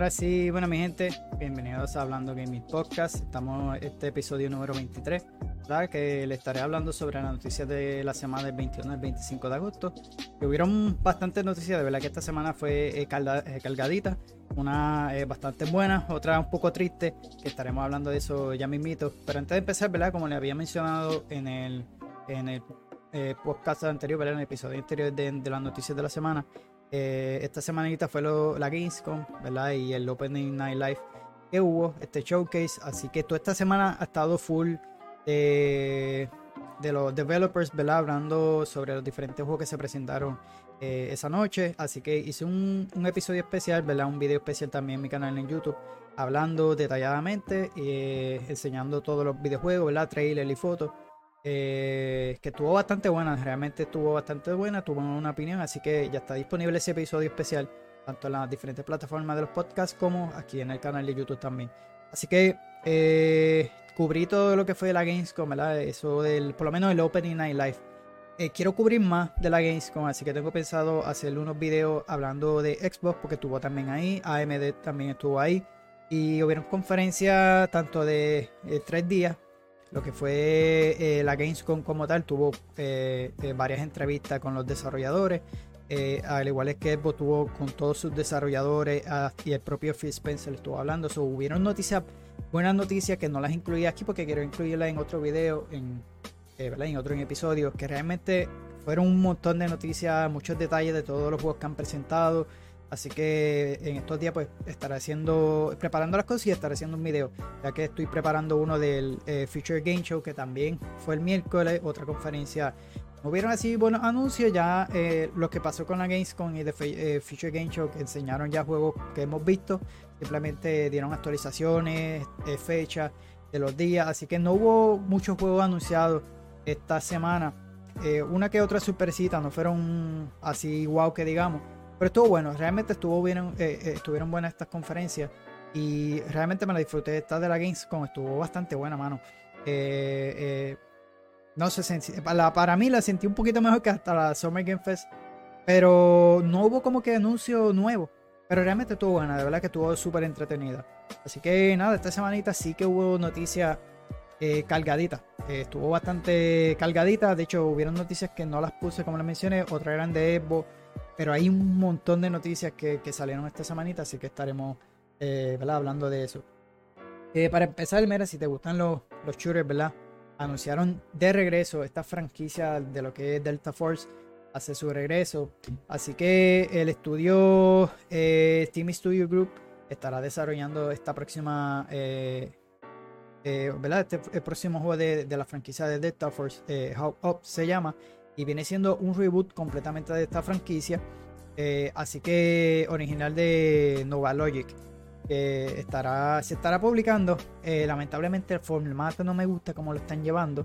Ahora sí, bueno, mi gente, bienvenidos a Hablando Gaming Podcast. Estamos en este episodio número 23, ¿verdad? Que le estaré hablando sobre las noticias de la semana del 21 al 25 de agosto. Que hubieron bastantes noticias, de verdad que esta semana fue eh, eh, cargadita, una eh, bastante buena, otra un poco triste, que estaremos hablando de eso ya mismito. Pero antes de empezar, ¿verdad? Como le había mencionado en el, en el podcast anterior, ¿verdad? En el episodio anterior de, de las noticias de la semana, eh, esta semanita fue la Gamescom, ¿verdad? Y el Opening Night Live que hubo, este showcase. Así que toda esta semana ha estado full de los developers, ¿verdad? Hablando sobre los diferentes juegos que se presentaron eh, esa noche. Así que hice un, episodio especial, ¿verdad? Un video especial también en mi canal en YouTube. Hablando detalladamente, y eh, enseñando todos los videojuegos, ¿verdad? Trailer y fotos. Eh, que estuvo bastante buena, realmente estuvo bastante buena, tuvo una opinión, así que ya está disponible ese episodio especial, tanto en las diferentes plataformas de los podcasts como aquí en el canal de YouTube también. Así que eh, cubrí todo lo que fue la Gamescom, ¿verdad? Eso del, por lo menos el Opening Night Live. Eh, quiero cubrir más de la Gamescom, así que tengo pensado hacer unos videos hablando de Xbox, porque estuvo también ahí, AMD también estuvo ahí, y hubieron conferencias tanto de tres días lo que fue eh, la Gamescom como tal tuvo eh, eh, varias entrevistas con los desarrolladores, al igual es que Xbox tuvo con todos sus desarrolladores ah, y el propio Phil Spencer estuvo hablando. So, hubieron noticias, buenas noticias que no las incluí aquí porque quiero incluirlas en otro video, en, en otro episodio, que realmente fueron un montón de noticias, muchos detalles de todos los juegos que han presentado. Así que en estos días pues estaré haciendo, preparando las cosas y estaré haciendo un video, ya que estoy preparando uno del eh, Future Game Show que también fue el miércoles, otra conferencia. Hubieron así buenos anuncios, ya eh, lo que pasó con la Gamescom y de eh, Future Game Show que enseñaron ya juegos que hemos visto, simplemente dieron actualizaciones, fechas de los días, así que no hubo muchos juegos anunciados esta semana. una que otra supercita, no fueron así wow que digamos pero estuvo bueno, realmente estuvo bien, eh, eh, estuvieron buenas estas conferencias y realmente me la disfruté. Esta de la Gamescom estuvo bastante buena, mano. Eh, no sé, para, para mí la sentí un poquito mejor que hasta la Summer Game Fest, pero no hubo como que anuncio nuevo. Pero realmente estuvo buena, de verdad que estuvo súper entretenida. Así que nada, esta semanita sí que hubo noticias cargaditas. estuvo bastante cargadita. De hecho, hubieron noticias que no las puse como les mencioné. Otras eran de Evo pero hay un montón de noticias que, salieron esta semanita, así que estaremos eh, hablando de eso. Eh, para empezar, mira, si te gustan los, los shooters, ¿verdad? Anunciaron de regreso esta franquicia de lo que es Delta Force hace su regreso. Así que el estudio eh, Studio Group estará desarrollando esta próxima, ¿verdad? Este, el próximo juego de, de, la franquicia de Delta Force, How Up se llama y viene siendo un reboot completamente de esta franquicia. Eh, así que original de Nova Logic. estará, se estará publicando. Eh, lamentablemente el formato no me gusta como lo están llevando.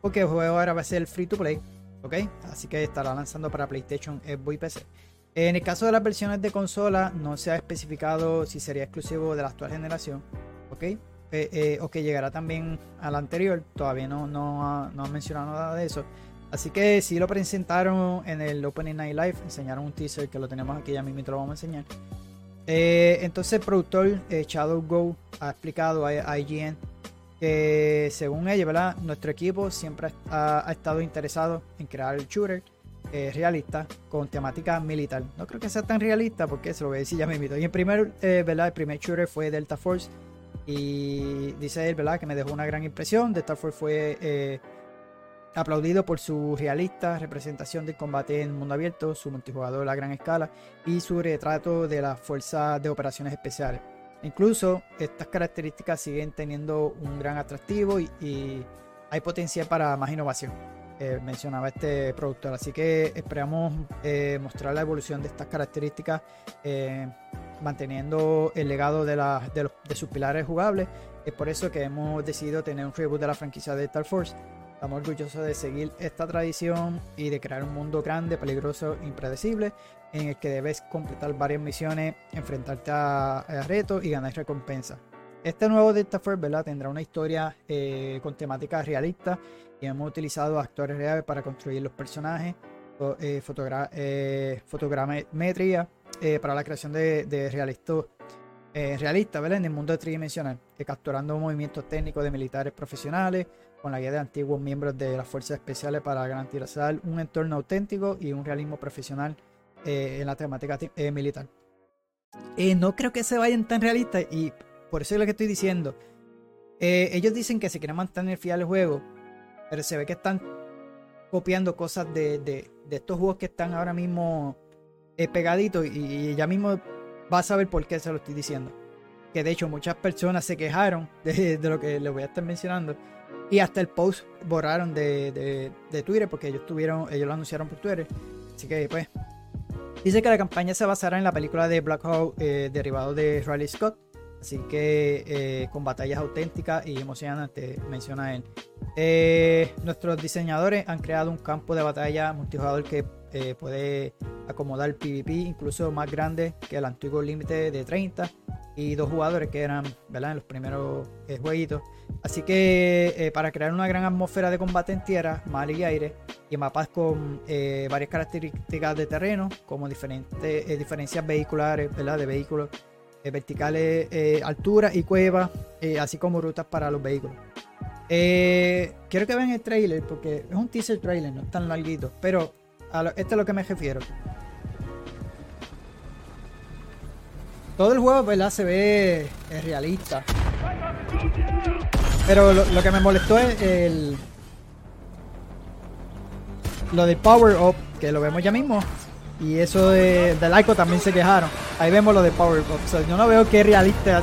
Porque el juego ahora va a ser free to play. ¿Ok? Así que estará lanzando para PlayStation, Xbox y PC. En el caso de las versiones de consola, no se ha especificado si sería exclusivo de la actual generación. ¿Ok? Eh, o que llegará también a la anterior. Todavía no, no, no han mencionado nada de eso. Así que sí lo presentaron en el Opening Night Live, enseñaron un teaser que lo tenemos aquí, ya mismo lo vamos a enseñar. Eh, entonces el productor eh, Shadow Go ha explicado a, IGN que según ella, ¿verdad? nuestro equipo siempre ha, estado interesado en crear el shooter eh, realista con temática militar. No creo que sea tan realista porque se lo voy a decir ya mismo. Y el primer, ¿verdad? el primer shooter fue Delta Force y dice él ¿verdad? que me dejó una gran impresión. Delta Force fue aplaudido por su realista representación del combate en mundo abierto, su multijugador a gran escala y su retrato de las fuerzas de operaciones especiales. Incluso estas características siguen teniendo un gran atractivo y, hay potencial para más innovación, eh, mencionaba este productor. Así que esperamos eh, mostrar la evolución de estas características, eh, manteniendo el legado de, de sus pilares jugables. Es por eso que hemos decidido tener un reboot de la franquicia de Star Force Estamos orgullosos de seguir esta tradición y de crear un mundo grande, peligroso e impredecible en el que debes completar varias misiones, enfrentarte a, retos y ganar recompensas. Este nuevo Delta Force ¿verdad? tendrá una historia eh, con temáticas realistas y hemos utilizado actores reales para construir los personajes, eh, fotogrametría eh, para la creación de, de eh, realista, ¿verdad? En el mundo tridimensional, eh, capturando movimientos técnicos de militares profesionales con la guía de antiguos miembros de las fuerzas especiales para garantizar un entorno auténtico y un realismo profesional eh, en la temática militar. no creo que se vayan tan realistas y por eso es lo que estoy diciendo. ellos dicen que se quieren mantener fiel al juego, pero se ve que están copiando cosas de, de, estos juegos que están ahora mismo pegaditos y, ya mismo vas a ver por qué se lo estoy diciendo. Que de hecho muchas personas se quejaron de, lo que les voy a estar mencionando. Y hasta el post borraron de, Twitter porque ellos tuvieron, ellos lo anunciaron por Twitter. Así que pues. Dice que la campaña se basará en la película de Black Hawk eh, derivado de Riley Scott. Así que eh, con batallas auténticas y emocionantes, menciona él. Eh, nuestros diseñadores han creado un campo de batalla multijugador que eh, puede acomodar PvP incluso más grande que el antiguo límite de 30 y dos jugadores que eran ¿verdad? en los primeros eh, jueguitos. Así que eh, para crear una gran atmósfera de combate en tierra, mar y aire y mapas con varias características de terreno como diferentes diferencias vehiculares ¿verdad? de vehículos verticales, altura y cuevas, así como rutas para los vehículos. quiero que vean el trailer porque es un teaser trailer, no es tan larguito, pero esto es lo que me refiero. Todo el juego, ¿verdad? Se ve realista. Pero lo, que me molestó es el. Lo del Power Up, que lo vemos ya mismo. Y eso de, del Ico también se quejaron. Ahí vemos lo de Power Up. yo no veo que realista.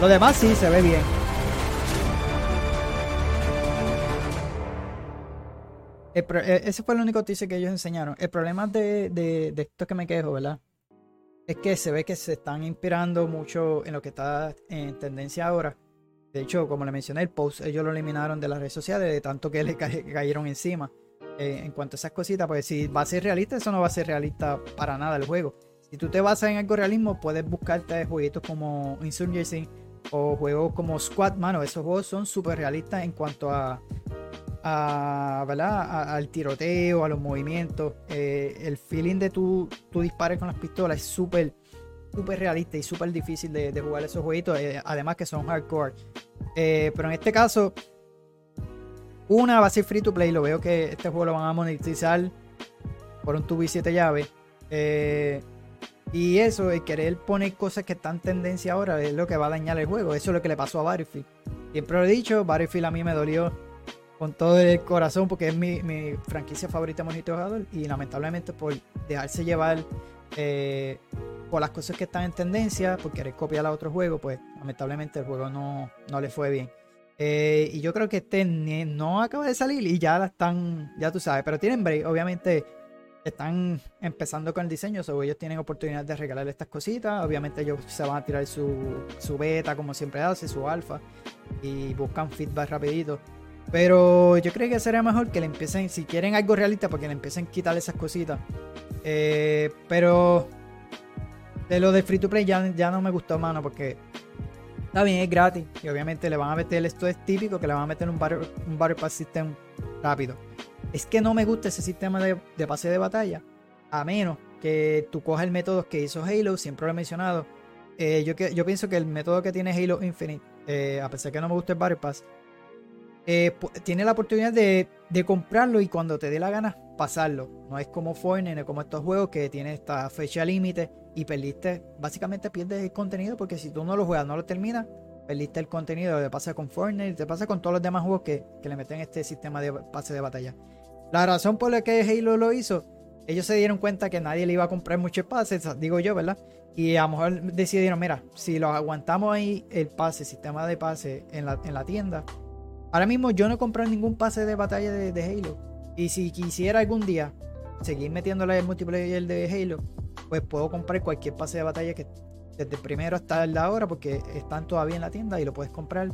Lo demás sí se ve bien. E, ese fue el único teaser que ellos enseñaron. El problema de, de, esto que me quejo, ¿verdad? Es que se ve que se están inspirando mucho en lo que está en tendencia ahora. De hecho, como le mencioné, el post ellos lo eliminaron de las redes sociales de tanto que le cayeron encima. Eh, en cuanto a esas cositas, pues si va a ser realista, eso no va a ser realista para nada el juego. Si tú te basas en algo realismo, puedes buscarte jueguitos como Insurgency o juegos como Squad, mano. Esos juegos son súper realistas en cuanto a a, ¿verdad? al tiroteo, a los movimientos. Eh, el feeling de tu, tu dispares con las pistolas es súper súper realista y súper difícil de, jugar esos jueguitos, eh, además que son hardcore. Eh, pero en este caso, una va a ser free to play, lo veo que este juego lo van a monetizar por un tubo y 7 llaves. y eso, el querer poner cosas que están en tendencia ahora es lo que va a dañar el juego. Eso es lo que le pasó a Battlefield. Siempre lo he dicho, Battlefield a mí me dolió con todo el corazón porque es mi, franquicia favorita Monito Jugador y lamentablemente por dejarse llevar eh, por las cosas que están en tendencia, por querer copiar a otro juego, pues lamentablemente el juego no, no le fue bien. Eh, y yo creo que este no acaba de salir y ya la están, ya tú sabes, pero tienen break, obviamente están empezando con el diseño, ellos tienen oportunidad de regalar estas cositas, obviamente ellos se van a tirar su, su beta como siempre hace, su alfa y buscan feedback rapidito. Pero yo creo que sería mejor que le empiecen, si quieren algo realista, porque le empiecen a quitar esas cositas. Eh, pero de lo de free to play ya, ya no me gustó, mano, porque está bien, es gratis. Y obviamente le van a meter, esto es típico, que le van a meter un Battle, un Pass System rápido. Es que no me gusta ese sistema de, de pase de batalla, a menos que tú cojas el método que hizo Halo, siempre lo he mencionado. Eh, yo, yo pienso que el método que tiene Halo Infinite, eh, a pesar que no me gusta el Battle Pass, eh, tiene la oportunidad de, comprarlo y cuando te dé la gana pasarlo. No es como Fortnite, como estos juegos que tiene esta fecha límite y perdiste, básicamente pierdes el contenido porque si tú no lo juegas, no lo terminas, perdiste el contenido. Te pasa con Fortnite, te pasa con todos los demás juegos que, le meten este sistema de pase de batalla. La razón por la que Halo lo hizo, ellos se dieron cuenta que nadie le iba a comprar muchos pases, digo yo, ¿verdad? Y a lo mejor decidieron, mira, si lo aguantamos ahí el pase, sistema de pase en la tienda, Ahora mismo yo no he comprado ningún pase de batalla de, Halo. Y si quisiera algún día seguir metiéndole el multiplayer de Halo, pues puedo comprar cualquier pase de batalla que desde el primero hasta el de ahora, porque están todavía en la tienda y lo puedes comprar.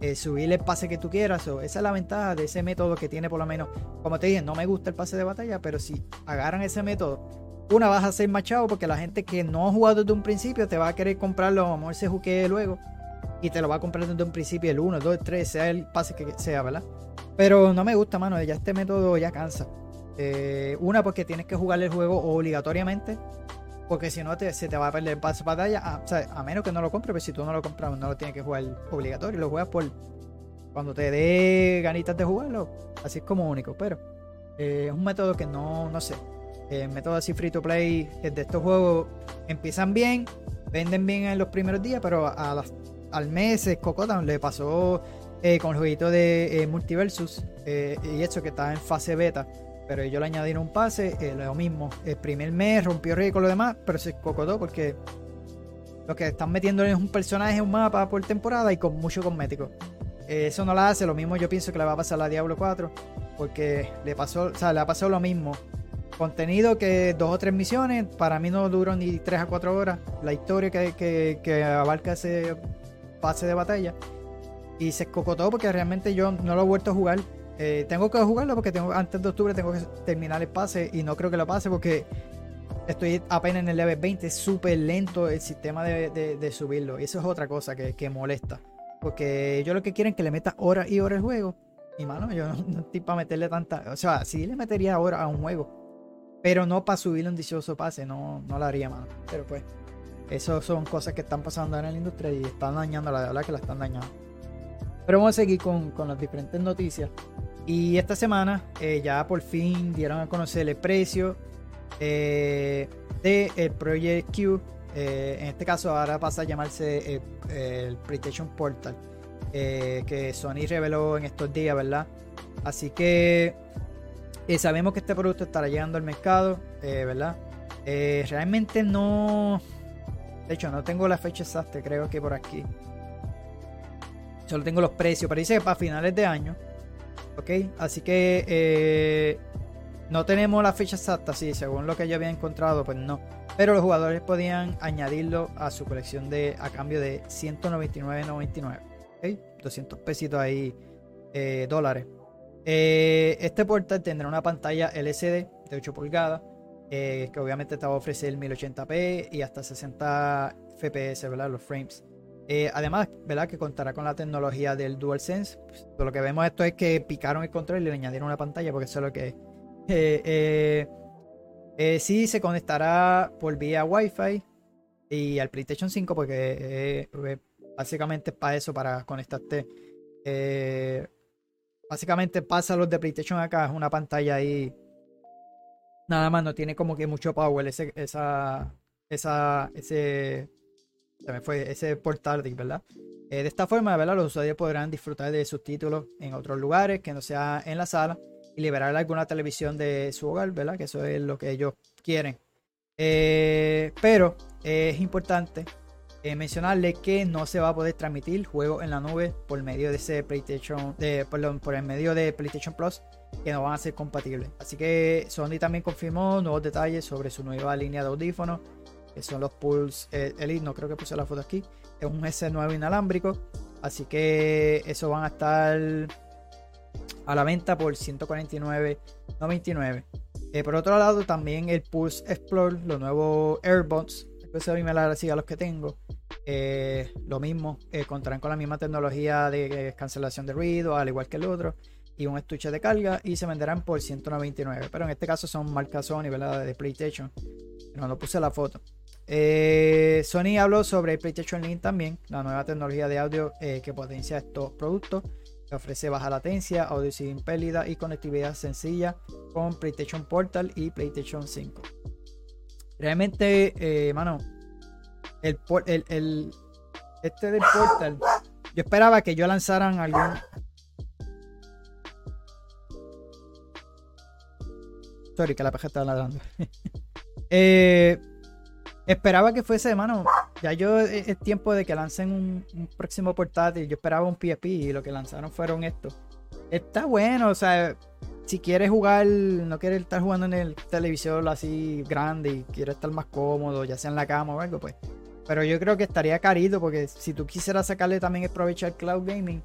Eh, subirle el pase que tú quieras. esa es la ventaja de ese método que tiene por lo menos. Como te dije, no me gusta el pase de batalla, pero si agarran ese método, una vas a ser machado porque la gente que no ha jugado desde un principio te va a querer comprarlo, a lo mejor se juquee luego y te lo va a comprar desde un principio el 1, 2, 3, sea el pase que sea, ¿verdad? Pero no me gusta, mano, ya este método ya cansa. Eh, una, porque tienes que jugar el juego obligatoriamente Porque si no, te, se te va a perder el paso de batalla. A, menos que no lo compres, pero si tú no lo compras, no lo tienes que jugar obligatorio. Lo juegas por cuando te dé ganitas de jugarlo. Así es como único. Pero eh, es un método que no, no sé. El método así free to play de estos juegos empiezan bien, venden bien en los primeros días, pero a las, al mes Cocotan le pasó eh, con el jueguito de eh, Multiversus y eso que está en fase beta pero ellos le añadieron un pase, eh, lo mismo. El primer mes rompió récord lo demás, pero se cocotó porque lo que están metiendo es un personaje, un mapa por temporada y con mucho cosmético. Eh, eso no la hace, lo mismo yo pienso que le va a pasar a la Diablo 4, porque le pasó, o sea, le ha pasado lo mismo. Contenido que dos o tres misiones, para mí no duró ni tres a cuatro horas. La historia que, que abarca ese pase de batalla. Y se cocotó porque realmente yo no lo he vuelto a jugar eh, tengo que jugarlo porque tengo antes de octubre tengo que terminar el pase y no creo que lo pase porque estoy apenas en el level 20. Es súper lento el sistema de, subirlo. Y eso es otra cosa que, molesta. Porque yo lo que quiero es que le meta horas y horas al juego. Y mano, yo no, estoy para meterle tanta. O sea, sí le metería horas a un juego. Pero no para subirle un dichoso pase. No, no lo haría, mano. Pero pues. Eso son cosas que están pasando en la industria y están dañando, la verdad que la están dañando. Pero vamos a seguir con, con las diferentes noticias. Y esta semana eh, ya por fin dieron a conocer el precio eh, del el Project Q. Eh, en este caso ahora pasa a llamarse el PlayStation Portal. que Sony reveló en estos días, ¿verdad? Así que sabemos que este producto estará llegando al mercado, ¿verdad? realmente no... De hecho, no tengo la fecha exacta, creo que por aquí. Solo tengo los precios, pero dice que para finales de año. Ok, así que eh, no tenemos la fecha exacta, sí, según lo que yo había encontrado, pues no. Pero los jugadores podían añadirlo a su colección de a cambio de 199.99. ¿ok? 200 pesitos ahí, eh, dólares. Eh, este portal tendrá una pantalla LCD de 8 pulgadas, que obviamente te va a ofrecer 1080p y hasta 60 FPS, ¿verdad? Los frames. Eh, además, ¿verdad? Que contará con la tecnología del DualSense. Pues, lo que vemos esto es que picaron el control y le añadieron una pantalla porque eso es lo que eh, eh, sí se conectará por vía Wi-Fi y al PlayStation 5 porque básicamente es para eso, para conectarte. básicamente pasa los de PlayStation acá, es una pantalla ahí. Nada más, no tiene como que mucho power ese, esa, esa, ese también fue ese portal, ¿verdad? Eh, de esta forma, ¿verdad? Los usuarios podrán disfrutar de sus títulos en otros lugares que no sea en la sala y liberar alguna televisión de su hogar, ¿verdad? Que eso es lo que ellos quieren. Eh, pero es importante eh, mencionarle que no se va a poder transmitir juegos en la nube por medio de ese PlayStation, de, perdón, por el medio de PlayStation Plus, que no van a ser compatibles. Así que Sony también confirmó nuevos detalles sobre su nueva línea de audífonos que son los Pulse eh, Elite, no creo que puse la foto aquí, es un S9 inalámbrico, así que eso van a estar a la venta por 149.99. Eh, por otro lado, también el Pulse Explore, los nuevos AirBots, es similar así a los que tengo. Eh, lo mismo, contarán con la misma tecnología de cancelación de ruido, al igual que el otro, y un estuche de carga, y se venderán por 199. Pero en este caso son marcas Sony, ¿verdad? De PlayStation. No, puse la foto. Eh, Sony habló sobre PlayStation Link también, la nueva tecnología de audio eh, que potencia estos productos, que ofrece baja latencia, audio sin pérdida y conectividad sencilla con PlayStation Portal y PlayStation 5. Realmente, eh, mano, el, el, este del Portal, yo esperaba que yo lanzaran algún. Sorry, que la paja estaba ladrando. eh Esperaba que fuese, mano. Ya yo eh, es tiempo de que lancen un, próximo portátil. Yo esperaba un PSP y lo que lanzaron fueron estos. Está bueno, o sea, si quieres jugar, no quieres estar jugando en el televisor así grande y quieres estar más cómodo, ya sea en la cama o algo, pues. Pero yo creo que estaría carito porque si tú quisieras sacarle también el provecho cloud gaming,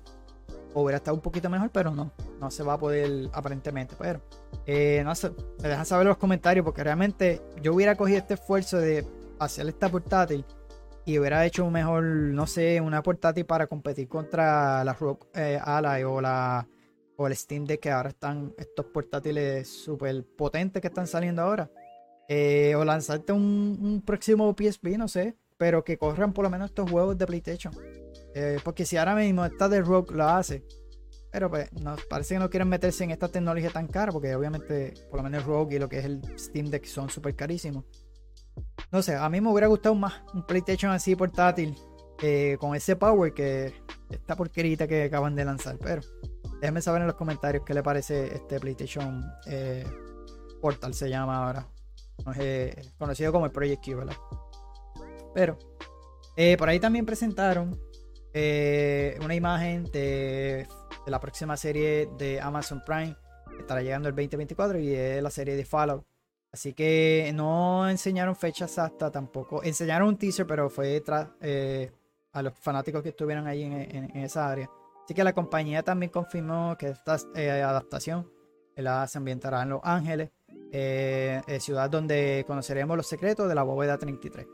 hubiera estado un poquito mejor, pero no, no se va a poder aparentemente. Pero eh, no sé, me dejan saber los comentarios porque realmente yo hubiera cogido este esfuerzo de hacer esta portátil y hubiera hecho un mejor, no sé, una portátil para competir contra la Rock eh, Ally o la o el Steam Deck que ahora están estos portátiles súper potentes que están saliendo ahora. Eh, o lanzarte un, próximo PSP, no sé. Pero que corran por lo menos estos juegos de PlayStation. Eh, porque si ahora mismo esta de Rock lo hace. Pero pues parece que no quieren meterse en esta tecnología tan cara. Porque obviamente por lo menos Rogue y lo que es el Steam Deck son súper carísimos. No sé, a mí me hubiera gustado más un PlayStation así portátil. Eh, con ese power que esta porquerita que acaban de lanzar. Pero déjenme saber en los comentarios qué le parece este PlayStation Portal se llama ahora. conocido como el Project Q, ¿verdad? Pero eh, por ahí también presentaron eh, una imagen de, la próxima serie de Amazon Prime. Que estará llegando el 2024 y es la serie de Fallout. Así que no enseñaron fechas hasta tampoco. Enseñaron un teaser, pero fue eh, a los fanáticos que estuvieron ahí en, esa área. Así que la compañía también confirmó que esta adaptación la se ambientará en Los Ángeles eh, eh, ciudad donde conoceremos los secretos de la bóveda 33.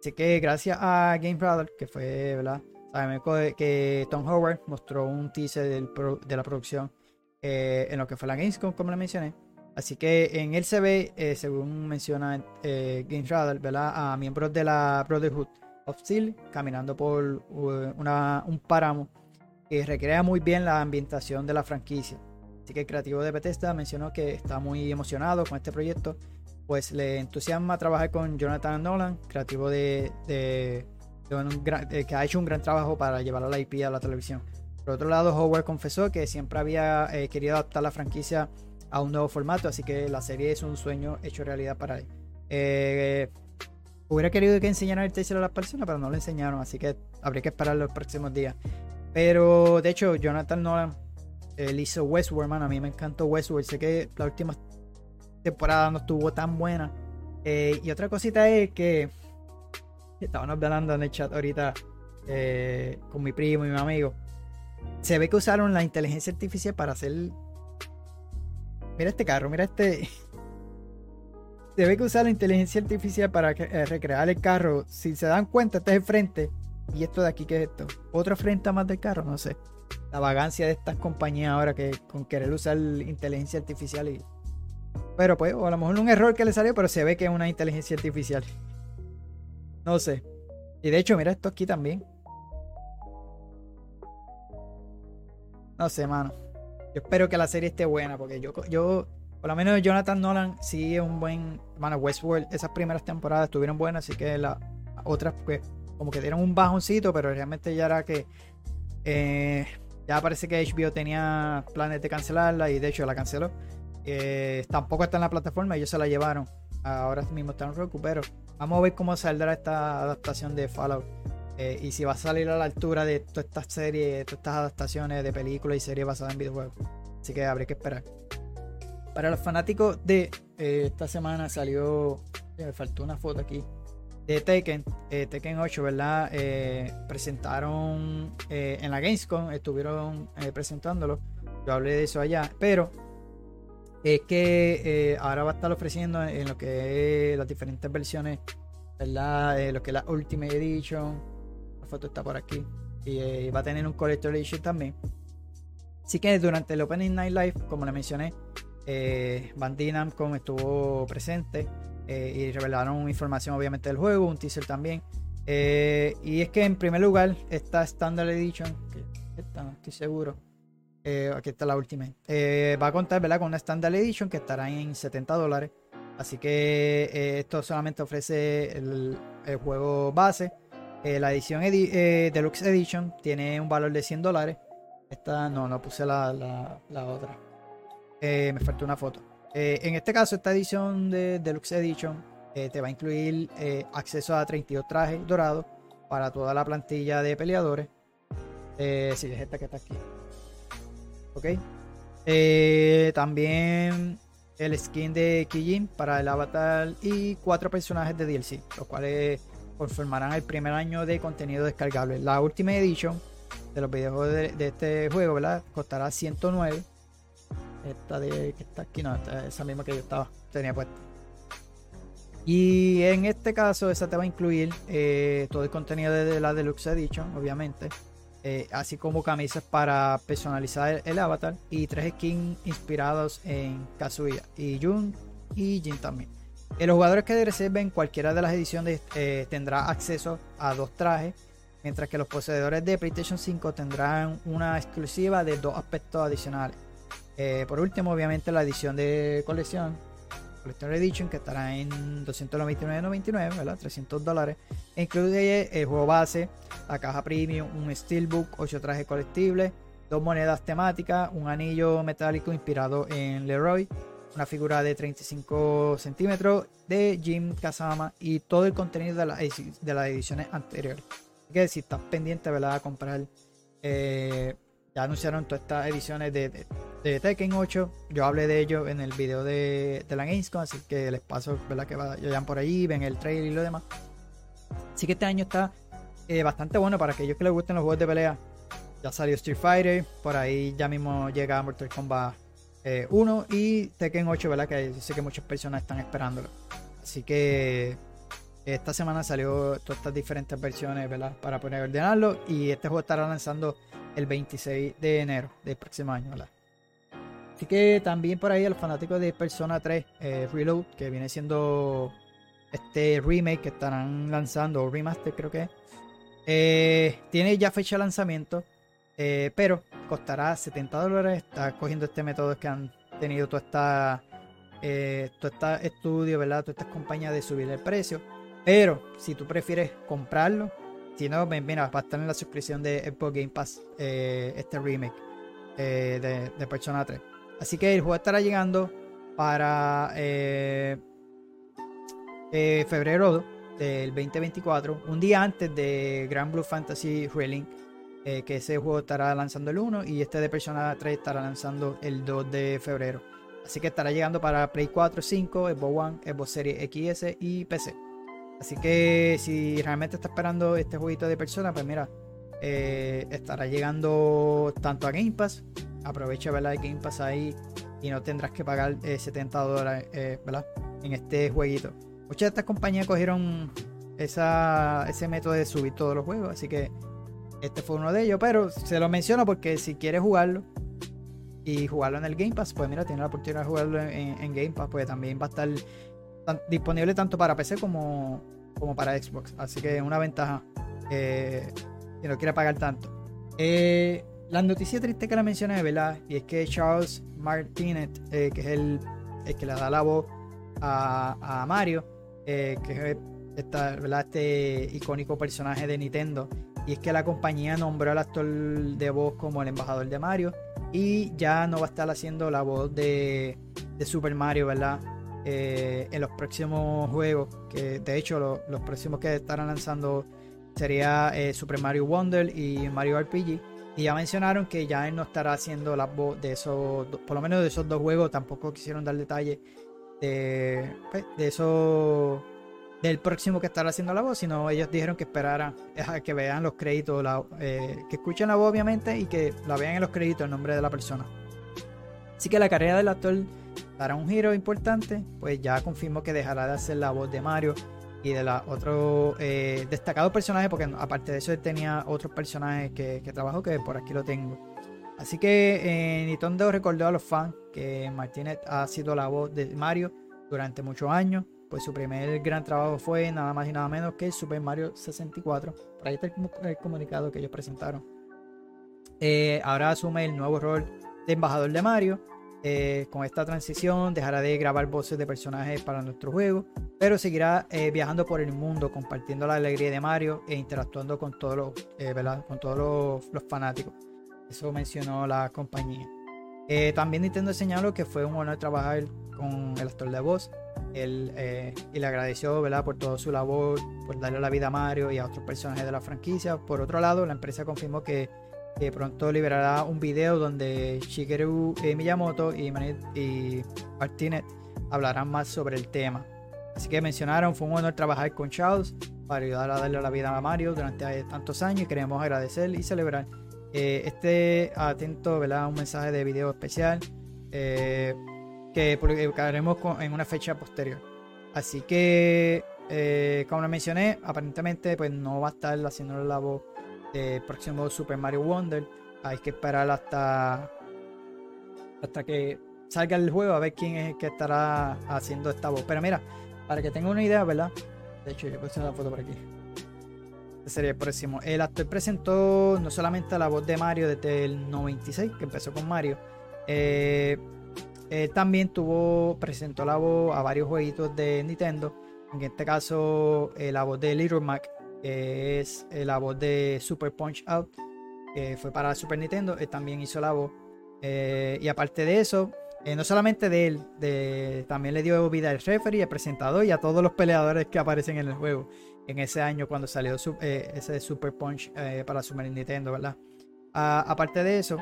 Así que gracias a Game Brother, que fue, ¿verdad? Sabemos que Tom Howard mostró un teaser de la producción eh, en lo que fue la Gamescom, como le mencioné. Así que en él se ve, según menciona Game Brother, ¿verdad? A miembros de la Brotherhood of Steel caminando por un páramo que recrea muy bien la ambientación de la franquicia que el creativo de Bethesda mencionó que está muy emocionado con este proyecto, pues le entusiasma trabajar con Jonathan Nolan, creativo de, que ha hecho un gran trabajo para llevar a la IP a la televisión. Por otro lado, Howard confesó que siempre había eh, querido adaptar la franquicia a un nuevo formato, así que la serie es un sueño hecho realidad para él. Eh, hubiera querido que enseñaran el teaser a las personas, pero no lo enseñaron, así que habría que esperar los próximos días. Pero de hecho, Jonathan Nolan él hizo Westworld, man. A mí me encantó Westworld. Sé que la última temporada no estuvo tan buena. Eh, y otra cosita es que estábamos hablando en el chat ahorita eh, con mi primo y mi amigo. Se ve que usaron la inteligencia artificial para hacer. Mira este carro, mira este. Se ve que usaron la inteligencia artificial para eh, recrear el carro. Si se dan cuenta, este es el frente. Y esto de aquí, ¿qué es esto? ¿Otra frente más del carro? No sé. La vagancia de estas compañías ahora que con querer usar inteligencia artificial y pero pues o a lo mejor un error que le salió pero se ve que es una inteligencia artificial. No sé. Y de hecho mira esto aquí también. No sé mano. Yo espero que la serie esté buena porque yo yo por lo menos Jonathan Nolan sí es un buen mano Westworld esas primeras temporadas estuvieron buenas así que las otras pues como que dieron un bajoncito pero realmente ya era que eh, ya parece que HBO tenía planes de cancelarla y de hecho la canceló. Eh, tampoco está en la plataforma, ellos se la llevaron. Ahora mismo está en Roku, pero vamos a ver cómo saldrá esta adaptación de Fallout. Eh, y si va a salir a la altura de todas estas series, todas estas adaptaciones de películas y series basadas en videojuegos. Así que habría que esperar. Para los fanáticos de esta semana salió. Me faltó una foto aquí de Tekken, eh, Tekken 8, ¿verdad? Eh, presentaron eh, en la Gamescom, estuvieron presentándolo. Yo hablé de eso allá, pero es que ahora va a estar ofreciendo en lo que es las diferentes versiones, ¿verdad? lo que es la Ultimate Edition. La foto está por aquí. Y va a tener un Collector Edition también. Así que durante el Opening Night Live, como le mencioné, eh, Bandai Namco estuvo presente. Eh, y revelaron información obviamente del juego, un teaser también. Eh, y es que en primer lugar, esta Standard Edition, que esta no estoy seguro, eh, aquí está la última, va a contar con una Standard Edition que estará en 70 dólares. Así que esto solamente ofrece el, juego base. la edición Deluxe Edition tiene un valor de 100 dólares. Esta no, no puse la, la otra. me faltó una foto. Eh, en este caso, esta edición de Deluxe Edition eh, te va a incluir eh, acceso a 32 trajes dorados para toda la plantilla de peleadores. si es esta que está aquí. Ok. también el skin de Kijin para el avatar y cuatro personajes de DLC, los cuales conformarán el primer año de contenido descargable. La última edition de los videojuegos de, de este juego, ¿verdad? Costará 109 esta de que está aquí, no, esa misma que yo estaba, tenía puesta. Y en este caso, esa te va a incluir eh, todo el contenido de la Deluxe Edition, obviamente. Eh, así como camisas para personalizar el, avatar y tres skins inspirados en Kazuya y Jun y Jin también. Eh, los jugadores que reserven cualquiera de las ediciones tendrá acceso a dos trajes, mientras que los poseedores de PlayStation 5 tendrán una exclusiva de dos aspectos adicionales. Eh, por último, obviamente la edición de colección, Collector Edition, que estará en 299.99, ¿verdad? 300 dólares. E incluye el juego base, la caja premium, un steelbook, 8 trajes colectibles, dos monedas temáticas, un anillo metálico inspirado en Leroy, una figura de 35 centímetros de Jim Kazama y todo el contenido de, de las ediciones anteriores. Así que si estás pendiente ¿verdad? a comprar, eh, ya anunciaron todas estas ediciones de, de, Tekken 8. Yo hablé de ello en el video de, la Gamescom, así que les paso ¿verdad? que vayan por allí, ven el trailer y lo demás. Así que este año está eh, bastante bueno para aquellos que les gusten los juegos de pelea. Ya salió Street Fighter, por ahí ya mismo llega Mortal Kombat 1 eh, y Tekken 8, ¿verdad? Que sé que muchas personas están esperándolo. Así que esta semana salió todas estas diferentes versiones, ¿verdad? Para poder ordenarlo. Y este juego estará lanzando el 26 de enero del próximo año. Así que también por ahí el fanático de Persona 3 eh, Reload, que viene siendo este remake que estarán lanzando, o remaster creo que eh, tiene ya fecha de lanzamiento. Eh, pero costará 70 dólares. Está cogiendo este método que han tenido toda esta, todo este estudio, ¿verdad? Todas estas compañías de subir el precio. Pero si tú prefieres comprarlo, no, mira, va a estar en la suscripción de Xbox Game Pass eh, este remake de, de, Persona 3. Así que el juego estará llegando para febrero del 2024, un día antes de Grand Blue Fantasy Relink eh, que ese juego estará lanzando el 1 y este de Persona 3 estará lanzando el 2 de febrero. Así que estará llegando para Play 4, 5, Xbox One, Xbox Series XS y PC. Así que si realmente está esperando este jueguito de Persona, pues mira, eh, estará llegando tanto a Game Pass. Aprovecha ¿verdad? el Game Pass ahí y no tendrás que pagar 70 eh, dólares ¿verdad? en este jueguito. Muchas de estas compañías cogieron ese método de subir todos los juegos, así que este fue uno de ellos, pero se lo menciono porque si quieres jugarlo y jugarlo en el Game Pass, pues mira, tiene la oportunidad de jugarlo en, Game Pass, pues también va a estar disponible tanto para PC como, como para Xbox. Así que es una ventaja eh, que no quiere pagar tanto. Eh, la noticia triste que la mencioné, ¿verdad? Y es que Charles Martinet, eh, que es el, que le da la voz a, Mario, que es este icónico personaje de Nintendo, y es que la compañía nombró al actor de voz como el embajador de Mario y ya no va a estar haciendo la voz de, Super Mario, ¿verdad? Eh, en los próximos juegos, que de hecho los próximos que estarán lanzando sería eh, Super Mario Wonder y Mario RPG. Y ya mencionaron que ya él no estará haciendo la voz de esos, por lo menos de esos dos juegos, tampoco quisieron dar detalles de, pues, de esos del próximo que estará haciendo la voz, sino ellos dijeron que esperaran a que vean los créditos, eh, que escuchen la voz obviamente y que la vean en los créditos el nombre de la persona. Así que la carrera del actor dará un giro importante, pues ya confirmó que dejará de hacer la voz de Mario y de la otro eh, destacado personaje, porque aparte de eso él tenía otros personajes que, que trabajó, que por aquí lo tengo. Así que eh, Nintendo recordó a los fans que Martínez ha sido la voz de Mario durante muchos años pues su primer gran trabajo fue nada más y nada menos que Super Mario 64. Por ahí está el, comunicado que ellos presentaron. Eh, ahora asume el nuevo rol de embajador de Mario. Eh, con esta transición dejará de grabar voces de personajes para nuestro juego, pero seguirá eh, viajando por el mundo compartiendo la alegría de Mario e interactuando con todos los, Con todos los, fanáticos. Eso mencionó la compañía. también Nintendo señaló que fue un honor trabajar con el actor de voz él, eh, y le agradeció ¿verdad? por toda su labor, por darle la vida a Mario y a otros personajes de la franquicia. Por otro lado, la empresa confirmó que, pronto liberará un video donde Shigeru eh, Miyamoto y, y Martínez hablarán más sobre el tema. Así que mencionaron, fue un honor trabajar con Charles para ayudar a darle la vida a Mario durante tantos años y queremos agradecer y celebrar. Eh, este atento, ¿verdad? Un mensaje de video especial. Eh, que publicaremos en una fecha posterior. Así que, eh, como lo mencioné, aparentemente pues no va a estar haciendo la voz del próximo Super Mario Wonder. Hay que esperar hasta, hasta que salga el juego a ver quién es el que estará haciendo esta voz. Pero mira, para que tengan una idea, ¿verdad? De hecho, yo puse una foto por aquí. Este sería el próximo. El actor presentó no solamente la voz de Mario desde el 96, que empezó con Mario. Eh, también tuvo, presentó la voz a varios jueguitos de Nintendo. En este caso, eh, la voz de Little Mac, es eh, la voz de Super Punch Out, que fue para Super Nintendo. Él también hizo la voz. y aparte de eso, no solamente de él, también le dio vida al referee, al presentador y a todos los peleadores que aparecen en el juego en ese año cuando salió eh, ese Super Punch eh, para Super Nintendo, ¿verdad? aparte de eso,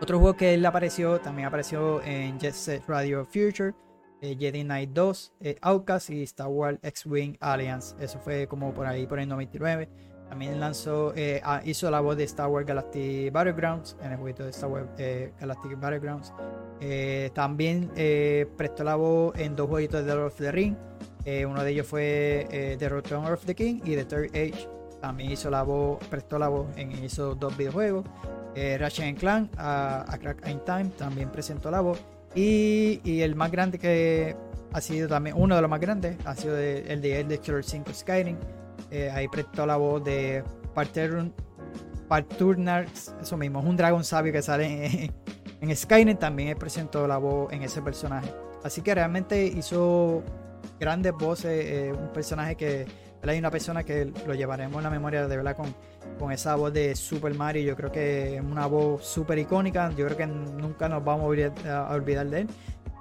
otro juego que él apareció, también apareció en Jet Set Radio Future, eh, Jedi Knight 2, Outcast y Star Wars X-Wing Alliance. Eso fue como por ahí, por el 99. También lanzó, ah, hizo la voz de Star Wars Galactic Battlegrounds en el juego de Star Wars Galactic Battlegrounds. también prestó la voz en dos jueguitos de Lord of the Ring. Eh, uno de ellos fue eh, The Return of the King y The Third Age. También hizo la voz, prestó la voz en esos dos videojuegos. Eh, Ratchet Clank, a, Crack in Time, también presentó la voz. Y, el más grande que ha sido también, uno de los más grandes, ha sido el de Elder Scrolls 5 Skyrim. ahí prestó la voz de Parturnar, eso mismo, es un dragón sabio que sale en, en Skyrim. También presentó la voz en ese personaje. Así que realmente hizo grandes voces, eh, un personaje que hay una persona que lo llevaremos en la memoria de verdad con, con esa voz de Super Mario. Yo creo que es una voz súper icónica. Yo creo que nunca nos vamos a olvidar, de él.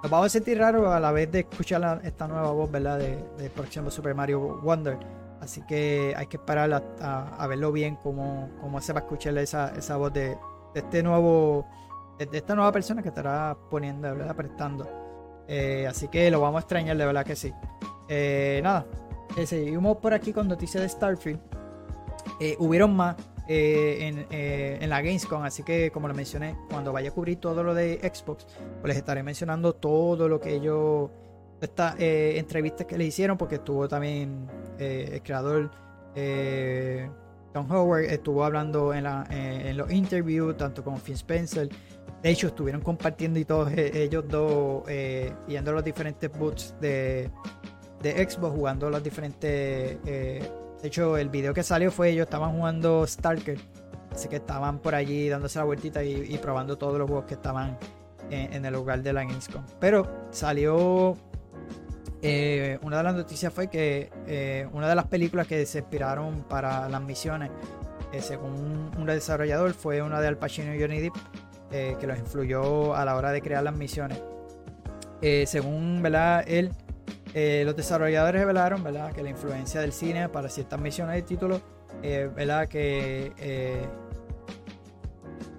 Nos vamos a sentir raro a la vez de escuchar esta nueva voz, ¿verdad? De, de próximo Super Mario Wonder. Así que hay que esperar a, verlo bien, cómo, cómo se va a escuchar esa, esa voz de, este nuevo, de, esta nueva persona que estará poniendo, ¿verdad? Prestando. Eh, así que lo vamos a extrañar, de verdad que sí. Eh, nada, eh, seguimos por aquí con noticias de Starfield. Hubieron más en, la Gamescom, así que como lo mencioné, cuando vaya a cubrir todo lo de Xbox, pues les estaré mencionando todo lo que ellos, estas entrevistas que le hicieron, porque estuvo también el creador Tom Howard, estuvo hablando en, en los interviews, tanto con Phil Spencer de hecho, estuvieron compartiendo y todos eh, ellos dos eh, yendo a los diferentes boots de, de Xbox, jugando los diferentes. Eh, de hecho, el video que salió fue ellos estaban jugando Stalker. Así que estaban por allí dándose la vueltita y, probando todos los juegos que estaban en, el lugar de la Gamescom. Pero salió. una de las noticias fue que una de las películas que se inspiraron para las misiones, según un desarrollador, fue una de Al Pacino y Johnny Depp eh, que los influyó a la hora de crear las misiones. Eh, según él, eh, los desarrolladores revelaron ¿verdad? que la influencia del cine para ciertas misiones de título ¿verdad? que,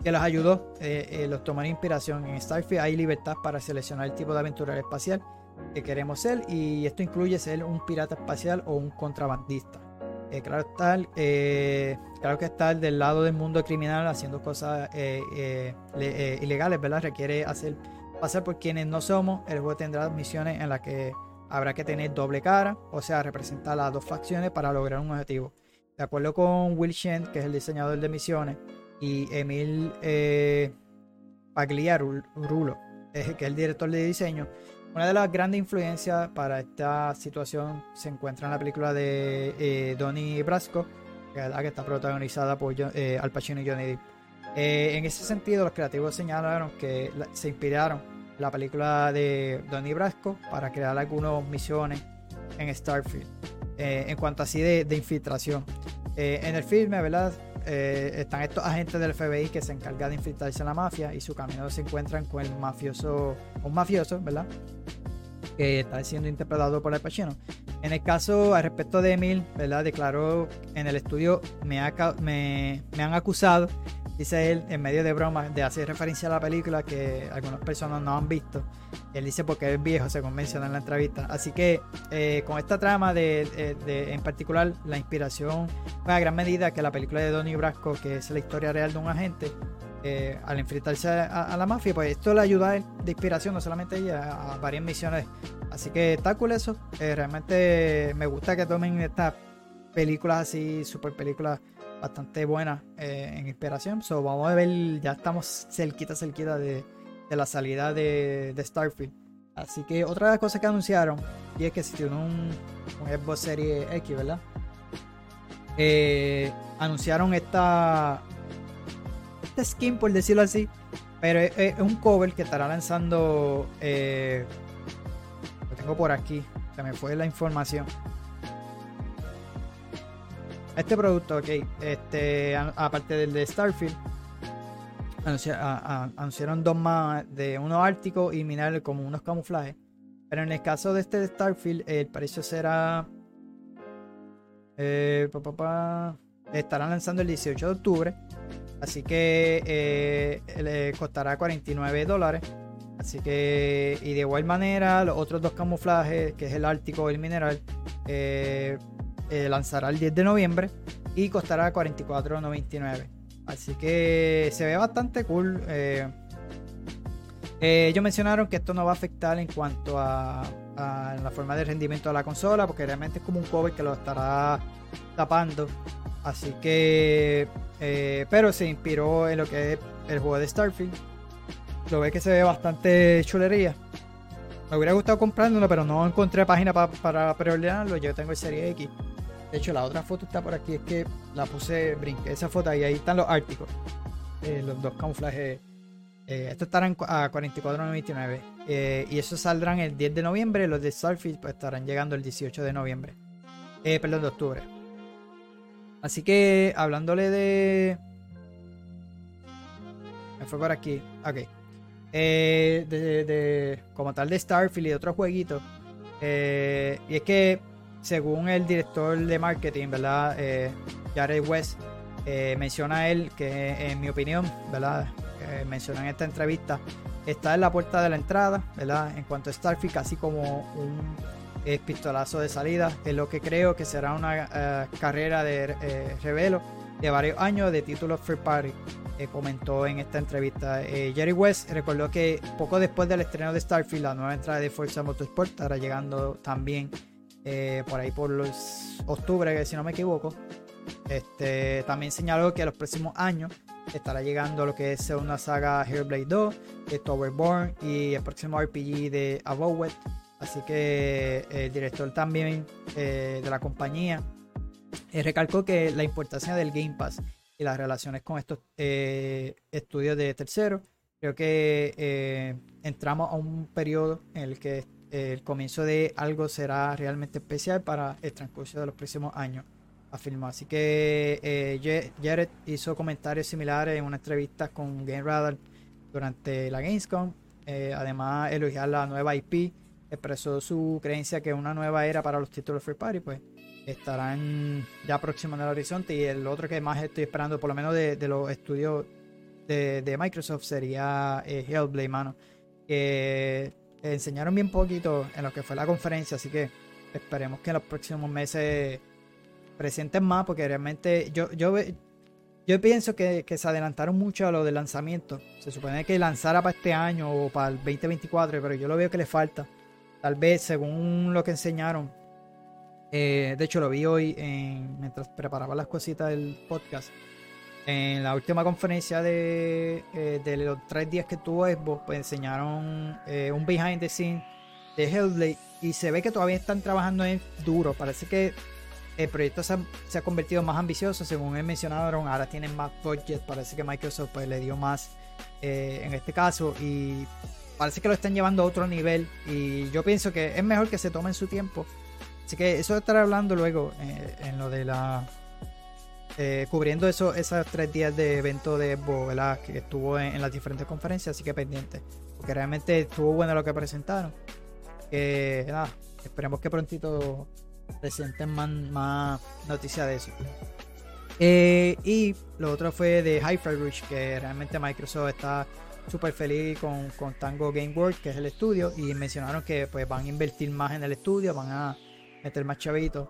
que los ayudó, los tomaron inspiración. En Starfield hay libertad para seleccionar el tipo de aventura espacial que queremos ser y esto incluye ser un pirata espacial o un contrabandista. Eh, claro, está, eh, claro que estar del lado del mundo criminal haciendo cosas eh, ilegales, ¿verdad? Requiere hacer pasar por quienes no somos. El juego tendrá misiones en las que habrá que tener doble cara, o sea, representar las dos facciones para lograr un objetivo. De acuerdo con Will Shen, que es el diseñador de misiones, y Emil Pagliarulo, que es el director de diseño, una de las grandes influencias para esta situación se encuentra en la película de eh, Donnie Brasco, que, está protagonizada por eh, Al Pacino y Johnny Depp. Eh, en ese sentido, los creativos señalaron que se inspiraron la película de Donnie Brasco para crear algunas misiones en Starfield. en cuanto así de, de infiltración. en el filme, ¿verdad? están estos agentes del FBI que se encargan de infiltrarse en la mafia y su camino se encuentran con el mafioso, un mafioso, ¿verdad? que está siendo interpretado por el Pacino. En el caso al respecto de Emil, ¿verdad? Declaró en el estudio, me, han acusado, dice él, en medio de broma, de hacer referencia a la película que algunas personas no han visto. Él dice porque es viejo, según menciona en la entrevista. Así que eh, con esta trama de, de, en particular, la inspiración fue a gran medida que la película de Donnie Brasco, que es la historia real de un agente, eh, al enfrentarse a, la mafia, pues esto le ayuda de inspiración, no solamente a ella, a varias misiones. Así que está cool eso. Eh, realmente me gusta que tomen estas películas así, super películas bastante buenas eh, en inspiración. So, vamos a ver, ya estamos cerquita, cerquita de, la salida de, Starfield. Así que otra de las cosas que anunciaron, y es que si tiene un, un Xbox Series X, ¿verdad? Eh, anunciaron esta, esta skin, por decirlo así, pero es, un cover que estará lanzando. Eh, lo tengo por aquí, se me fue la información. Este producto, ok, este, aparte del de Starfield, anunciaron dos más de uno ártico y mineral como unos camuflajes. Pero en el caso de este de Starfield, el precio será. Eh, estarán lanzando el 18 de octubre. Así que eh, le costará 49 dólares. Así que, y de igual manera, los otros dos camuflajes, que es el ártico y el mineral, eh, eh, lanzará el 10 de noviembre y costará 44.99. Así que se ve bastante cool. Eh, eh, ellos mencionaron que esto no va a afectar en cuanto a, la forma de rendimiento de la consola, porque realmente es como un cover que lo estará tapando. Así que, pero se inspiró en lo que es el juego de Starfield. Lo ve que se ve bastante chulería. Me hubiera gustado comprándolo, pero no encontré página para preordenarlo. Yo tengo el Serie X. De hecho, la otra foto está por aquí, es que la puse, brinqué esa foto y ahí están los árticos. Eh, los dos camuflajes. Eh, estos estarán a 44.99 eh, y esos saldrán el 10 de noviembre. Los de Starfield pues, estarán llegando el 18 de noviembre. Perdón, de octubre. Así que hablándole de. Me fue por aquí. Ok. de, de, como tal de Starfield y de otros jueguitos. y es que según el director de marketing, ¿verdad? Eh, Jared West, eh, menciona él que en mi opinión, ¿verdad? Eh, en esta entrevista, está en la puerta de la entrada, ¿verdad? En cuanto a Starfield, así como un pistolazo de salida, es lo que creo que será una carrera de revelo de varios años de títulos free party. comentó en esta entrevista. Jerry West recordó que poco después del estreno de Starfield, la nueva entrada de Forza Motorsport estará llegando también eh, por ahí por los octubre, si no me equivoco. Este, también señaló que a los próximos años estará llegando lo que es una saga Hellblade 2, de Towerborn y el próximo RPG de Avowed. Así que eh, el director también eh, de la compañía recalcó que la importancia del Game Pass y las relaciones con estos estudios de terceros, creo que entramos a un periodo en el que el comienzo de algo será realmente especial para el transcurso de los próximos años, afirmó. Así que eh, Jared hizo comentarios similares en una entrevista con Game Radar durante la Gamescom. Eh, además, elogiar la nueva IP, expresó su creencia que una nueva era para los títulos Free Party, pues estarán ya próximos el horizonte. Y el otro que más estoy esperando, por lo menos de, los estudios de, Microsoft, sería eh, Hellblade, mano. Enseñaron bien poquito en lo que fue la conferencia, así que esperemos que en los próximos meses presenten más, porque realmente yo, yo, yo pienso que, se adelantaron mucho a lo del lanzamiento. Se supone que lanzara para este año o para el 2024, pero yo lo veo que le falta. Tal vez, según lo que enseñaron, eh, de hecho lo vi hoy mientras preparaba las cositas del podcast en la última conferencia de, eh, los tres días que tuvo Xbox, pues enseñaron eh, un behind the scenes de Hellblade y se ve que todavía están trabajando en duro. Parece que el proyecto se ha, convertido más ambicioso, según él mencionaron. Ahora tienen más budget. Parece que Microsoft pues, le dio más eh, en este caso y parece que lo están llevando a otro nivel. Y yo pienso que es mejor que se tomen su tiempo. Así que eso estaré hablando luego en lo de la eh, cubriendo eso, esos tres días de evento de Xbox. Que estuvo en, las diferentes conferencias, así que pendiente. Porque realmente estuvo bueno lo que presentaron. Que nada, esperemos que prontito presenten más, noticias de eso. Eh, y lo otro fue de Hi-Fi Rush, que realmente Microsoft está súper feliz con, con, Tango Game World, que es el estudio, y mencionaron que pues van a invertir más en el estudio, van a meter más chavitos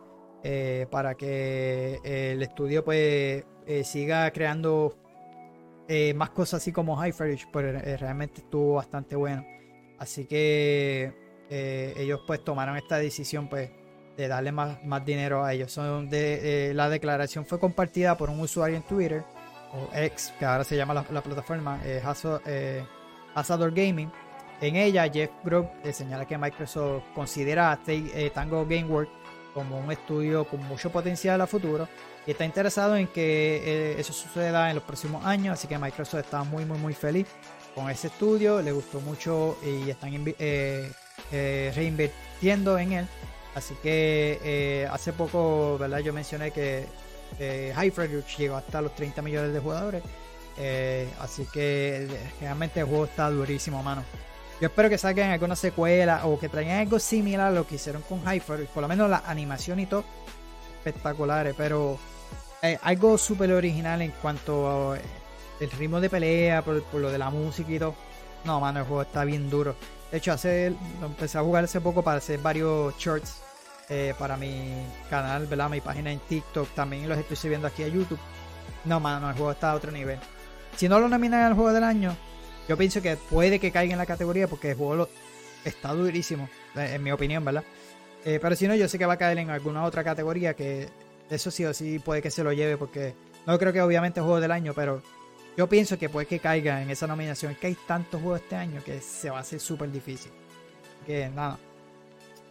eh, para que eh, el estudio pues eh, siga creando más cosas así como High pues realmente estuvo bastante bueno. Así que ellos pues tomaron esta decisión pues de darle más, más dinero a ellos. Son de, la declaración fue compartida por un usuario en Twitter, o X, que ahora se llama la, plataforma, Hazard Gaming, En ella, Jeff Grubb señala que Microsoft considera a Tango Gameworks como un estudio con mucho potencial a futuro y está interesado en que eh, eso suceda en los próximos años, así que Microsoft está muy muy muy feliz con ese estudio, le gustó mucho y están eh, eh, reinvirtiendo en él. Así que hace poco, ¿verdad? Yo mencioné que Hyper llegó hasta los 30 millones de jugadores. así que realmente el juego está durísimo, mano. Yo espero que saquen alguna secuela o que traigan algo similar a lo que hicieron con Hyper, por lo menos la animación y todo espectaculares, pero eh, algo súper original en cuanto al eh, ritmo de pelea, por, lo de la música y todo. No, mano, el juego está bien duro. De hecho, hace, empecé a jugar hace poco para hacer varios shorts eh, para mi canal, ¿verdad? Mi página en TikTok. También los estoy subiendo aquí a YouTube. No, mano, el juego está a otro nivel. Si no lo nominan al juego del año, yo pienso que puede que caiga en la categoría porque el juego está durísimo, en mi opinión, ¿verdad? pero si no, yo sé que va a caer en alguna otra categoría que eso sí o sí puede que se lo lleve porque no creo que obviamente juego del año, pero yo pienso que puede que caiga en esa nominación. Es que hay tantos juegos este año que se va a hacer súper difícil. Que nada.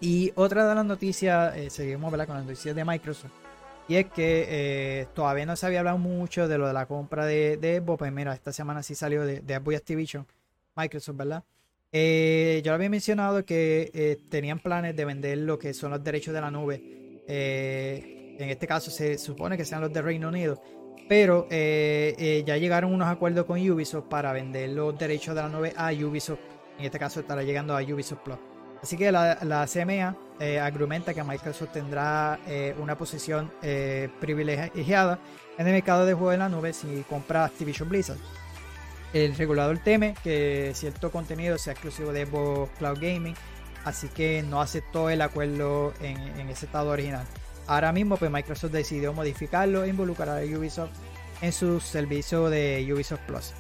Y otra de las noticias, eh, seguimos con las noticias de Microsoft. Y es que eh, todavía no se había hablado mucho de lo de la compra de, de Xbox. Pues mira, esta semana sí salió de, de Xbox Activision, Microsoft, ¿verdad? Eh, yo había mencionado que tenían planes de vender lo que son los derechos de la nube. Eh, en este caso se supone que sean los de Reino Unido, pero eh, eh, ya llegaron unos acuerdos con Ubisoft para vender los derechos de la nube a Ubisoft. En este caso estará llegando a Ubisoft Plus. Así que la, la CMA eh, argumenta que Microsoft tendrá una posición privilegiada en el mercado de juegos en la nube si compra Activision Blizzard. El regulador teme que cierto contenido sea exclusivo de Xbox Cloud Gaming, así que no aceptó el acuerdo en, en ese estado original. Ahora mismo pues Microsoft decidió modificarlo e involucrar a Ubisoft en su servicio de Ubisoft Plus.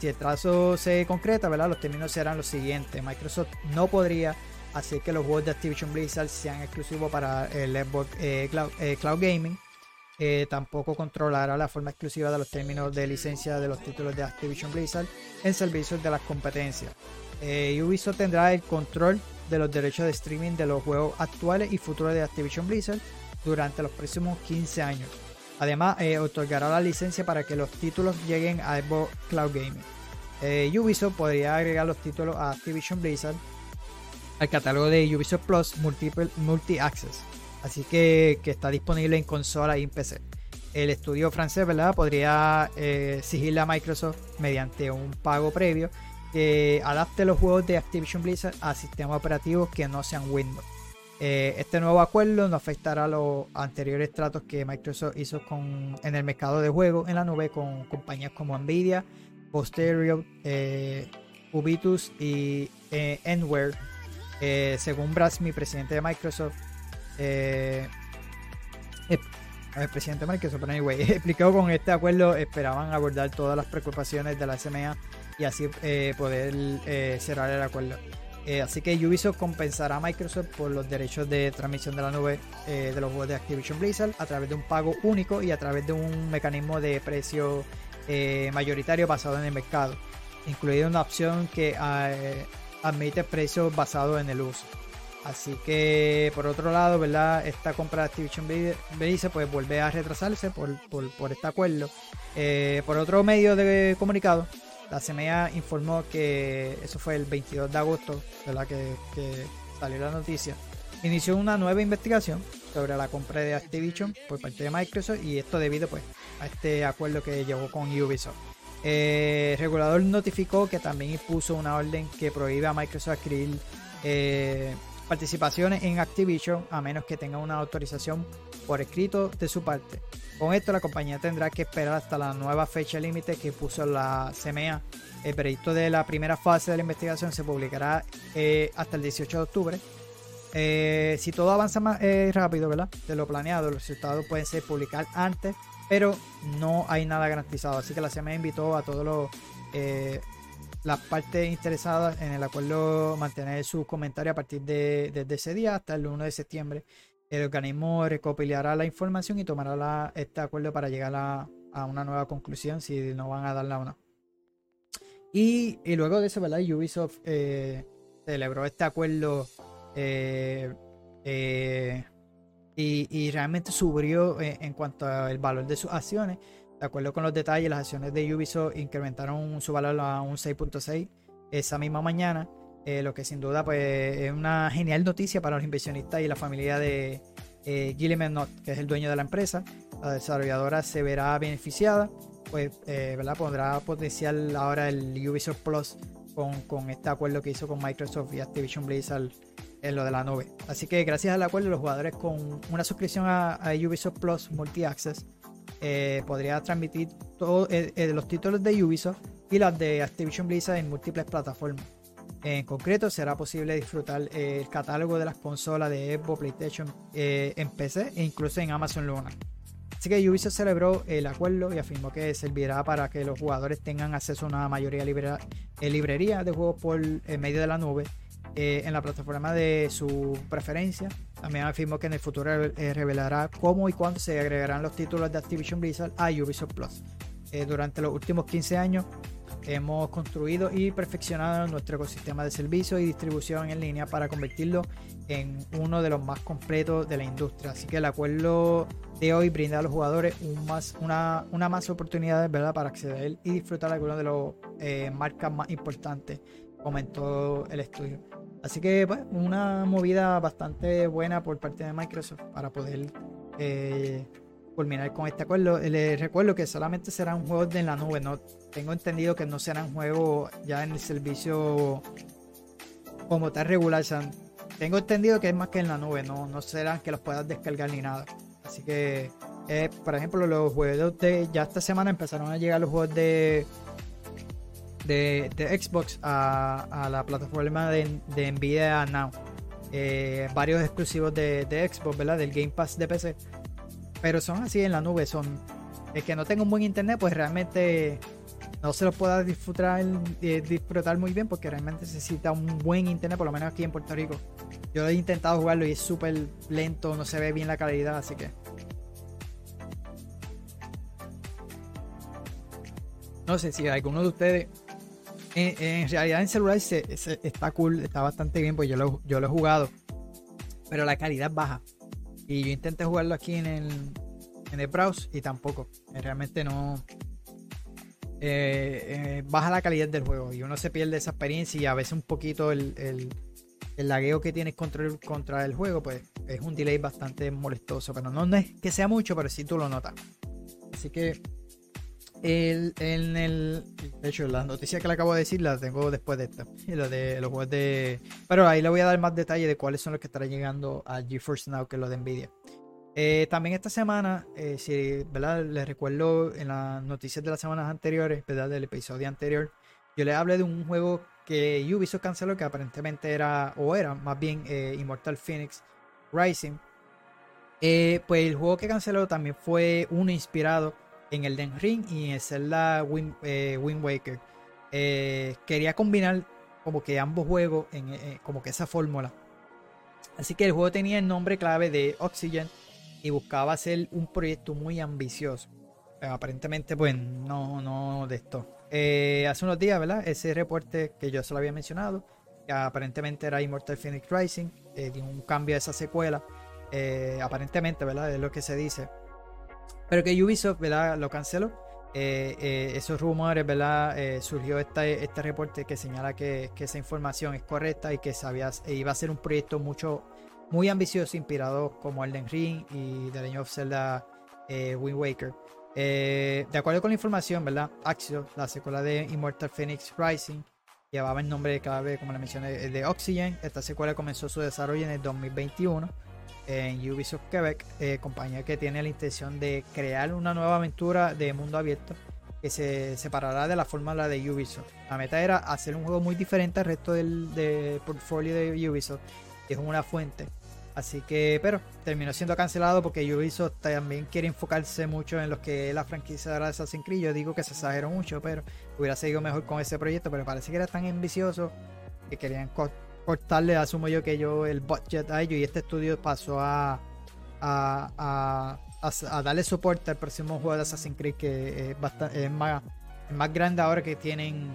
Si el trazo se concreta, ¿verdad? los términos serán los siguientes. Microsoft no podría hacer que los juegos de Activision Blizzard sean exclusivos para el Xbox eh, eh, Cloud, Gaming. Eh, tampoco controlará la forma exclusiva de los términos de licencia de los títulos de Activision Blizzard en servicios de las competencias. Ubisoft tendrá el control de los derechos de streaming de los juegos actuales y futuros de Activision Blizzard durante los próximos 15 años. Además, otorgará la licencia para que los títulos lleguen a Xbox Cloud Gaming. Ubisoft podría agregar los títulos a Activision Blizzard al catálogo de Ubisoft Plus Multiple, Multi Access, así que, está disponible en consola y en PC. El estudio francés ¿verdad? podría eh, exigirle a Microsoft mediante un pago previo que adapte los juegos de Activision Blizzard a sistemas operativos que no sean Windows. Eh, este nuevo acuerdo no afectará los anteriores tratos que Microsoft hizo con, en el mercado de juegos en la nube con compañías como Nvidia, Posterior, eh, Ubitus y eh, Enware. según Brasmi, presidente de Microsoft, el presidente de Microsoft, pero anyway, explicó con este acuerdo esperaban abordar todas las preocupaciones de la SMA y así poder cerrar el acuerdo. Eh, así que Ubisoft compensará a Microsoft por los derechos de transmisión de la nube eh, de los juegos de Activision Blizzard a través de un pago único y a través de un mecanismo de precio eh, mayoritario basado en el mercado, incluida una opción que admite precios basados en el uso. Así que por otro lado, ¿verdad? Esta compra de Activision Blizzard pues vuelve a retrasarse por, por, este acuerdo. por otro medio de comunicado, la CMA informó que eso fue el 22 de agosto, ¿verdad? Que, que salió la noticia. Inició una nueva investigación sobre la compra de Activision por parte de Microsoft y esto debido pues a este acuerdo que llevó con Ubisoft. Eh, el regulador notificó que también impuso una orden que prohíbe a Microsoft adquirir eh, participaciones en Activision a menos que tenga una autorización por escrito de su parte. Con esto la compañía tendrá que esperar hasta la nueva fecha límite que puso la CMA. El proyecto de la primera fase de la investigación se publicará eh, hasta el 18 de octubre. Eh, si todo avanza más eh, rápido, ¿verdad? De lo planeado, los resultados pueden ser publicados antes, pero no hay nada garantizado. Así que la CMA invitó a todos los las partes interesadas en el acuerdo mantener sus comentarios a partir de, de, ese día hasta el 1 de septiembre el organismo recopilará la información y tomará este acuerdo para llegar a, una nueva conclusión si no van a darla o no. Y, luego de eso, ¿verdad? Ubisoft eh, celebró este acuerdo eh, eh, y, realmente subió en, cuanto al valor de sus acciones. De acuerdo con los detalles, las acciones de Ubisoft incrementaron su valor a un 6.6 esa misma mañana, lo que sin duda pues, es una genial noticia para los inversionistas y la familia de eh, que es el dueño de la empresa. La desarrolladora se verá beneficiada, pues eh, ¿verdad? pondrá potencial ahora el Ubisoft Plus con, este acuerdo que hizo con Microsoft y Activision Blizzard en lo de la nube. Así que gracias al acuerdo, los jugadores con una suscripción a, Ubisoft Plus Multi Access eh, podría transmitir todos eh, eh, los títulos de Ubisoft y las de Activision Blizzard en múltiples plataformas. En concreto, será posible disfrutar el catálogo de las consolas de Xbox, PlayStation en PC e incluso en Amazon Luna. Así que Ubisoft celebró el acuerdo y afirmó que servirá para que los jugadores tengan acceso a una mayoría eh, librería de juegos por medio de la nube eh, en la plataforma de su preferencia. También afirmó que en el futuro eh, revelará cómo y cuándo se agregarán los títulos de Activision Blizzard a Ubisoft Plus. durante los últimos 15 años hemos construido y perfeccionado nuestro ecosistema de servicios y distribución en línea para convertirlo en uno de los más completos de la industria. Así que el acuerdo de hoy brinda a los jugadores una, más oportunidades ¿verdad? para acceder y disfrutar de algunas de las eh, marcas más importantes, comentó el estudio. Así que pues, una movida bastante buena por parte de Microsoft para poder eh, culminar con este acuerdo. Les recuerdo que solamente serán juegos de la nube, no tengo entendido que no serán juegos ya en el servicio como tal regular. tengo entendido que es más que en la nube, no, no serán que los puedas descargar ni nada. Así que, eh, por ejemplo, los juegos de ya esta semana empezaron a llegar los juegos de de, Xbox a, la plataforma de, de Nvidia Now. Eh, varios exclusivos de, de Xbox, ¿verdad? Del Game Pass de PC pero son así en la nube, son el que no tenga un buen internet, pues realmente no se lo pueda disfrutar, eh, disfrutar muy bien porque realmente necesita un buen internet, por lo menos aquí en Puerto Rico. Yo he intentado jugarlo y es súper lento, no se ve bien la calidad, así que... No sé si alguno de ustedes... En, realidad en celular se, está cool, está bastante bien, pues yo lo, yo lo he jugado. Pero la calidad baja. Y yo intenté jugarlo aquí en el, en el browse y tampoco. Realmente no. Eh, eh, baja la calidad del juego y uno se pierde esa experiencia y a veces un poquito el, el, lagueo que tienes contra el, contra el juego, pues es un delay bastante molestoso. Pero no es que sea mucho, pero sí tú lo notas. Así que el, en el, de hecho, la noticia que le acabo de decir la tengo después de esta. Lo de los juegos de. Pero ahí le voy a dar más detalle de cuáles son los que estarán llegando a GeForce Now, que es lo de Nvidia. Eh, también esta semana, eh, si ¿verdad? les recuerdo en las noticias de las semanas anteriores, ¿verdad? del episodio anterior, yo les hablé de un juego que Ubisoft canceló que aparentemente era, o era más bien eh, Immortal Phoenix Rising. pues el juego que canceló también fue uno inspirado en el Den Ring y en Zelda Wind, eh, Wind Waker. Eh, quería combinar como que ambos juegos en eh, como que esa fórmula. Así que el juego tenía el nombre clave de Oxygen y buscaba hacer un proyecto muy ambicioso. aparentemente, pues no, no de esto. hace unos días, ¿verdad? Ese reporte que yo se lo había mencionado, que aparentemente era Immortal Phoenix Rising, un cambio a esa secuela. aparentemente, ¿verdad? Es lo que se dice. Pero que Ubisoft, ¿verdad? Lo canceló. Eh, eh, esos rumores, ¿verdad? Eh, surgió este, este reporte que señala que, esa información es correcta y que sabía, iba a ser un proyecto mucho, muy ambicioso, inspirado como Elden Ring y The Legend of Zelda Wind Waker. de acuerdo con la información, ¿verdad? Axio, la secuela de Immortal Phoenix Rising, llevaba el nombre de cada vez, como le mencioné, de Oxygen. Esta secuela comenzó su desarrollo en el 2021 en Ubisoft Quebec, eh, compañía que tiene la intención de crear una nueva aventura de mundo abierto que se separará de la fórmula de Ubisoft. La meta era hacer un juego muy diferente al resto del, portfolio de Ubisoft, que es una fuente. Así que, pero terminó siendo cancelado porque Ubisoft también quiere enfocarse mucho en lo que es la franquicia de Assassin's Creed. Yo digo que se exageró mucho, pero hubiera seguido mejor con ese proyecto, pero parece que era tan ambicioso que querían cortarle, asumo yo que yo el budget a ellos y este estudio pasó a, a, a, darle soporte al próximo juego de Assassin's Creed que es, bastante, es, más, más grande ahora que tienen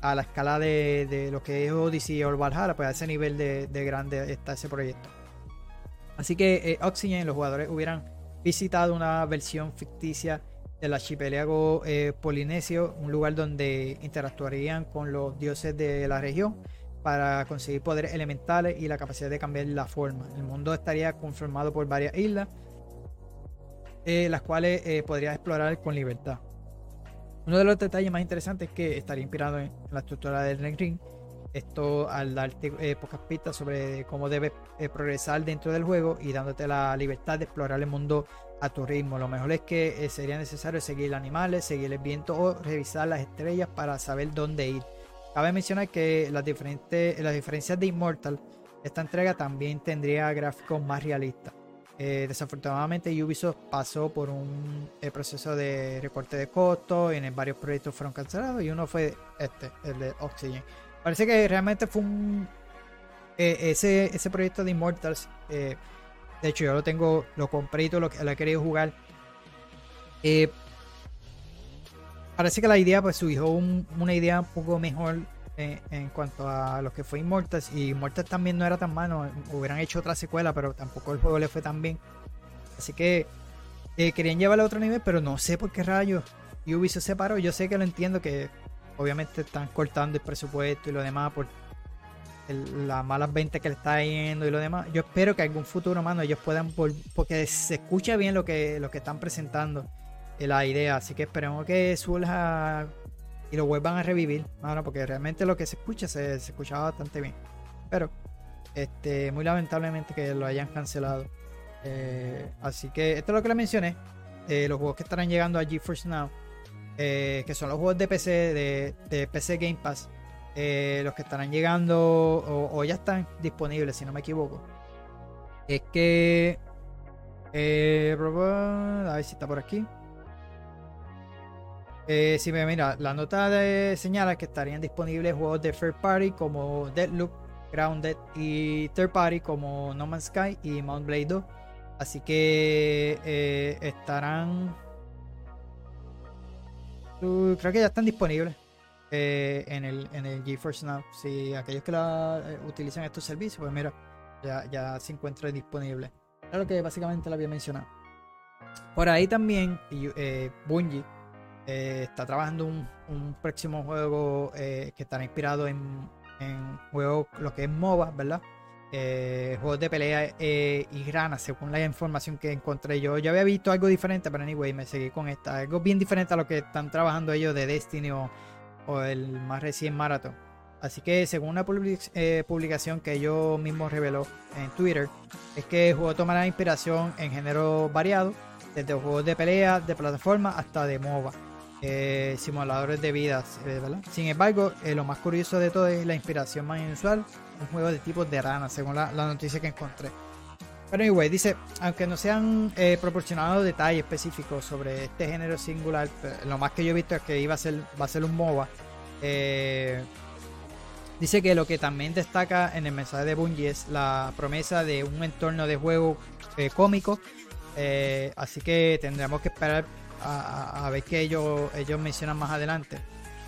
a la escala de, lo que es Odyssey o Valhalla, pues a ese nivel de, grande está ese proyecto. Así que eh, Oxygen, los jugadores hubieran visitado una versión ficticia del archipiélago eh, polinesio, un lugar donde interactuarían con los dioses de la región para conseguir poderes elementales y la capacidad de cambiar la forma. El mundo estaría conformado por varias islas, eh, las cuales eh, podría explorar con libertad. Uno de los detalles más interesantes es que estaría inspirado en la estructura del Ring. Esto al darte eh, pocas pistas sobre cómo debes progresar dentro del juego y dándote la libertad de explorar el mundo a tu ritmo. Lo mejor es que sería necesario seguir animales, seguir el viento o revisar las estrellas para saber dónde ir. Cabe mencionar que las, diferentes, las diferencias de Immortal, esta entrega también tendría gráficos más realistas. Eh, desafortunadamente Ubisoft pasó por un eh, proceso de recorte de costos, en varios proyectos fueron cancelados y uno fue este, el de Oxygen. Parece que realmente fue un... Eh, ese, ese proyecto de Immortals, de hecho yo lo tengo, lo compré y todo lo, lo he querido jugar parece que la idea pues surgió una idea un poco mejor eh, en cuanto a lo que fue Immortals. Y Immortals también no era tan malo hubieran hecho otra secuela pero tampoco el juego le fue tan bien. Así que eh, querían llevarlo a otro nivel pero no sé por qué rayos Ubisoft se separó yo sé que lo entiendo que obviamente están cortando el presupuesto y lo demás por las malas ventas que le está yendo y lo demás. Yo espero que algún futuro mano ellos puedan porque se escucha bien lo que lo que están presentando la idea. Así que esperemos que surja y lo vuelvan a revivir, mano, porque realmente lo que se escucha se, se escuchaba bastante bien. Pero, este, muy lamentablemente que lo hayan cancelado. Eh, así que esto es lo que le mencioné. Eh, los juegos que estarán llegando a GeForce Now, eh, que son los juegos de PC, de, PC Game Pass, los que estarán llegando o, o, ya están disponibles, si no me equivoco. Es que. a ver si está por aquí. Eh, si me mira, la nota de señala que estarían disponibles juegos de third party como Deadloop, Grounded y third party como No Man's Sky y Mount Blade 2. Así que eh, estarán. Uh, creo que ya están disponibles eh, en, el, en el GeForce Now. Si aquellos que la, utilizan estos servicios, pues mira, ya, ya se encuentra disponible. Claro que básicamente lo había mencionado. Por ahí también, Bungie eh, está trabajando un, próximo juego eh, que estará inspirado en, en juegos, lo que es MOBA, ¿verdad? Eh, juegos de pelea y granas, según la información que encontré yo. Ya había visto algo diferente, pero anyway, me seguí con esta. Algo bien diferente a lo que están trabajando ellos de Destiny o, el más recién Marathon. Así que según una publicación que ellos mismos reveló en Twitter, es que el juego tomará inspiración en géneros variados, desde juegos de pelea, de plataforma hasta de MOBA. Eh, simuladores de vidas, eh, Sin embargo, eh, lo más curioso de todo es la inspiración más inusual, un juego de tipo de rana, según la, noticia que encontré. Pero anyway, dice, aunque no se han proporcionado detalles específicos sobre este género singular, lo más que yo he visto es que iba a ser, va a ser un MOBA. dice que lo que también destaca en el mensaje de Bungie es la promesa de un entorno de juego cómico. así que tendremos que esperar a, ver qué ellos, ellos mencionan más adelante.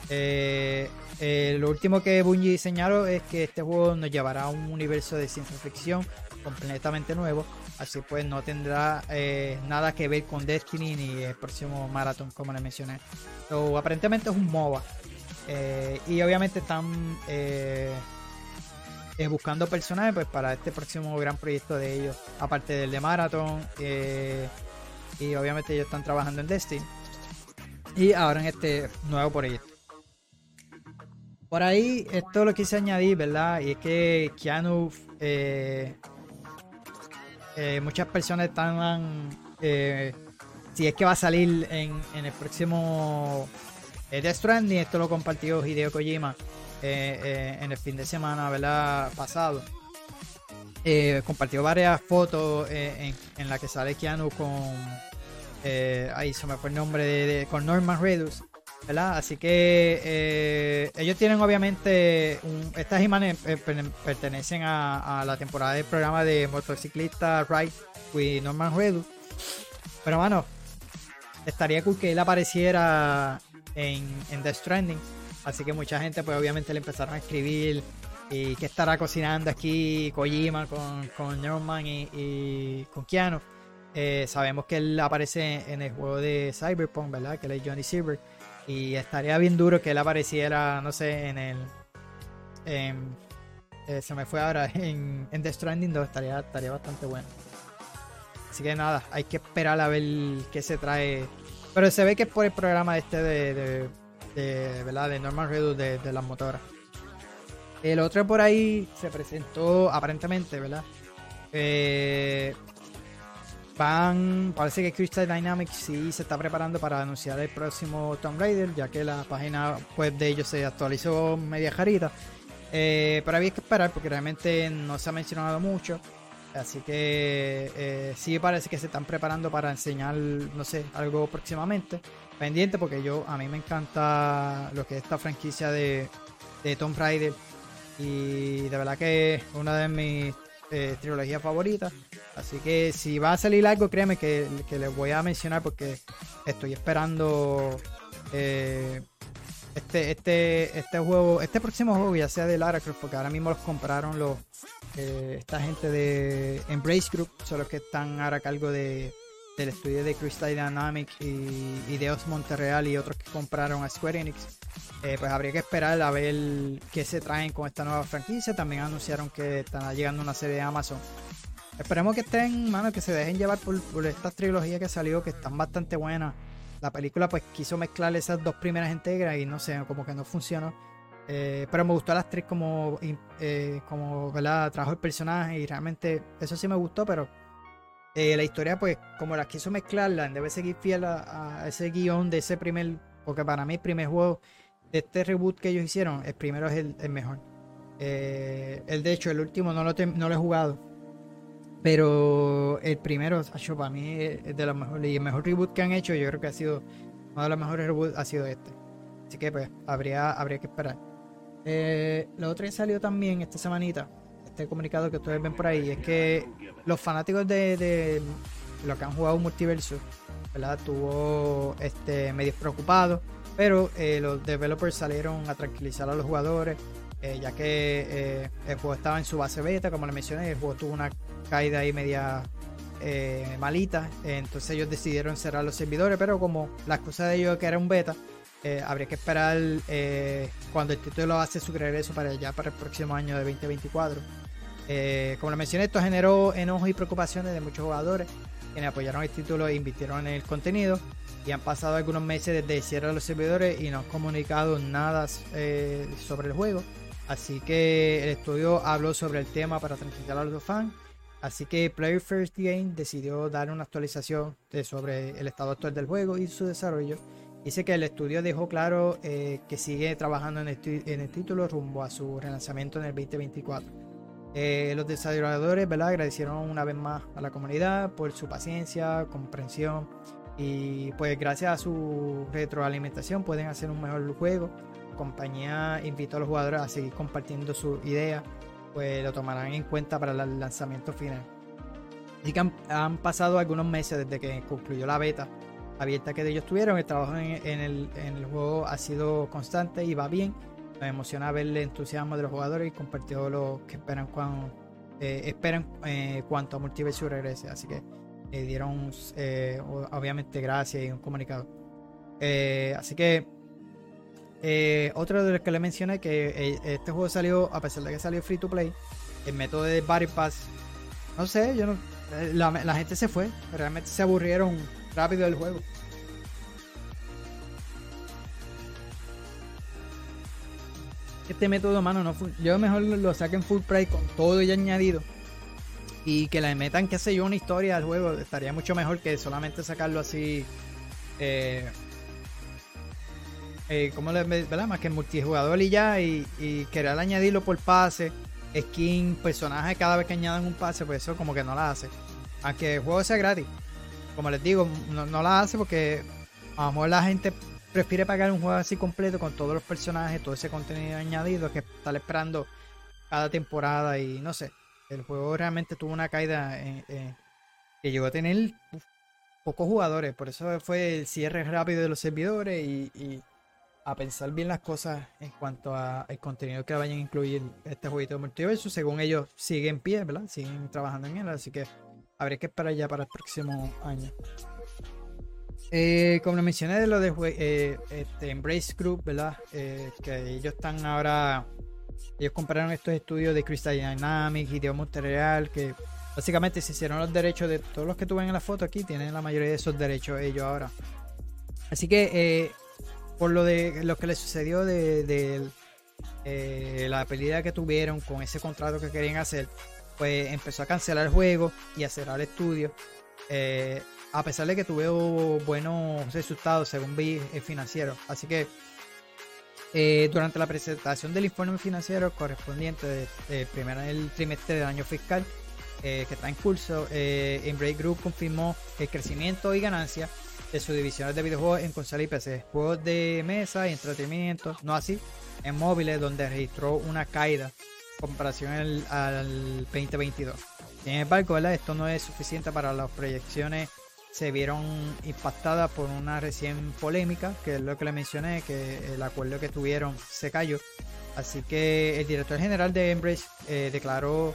Eh, eh, lo último que Bungie señaló es que este juego nos llevará a un universo de ciencia ficción completamente nuevo, así pues no tendrá eh, nada que ver con Destiny ni el próximo Marathon como les mencioné. So, aparentemente es un MOBA y obviamente están buscando personajes pues, para este próximo gran proyecto de ellos, aparte del de Marathon y obviamente ellos están trabajando en Destiny. Y ahora en este nuevo proyecto. Por ahí, esto lo quise añadir, ¿verdad? Y es que Keanu, eh, eh, muchas personas están, eh, si es que va a salir en, el próximo Death Stranding, esto lo compartió Hideo Kojima en el fin de semana, ¿verdad? Pasado. Compartió varias fotos eh, en, la que sale Keanu con. Eh, ahí se me fue el nombre de, con Norman Reedus, ¿verdad? Así que ellos tienen obviamente. estas imágenes pertenecen a, la temporada del programa de motociclista Ride with Norman Reedus. Pero, bueno, estaría cool que él apareciera en, en The Stranding. Así que mucha gente, pues obviamente le empezaron a escribir y qué estará cocinando aquí Kojima con, con Neumann y, con Keanu. Eh, sabemos que él aparece en el juego de Cyberpunk, ¿verdad? Que él es Johnny Silver. Y estaría bien duro que él apareciera, no sé, en el. Eh, se me fue ahora en, en Stranding 2. Estaría, estaría bastante bueno. Así que nada, hay que esperar a ver qué se trae. Pero se ve que es por el programa este de, de, ¿verdad? de Normal Redu de, de las motoras. El otro por ahí se presentó aparentemente, ¿verdad? Eh, van, parece que Crystal Dynamics sí se está preparando para anunciar el próximo Tomb Raider, ya que la página web de ellos se actualizó media jarita. Eh, pero había que esperar porque realmente no se ha mencionado mucho. Así que eh, sí parece que se están preparando para enseñar, no sé, algo próximamente. Pendiente porque yo, a mí me encanta lo que es esta franquicia de, de Tomb Raider. Y de verdad que es una de mis eh, trilogías favoritas. Así que si va a salir algo, créeme que, les voy a mencionar porque estoy esperando eh, este, este, este juego, este próximo juego, ya sea de Lara Croft, porque ahora mismo los compraron los eh, esta gente de Embrace Group, son los que están ahora a cargo de, del estudio de Crystal Dynamics y, y de Osmond Real y otros que compraron a Square Enix. Eh, pues habría que esperar a ver qué se traen con esta nueva franquicia. También anunciaron que están llegando una serie de Amazon. Esperemos que estén, mano, que se dejen llevar por, por estas trilogías que salió, que están bastante buenas. La película pues quiso mezclar esas dos primeras integras y no sé, como que no funcionó. Eh, pero me gustó la actriz como, eh, como ¿verdad? trajo el personaje y realmente eso sí me gustó, pero la historia pues como la quiso mezclarla, debe seguir fiel a, a, ese guion de ese primer, porque para mí el primer juego este reboot que ellos hicieron, el primero es el, mejor. Eh, el de hecho, el último no lo, no lo he jugado. Pero el primero, para mí es de los mejores. Y el mejor reboot que han hecho, yo creo que ha sido uno de los mejores reboots ha sido este. Así que pues habría, habría que esperar. Eh, lo otro que salió también esta semanita, este comunicado que ustedes ven por ahí, es que los fanáticos de, de lo que han jugado multiverso, ¿verdad? Tuvo este, medios preocupados pero eh, los developers salieron a tranquilizar a los jugadores, eh, ya que eh, el juego estaba en su base beta, como les mencioné, el juego tuvo una caída ahí media malita, entonces ellos decidieron cerrar los servidores, pero como la excusa de ellos que era un beta, habría que esperar cuando el título hace su regreso para ya para el próximo año de 2024. como les mencioné, esto generó enojos y preocupaciones de muchos jugadores quienes apoyaron el título e invirtieron en el contenido y han pasado algunos meses desde el cierre de los servidores y no han comunicado nada eh, sobre el juego. Así que el estudio habló sobre el tema para tranquilizar a los fans. Así que Player First Game decidió dar una actualización sobre el estado actual del juego y su desarrollo. Dice que el estudio dejó claro eh, que sigue trabajando en el, título rumbo a su relanzamiento en el 2024. Eh, los desarrolladores agradecieron una vez más a la comunidad por su paciencia, comprensión y pues gracias a su retroalimentación pueden hacer un mejor juego. La compañía invitó a los jugadores a seguir compartiendo sus ideas, pues lo tomarán en cuenta para el lanzamiento final. Así que han, pasado algunos meses desde que concluyó la beta abierta que ellos tuvieron. El trabajo en, el, juego ha sido constante y va bien. Me emociona ver el entusiasmo de los jugadores y compartió lo que esperan cuando eh, esperan eh, cuanto a Multiverse regrese. Así que eh, dieron eh, obviamente gracias y un comunicado. Eh, así que otro de los que le mencioné que este juego salió, a pesar de que salió free to play, el método de Battle Pass, no sé, yo no, la, gente se fue, realmente se aburrieron rápido del juego. Este método, mano, no yo mejor lo saquen full price con todo ya añadido y que le metan, qué sé yo, una historia al juego, estaría mucho mejor que solamente sacarlo así. Eh, eh, ¿Cómo le verdad? Más que multijugador y ya, y, querer añadirlo por pase, skin, personaje cada vez que añadan un pase, pues eso como que no la hace. Aunque el juego sea gratis. Como les digo, no, no la hace porque a lo mejor la gente prefiere pagar un juego así completo con todos los personajes, todo ese contenido añadido que estar esperando cada temporada y no sé el juego realmente tuvo una caída que llegó a tener pocos jugadores. Por eso fue el cierre rápido de los servidores y, a pensar bien las cosas en cuanto al contenido que vayan a incluir este jueguito de multiverso. Según ellos, sigue en pie, ¿verdad? Siguen trabajando en él, así que habría que esperar ya para el próximo año. Eh, como lo mencioné de lo de eh, este Embrace Group, ¿verdad? Eh, que ellos están ahora. Ellos compraron estos estudios de Crystal Dynamics y de Real, que básicamente se hicieron los derechos de todos los que tuve en la foto aquí, tienen la mayoría de esos derechos ellos ahora. Así que por lo de lo que les sucedió de, eh, la pérdida que tuvieron con ese contrato que querían hacer, pues empezó a cancelar el juego y a cerrar el estudio. Eh, a pesar de que tuvo buenos resultados según vi el financiero. Así que eh, durante la presentación del informe financiero correspondiente del de primer trimestre del año fiscal que está en curso, Embrace Group confirmó el crecimiento y ganancia de sus divisiones de videojuegos en consola y PC, juegos de mesa y entretenimiento, no así en móviles donde registró una caída en comparación al, 2022. Sin embargo, esto no es suficiente para las proyecciones se vieron impactadas por una recién polémica, que es lo que le mencioné, que el acuerdo que tuvieron se cayó. Así que el director general de Embrace eh, declaró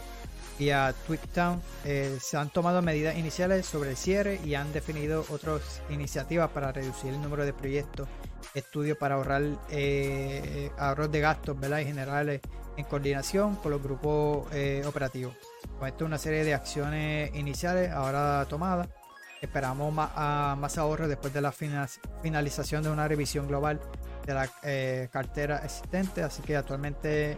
vía Twittown eh, se han tomado medidas iniciales sobre el cierre y han definido otras iniciativas para reducir el número de proyectos, estudios para ahorrar eh, ahorros de gastos ¿verdad? y generales en coordinación con los grupos operativos. Con esto una serie de acciones iniciales ahora tomadas. Esperamos más, más ahorros después de la finalización de una revisión global de la eh, cartera existente, así que actualmente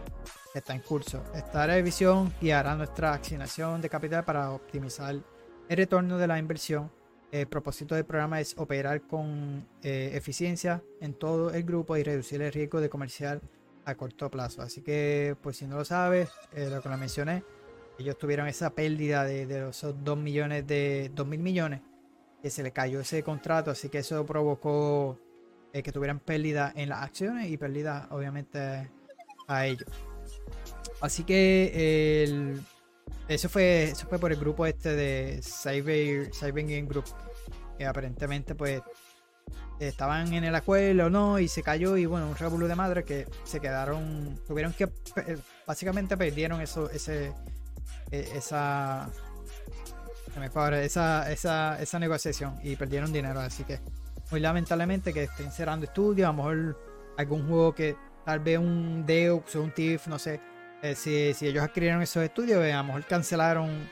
está en curso. Esta revisión guiará nuestra asignación de capital para optimizar el retorno de la inversión. El propósito del programa es operar con eh, eficiencia en todo el grupo y reducir el riesgo de comercial a corto plazo. Así que, pues si no lo sabes, eh, lo que lo mencioné, ellos tuvieron esa pérdida de, de esos 2 millones de 2 mil millones que se le cayó ese contrato, así que eso provocó eh, que tuvieran pérdida en las acciones y pérdida obviamente a ellos. Así que eso fue eso fue por el grupo este de Cyber, Cyber Game Group que aparentemente pues estaban en el acuerdo o no y se cayó y bueno un revolú de madre que se quedaron tuvieron que básicamente perdieron eso ese e, esa esa, esa, esa negociación y perdieron dinero así que muy lamentablemente que estén cerrando estudios, a lo mejor algún juego que tal vez un Deux o un TIFF, no sé, eh, si, si, ellos adquirieron esos estudios, eh, a lo mejor cancelaron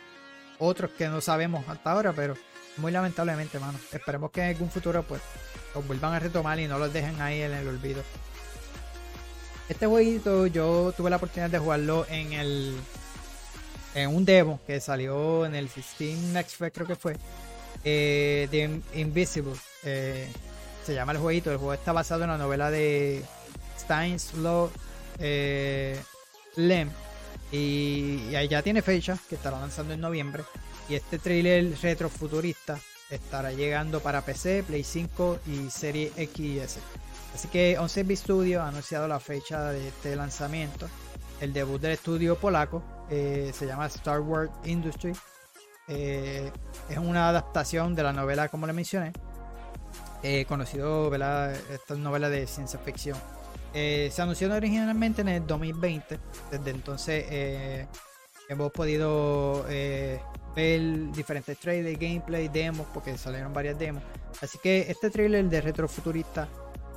otros que no sabemos hasta ahora, pero muy lamentablemente, mano. Esperemos que en algún futuro pues los vuelvan a retomar y no los dejen ahí en el olvido. Este jueguito yo tuve la oportunidad de jugarlo en el en un demo que salió en el Steam Next Fest creo que fue eh, Invisible. Eh, se llama el jueguito. El juego está basado en la novela de Stanislaw eh, Lem. Y, ahí ya tiene fecha, que estará lanzando en noviembre. Y este trailer retrofuturista estará llegando para PC, Play 5 y Serie X y S. Así que 11 Bit Studio ha anunciado la fecha de este lanzamiento. El debut del estudio polaco se llama Star Wars Industry eh, es una adaptación de la novela, como le mencioné, eh, conocido, Esta novela de ciencia ficción. Eh, se anunció originalmente en el 2020. Desde entonces hemos podido ver diferentes trailers, gameplay, demos, porque salieron varias demos. Así que este trailer de retrofuturista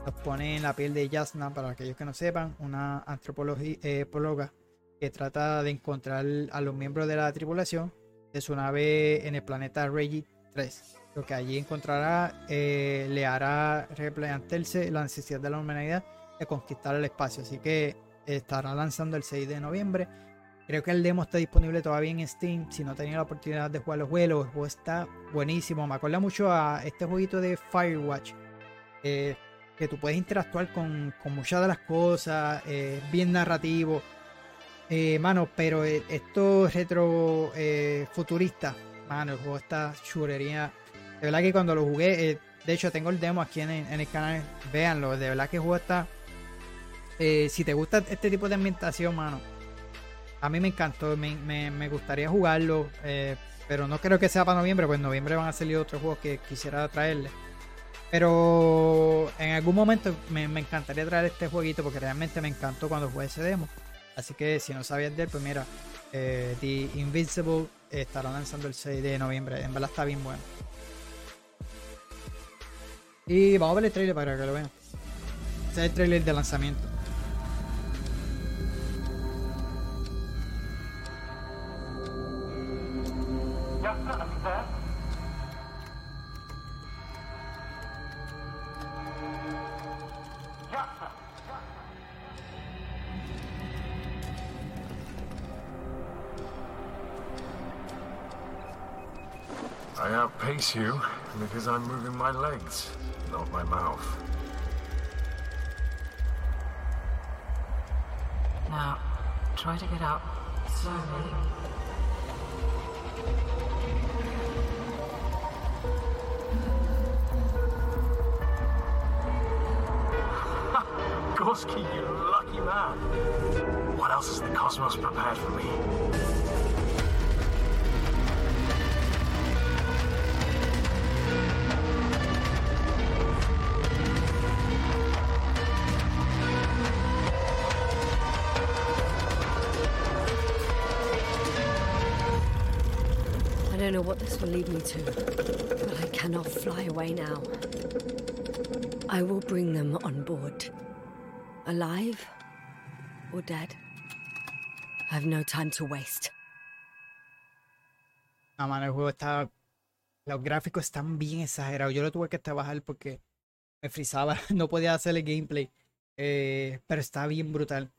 nos pone en la piel de Yasna, para aquellos que no sepan, una antropóloga que trata de encontrar a los miembros de la tripulación de su nave en el planeta Reggie 3. Lo que allí encontrará eh, le hará replantearse la necesidad de la humanidad de conquistar el espacio. Así que estará lanzando el 6 de noviembre. Creo que el demo está disponible todavía en Steam. Si no tenía la oportunidad de jugar los juegos, el juego está buenísimo. Me acuerda mucho a este jueguito de Firewatch. Eh, que tú puedes interactuar con, muchas de las cosas. Eh, bien narrativo. Eh, mano, pero eh, esto retro eh, futurista, mano, el juego está chulería. De verdad que cuando lo jugué, de hecho tengo el demo aquí en, el canal, véanlo, de verdad que el juego está... si te gusta este tipo de ambientación, mano, a mí me encantó, me, gustaría jugarlo, pero no creo que sea para noviembre, pues en noviembre van a salir otros juegos que quisiera traerle. Pero en algún momento me, encantaría traer este jueguito porque realmente me encantó cuando jugué ese demo. Así que si no sabías de él, pues mira, eh, The Invincible estará lanzando el 6 de noviembre. En verdad está bien bueno. Y vamos a ver el trailer para que lo vean. Este es el trailer de lanzamiento. You because I'm moving my legs, not my mouth. Now, try to get up slowly. Gorski, you lucky man. What else has the cosmos prepared for me? Don't know what this will lead me to, but I cannot fly away now. I will bring them on board. Alive or dead. I have no time to waste. Ah, mano, el juego está. Los gráficos están bien exagerados. Yo lo tuve que trabajar porque me frizaba. No podía hacer el gameplay. Eh, pero está bien brutal.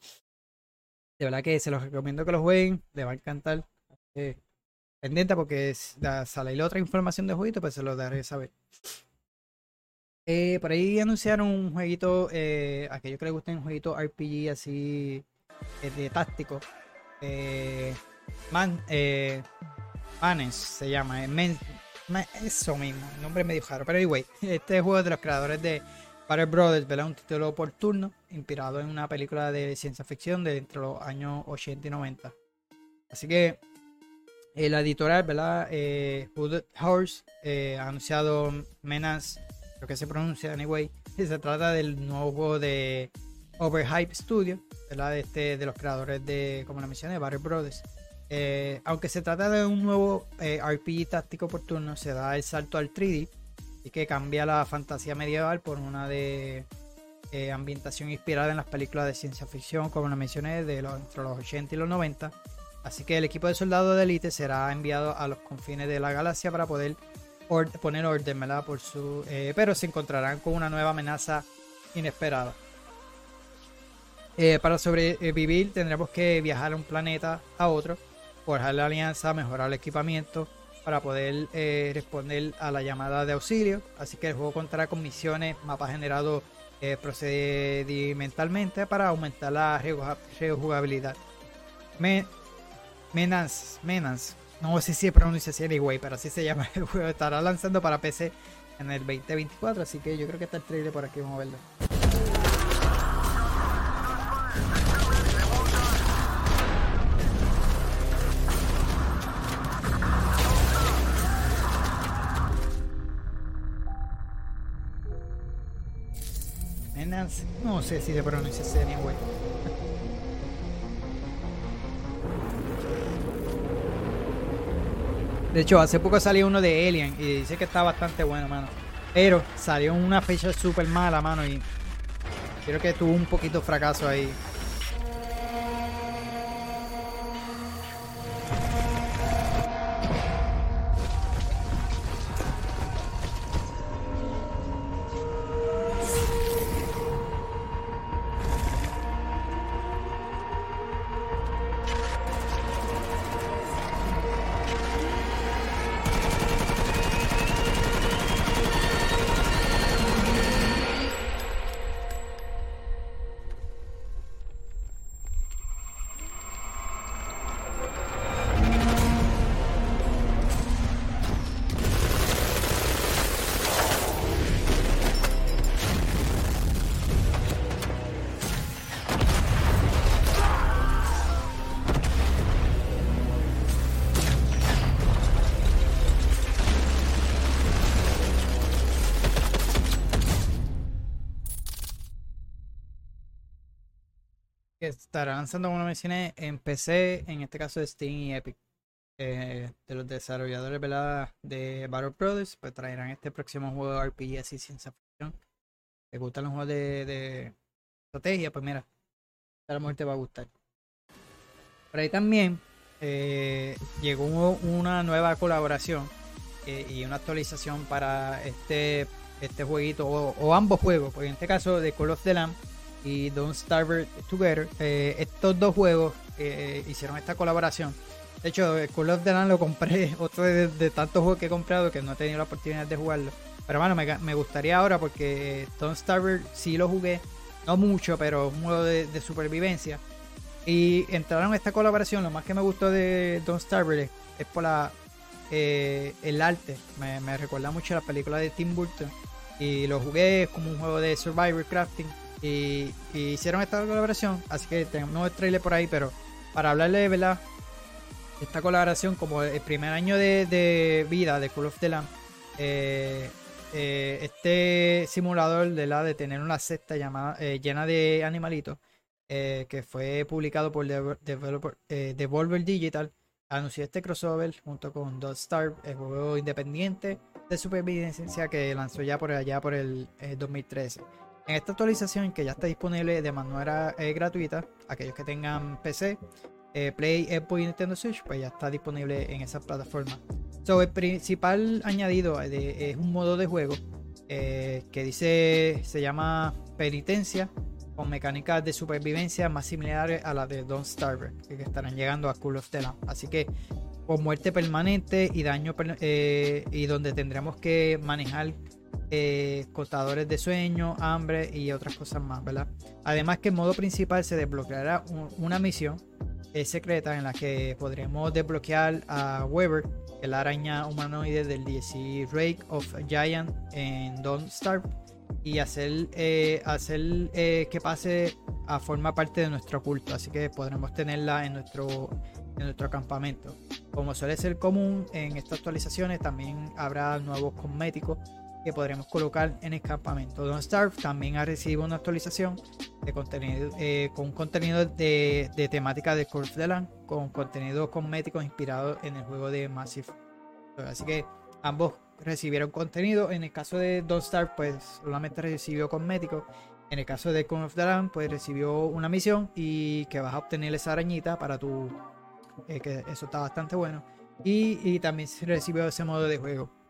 De verdad que se los recomiendo que lo jueguen. Les va a encantar. Eh, pendiente porque sale otra información de jueguito, pues se lo daré saber. Eh, por ahí anunciaron un jueguito, eh, aquellos que les gusten un jueguito RPG así eh, de táctico. Eh, Man, Manes se llama. eso mismo, el nombre medio raro. Pero anyway, este juego es de los creadores de Battle Brothers, ¿verdad? Un título por turno, inspirado en una película de ciencia ficción de entre los años 80 y 90. Así que la editorial, ¿verdad? Eh, Horse eh, ha anunciado Menace, lo que se pronuncia anyway. Y se trata del nuevo de Overhype Studio, ¿verdad? De, este, de los creadores de, como lo mencioné, Battle Brothers. Eh, aunque se trata de un nuevo RPG táctico por turno, se da el salto al 3D y que cambia la fantasía medieval por una de ambientación inspirada en las películas de ciencia ficción, como lo mencioné, de los, entre los 80 y los 90 Así que el equipo de soldados de élite será enviado a los confines de la galaxia para poder poner orden, ¿verdad? Por su, eh, pero se encontrarán con una nueva amenaza inesperada. Eh, para sobrevivir tendremos que viajar a un planeta a otro, forjar la alianza, mejorar el equipamiento para poder eh, responder a la llamada de auxilio. Así que el juego contará con misiones, mapas generados procedimentalmente para aumentar la rejugabilidad. Menans, Menans, no sé si se pronuncia así anyway, pero así se llama el juego. Estará lanzando para PC en el 2024, así que yo creo que está el trailer por aquí, vamos a verlo. Menans, no sé si se pronuncia así anyway. De hecho, hace poco salió uno de Alien y dice que está bastante bueno, mano. Pero salió una fecha súper mala, mano, y creo que tuvo un poquito fracaso ahí. Lanzando, como mencioné, en PC, en este caso de Steam y Epic. Eh, de los desarrolladores ¿verdad? de Battle Brothers, pues traerán este próximo juego RPG así ciencia ficción. ¿Te gustan los juegos de, de estrategia? Pues mira, a lo mejor te va a gustar. Por ahí también eh, llegó una nueva colaboración eh, y una actualización para este, este jueguito, o, ambos juegos, porque en este caso de Call of the Lamb y Don't Starve Together, eh, estos dos juegos hicieron esta colaboración. De hecho, Call of the Lamb lo compré, otro de, tantos juegos que he comprado que no he tenido la oportunidad de jugarlo. Pero bueno, me, gustaría ahora porque Don't Starve sí lo jugué, no mucho, pero un juego de supervivencia. Y entraron a esta colaboración. Lo más que me gustó de Don't Starve es por eh, el arte. Me, recuerda mucho a la película de Tim Burton. Y lo jugué como un juego de Survivor Crafting. Y, hicieron esta colaboración. Así que tenemos el trailer por ahí. Pero para hablarle de verdad, esta colaboración, como el primer año de, vida de Call of the Lamb, eh, eh, este simulador de la de tener una cesta llamada llena de animalitos eh, que fue publicado por Developer, eh, Devolver Digital, anunció este crossover junto con Dot Star, el juego independiente de supervivencia que lanzó ya por allá por el 2013. Eh, en esta actualización, que ya está disponible de manera gratuita, aquellos que tengan PC, Play, Apple y Nintendo Switch, pues ya está disponible en esa plataforma. So, el principal añadido es un modo de juego que dice, se llama Penitencia, con mecánicas de supervivencia más similares a las de Don't Starve, que estarán llegando a Cool of the Así que con muerte permanente y daño eh, y donde tendremos que manejar eh, de sueño, hambre y otras cosas más, ¿verdad? Además que en modo principal se desbloqueará una misión eh, secreta en la que podremos desbloquear a Weber, el araña humanoide del DC Rake of Giant en Don't Starve y hacer, eh, hacer eh, que pase a formar parte de nuestro culto. Así que podremos tenerla en nuestro, en nuestro campamento. Como suele ser común en estas actualizaciones, también habrá nuevos cosméticos que podremos colocar en el campamento. Don't Starve también ha recibido una actualización de contenido, eh, con contenido de, temática de Call of Land, con contenido cosméticos inspirados en el juego de Massive. Así que ambos recibieron contenido. En el caso de Don't Star, pues solamente recibió cosméticos. En el caso de of the Land, pues recibió una misión y que vas a obtener esa arañita para tu. Eh, que eso está bastante bueno. Y también recibió ese modo de juego.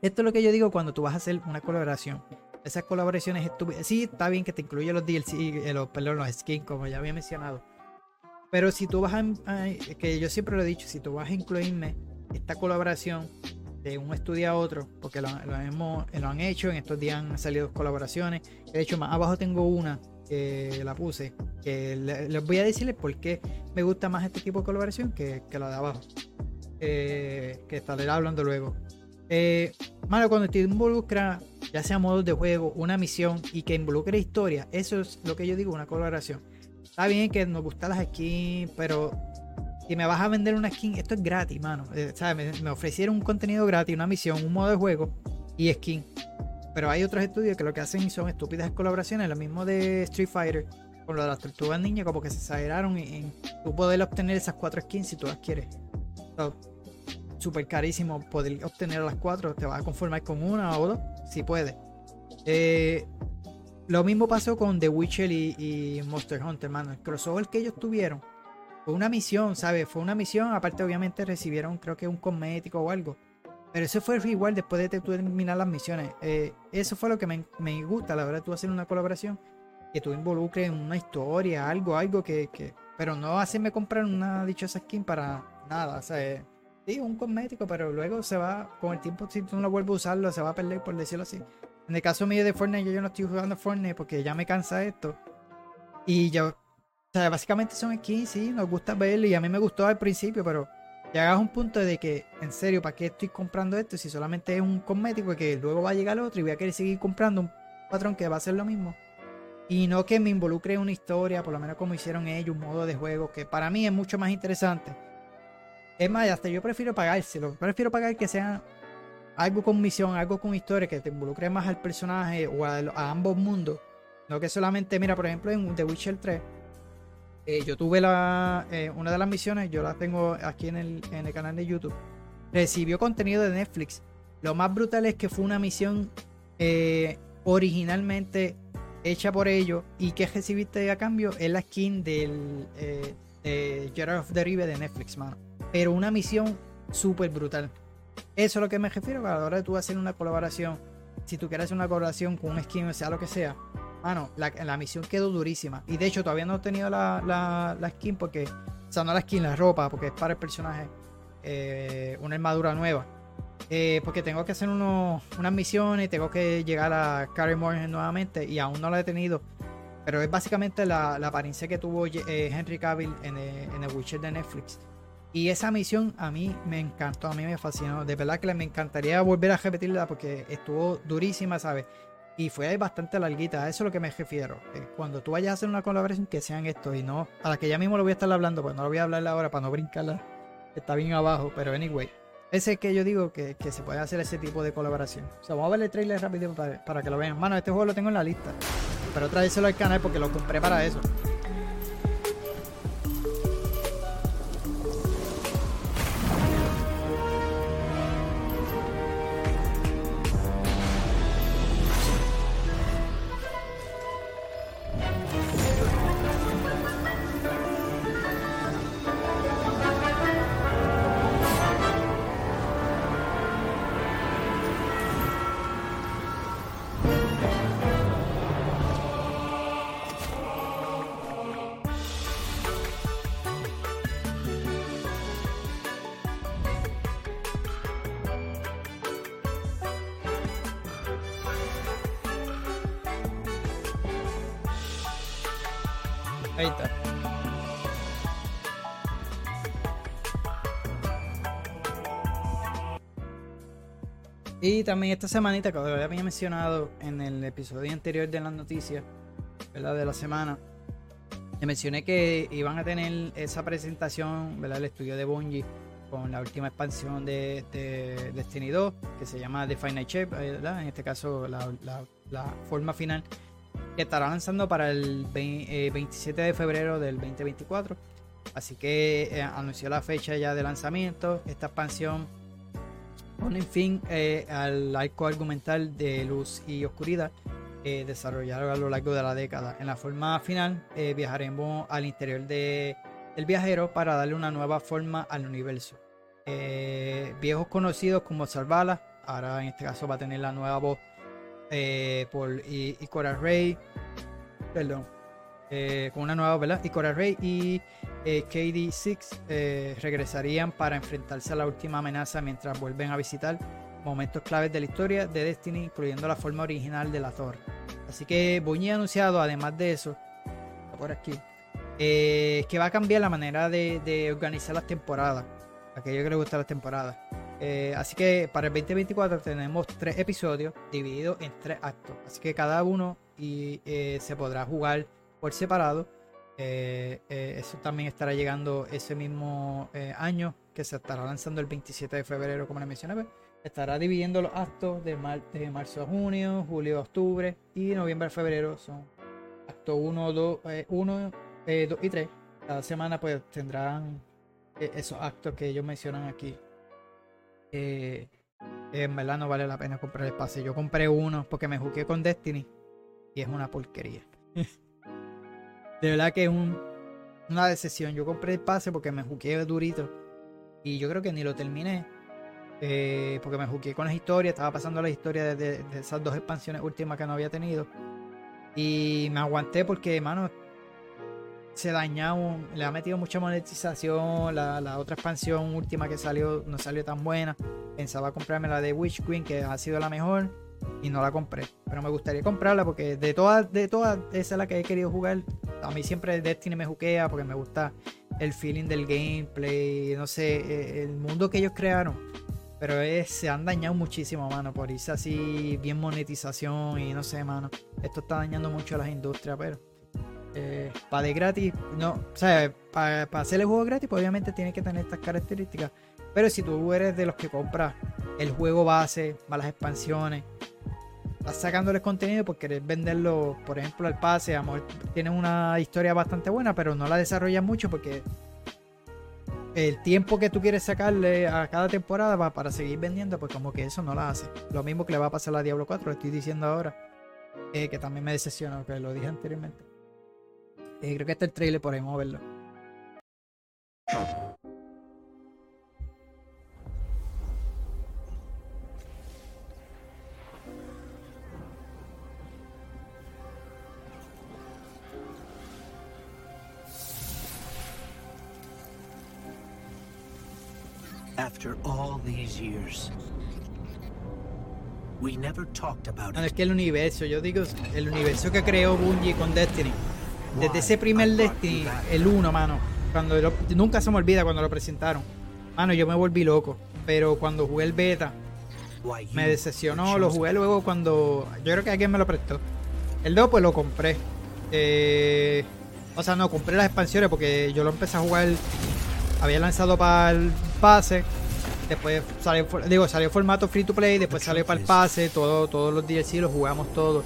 Esto es lo que yo digo cuando tú vas a hacer una colaboración. Esas colaboraciones estúpidas. Sí, está bien que te incluye los DLC, eh, los, perdón, los skins, como ya había mencionado. Pero si tú vas a, que yo siempre lo he dicho, si tú vas a incluirme esta colaboración de un estudio a otro, porque lo, han hecho, en estos días han salido colaboraciones. De hecho, más abajo tengo una que la puse, que les voy a decirles por qué me gusta más este tipo de colaboración que, que la de abajo, eh, que estaré hablando luego. Eh, cuando te involucra, ya sea modos de juego, una misión y que involucre historia, eso es lo que yo digo, una colaboración. Está bien que nos gustan las skins, pero y me vas a vender una skin, esto es gratis, mano. Eh, me, ofrecieron un contenido gratis, una misión, un modo de juego y skin. Pero hay otros estudios que lo que hacen son estúpidas colaboraciones, lo mismo de Street Fighter, con lo de las tortugas niñas, como que se exageraron en, tú poder obtener esas cuatro skins si tú las quieres. Súper carísimo poder obtener las cuatro, te vas a conformar con una o dos, si puedes. Eh, lo mismo pasó con The Witcher y, Monster Hunter, mano. El crossover que ellos tuvieron fue una misión, ¿sabes? Fue una misión, aparte obviamente recibieron creo que un cosmético o algo. Pero eso fue igual después de terminar las misiones. Eh, eso fue lo que me, gusta a la hora de tú hacer una colaboración. Que tú involucres en una historia, algo, algo que, Pero no hacerme comprar una dichosa skin para nada. O sea, sí, un cosmético, pero luego se va, con el tiempo, si tú no vuelves a usarlo, se va a perder, por decirlo así. En el caso mío de Fortnite, yo, yo no estoy jugando Fortnite porque ya me cansa esto. Y yo o sea, básicamente son skins, sí, nos gusta verlo y a mí me gustó al principio, pero llegas a un punto de que, en serio, ¿para qué estoy comprando esto si solamente es un cosmético que luego va a llegar otro y voy a querer seguir comprando un patrón que va a ser lo mismo? Y no que me involucre en una historia, por lo menos como hicieron ellos, un modo de juego que para mí es mucho más interesante. Es más, hasta yo prefiero pagárselo. Prefiero pagar que sea algo con misión, algo con historia, que te involucre más al personaje o a, ambos mundos. No que solamente, mira, por ejemplo, en The Witcher 3 eh, yo tuve la, eh, una de las misiones, yo la tengo aquí en el, en el canal de YouTube. Recibió contenido de Netflix. Lo más brutal es que fue una misión eh, originalmente hecha por ellos y que recibiste a cambio es la skin del eh, de Gerard of the River de Netflix, mano. Pero una misión súper brutal. Eso es lo que me refiero a la hora de tú hacer una colaboración. Si tú quieres hacer una colaboración con un skin, o sea lo que sea, mano, la, la misión quedó durísima. Y de hecho, todavía no he tenido la, skin porque, o sea, no la skin, la ropa, porque es para el personaje eh, una armadura nueva. Eh, porque tengo que hacer unas misiones, tengo que llegar a Carrie Morgan nuevamente y aún no la he tenido. Pero es básicamente la, la apariencia que tuvo eh, Henry Cavill en en el Witcher de Netflix. Y esa misión a mí me encantó, a mí me fascinó. De verdad que me encantaría volver a repetirla porque estuvo durísima, ¿sabes? Y fue bastante larguita, a eso es lo que me refiero. Eh, Cuando tú vayas a hacer una colaboración, que sean esto y no a la que ya mismo lo voy a estar hablando, pues no lo voy a hablar ahora para no brincarla. Está bien abajo, pero anyway. Ese es que yo digo que, que se puede hacer ese tipo de colaboración. O sea, vamos a ver el trailer rápido para, para que lo vean. Mano, este juego lo tengo en la lista. Pero traérselo al canal porque lo compré para eso. También esta semanita, que había mencionado en el episodio anterior de las noticias, ¿verdad? De la semana, le mencioné que iban a tener esa presentación, ¿verdad? El estudio de Bungie con la última expansión de, de Destiny 2, que se llama The Final Shape. En este caso, la, forma final, que estará lanzando para el vein- eh, 27 de febrero del 2024. Así que eh, anunció la fecha ya de lanzamiento. Esta expansión pone fin eh, al arco argumental de luz y oscuridad eh, desarrollado a lo largo de la década. En la forma final eh, viajaremos al interior de, del viajero para darle una nueva forma al universo. Viejos conocidos como Salvala, ahora en este caso va a tener la nueva voz por I- Ikora Rey, perdón, con una nueva, ¿verdad? Ikora Rey y eh, KD6 eh, regresarían para enfrentarse a la última amenaza mientras vuelven a visitar momentos claves de la historia de Destiny, incluyendo la forma original de la torre. Así que Bungie ha anunciado, además de eso, por aquí, eh, que va a cambiar la manera de, organizar las temporadas. A aquellos que les gustan las temporadas. Así que para el 2024 tenemos tres episodios divididos en tres actos. Así que cada uno y, se podrá jugar por separado. Eh, eh, eso también estará llegando ese mismo eh, año que se estará lanzando el 27 de febrero, como les mencioné. pues, Estará dividiendo los actos de, mar- de marzo a junio, julio a octubre y noviembre a febrero. Son acto 1, 2 y 3. Cada semana pues tendrán esos actos que ellos mencionan aquí. En verdad no vale la pena comprar el pase. Yo compré uno porque me jugué con Destiny y es una porquería. de verdad que es un- una decepción. Yo compré el pase porque me jugué durito y yo creo que ni lo terminé. eh, porque me jugué con las historias, estaba pasando las historias de, de- de esas dos expansiones últimas que no había tenido. Y me aguanté porque, mano, se dañaba, le ha metido mucha monetización. La, la otra expansión última que salió no salió tan buena. Pensaba comprarme la de Witch Queen, que ha sido la mejor, y no la compré. Pero me gustaría comprarla porque de todas, de todas, esa es la que he querido jugar. A mí siempre Destiny me juquea porque me gusta el feeling del gameplay, no sé, eh, el mundo que ellos crearon. Pero es- se han dañado muchísimo, mano, por irse así bien monetización y no sé, mano. Esto está dañando mucho a las industrias, pero para de gratis, no, o sea, para hacer el juego gratis, pues obviamente tiene que tener estas características. Pero si tú eres de los que compras el juego base, más las expansiones, sacándoles contenido por querer venderlo, por ejemplo, al pase. A lo mejor una historia bastante buena, pero no la desarrollan mucho porque el tiempo que tú quieres sacarle a cada temporada va para seguir vendiendo, pues como que eso no la hace. Lo mismo que le va a pasar a Diablo 4, lo estoy diciendo ahora, eh, que también me decepcionó, que lo dije anteriormente. Eh, creo que este es el trailer por ahí, vamos verlo. No, es que el universo, yo digo, el universo que creó Bungie con Destiny. Desde ese primer Destiny, el 1, mano. Cuando lo- nunca se me olvida cuando lo presentaron. Mano, yo me volví loco. Pero cuando jugué el beta, me decepcionó. Lo jugué luego cuando. Yo creo que alguien me lo prestó. El 2, pues lo compré. Eh, o sea, no, compré las expansiones porque yo lo empecé a jugar. Había lanzado para el pase. Después salió, digo, salió formato free to play. Después salió para el pase. Todo, todos los DLC los jugamos todos.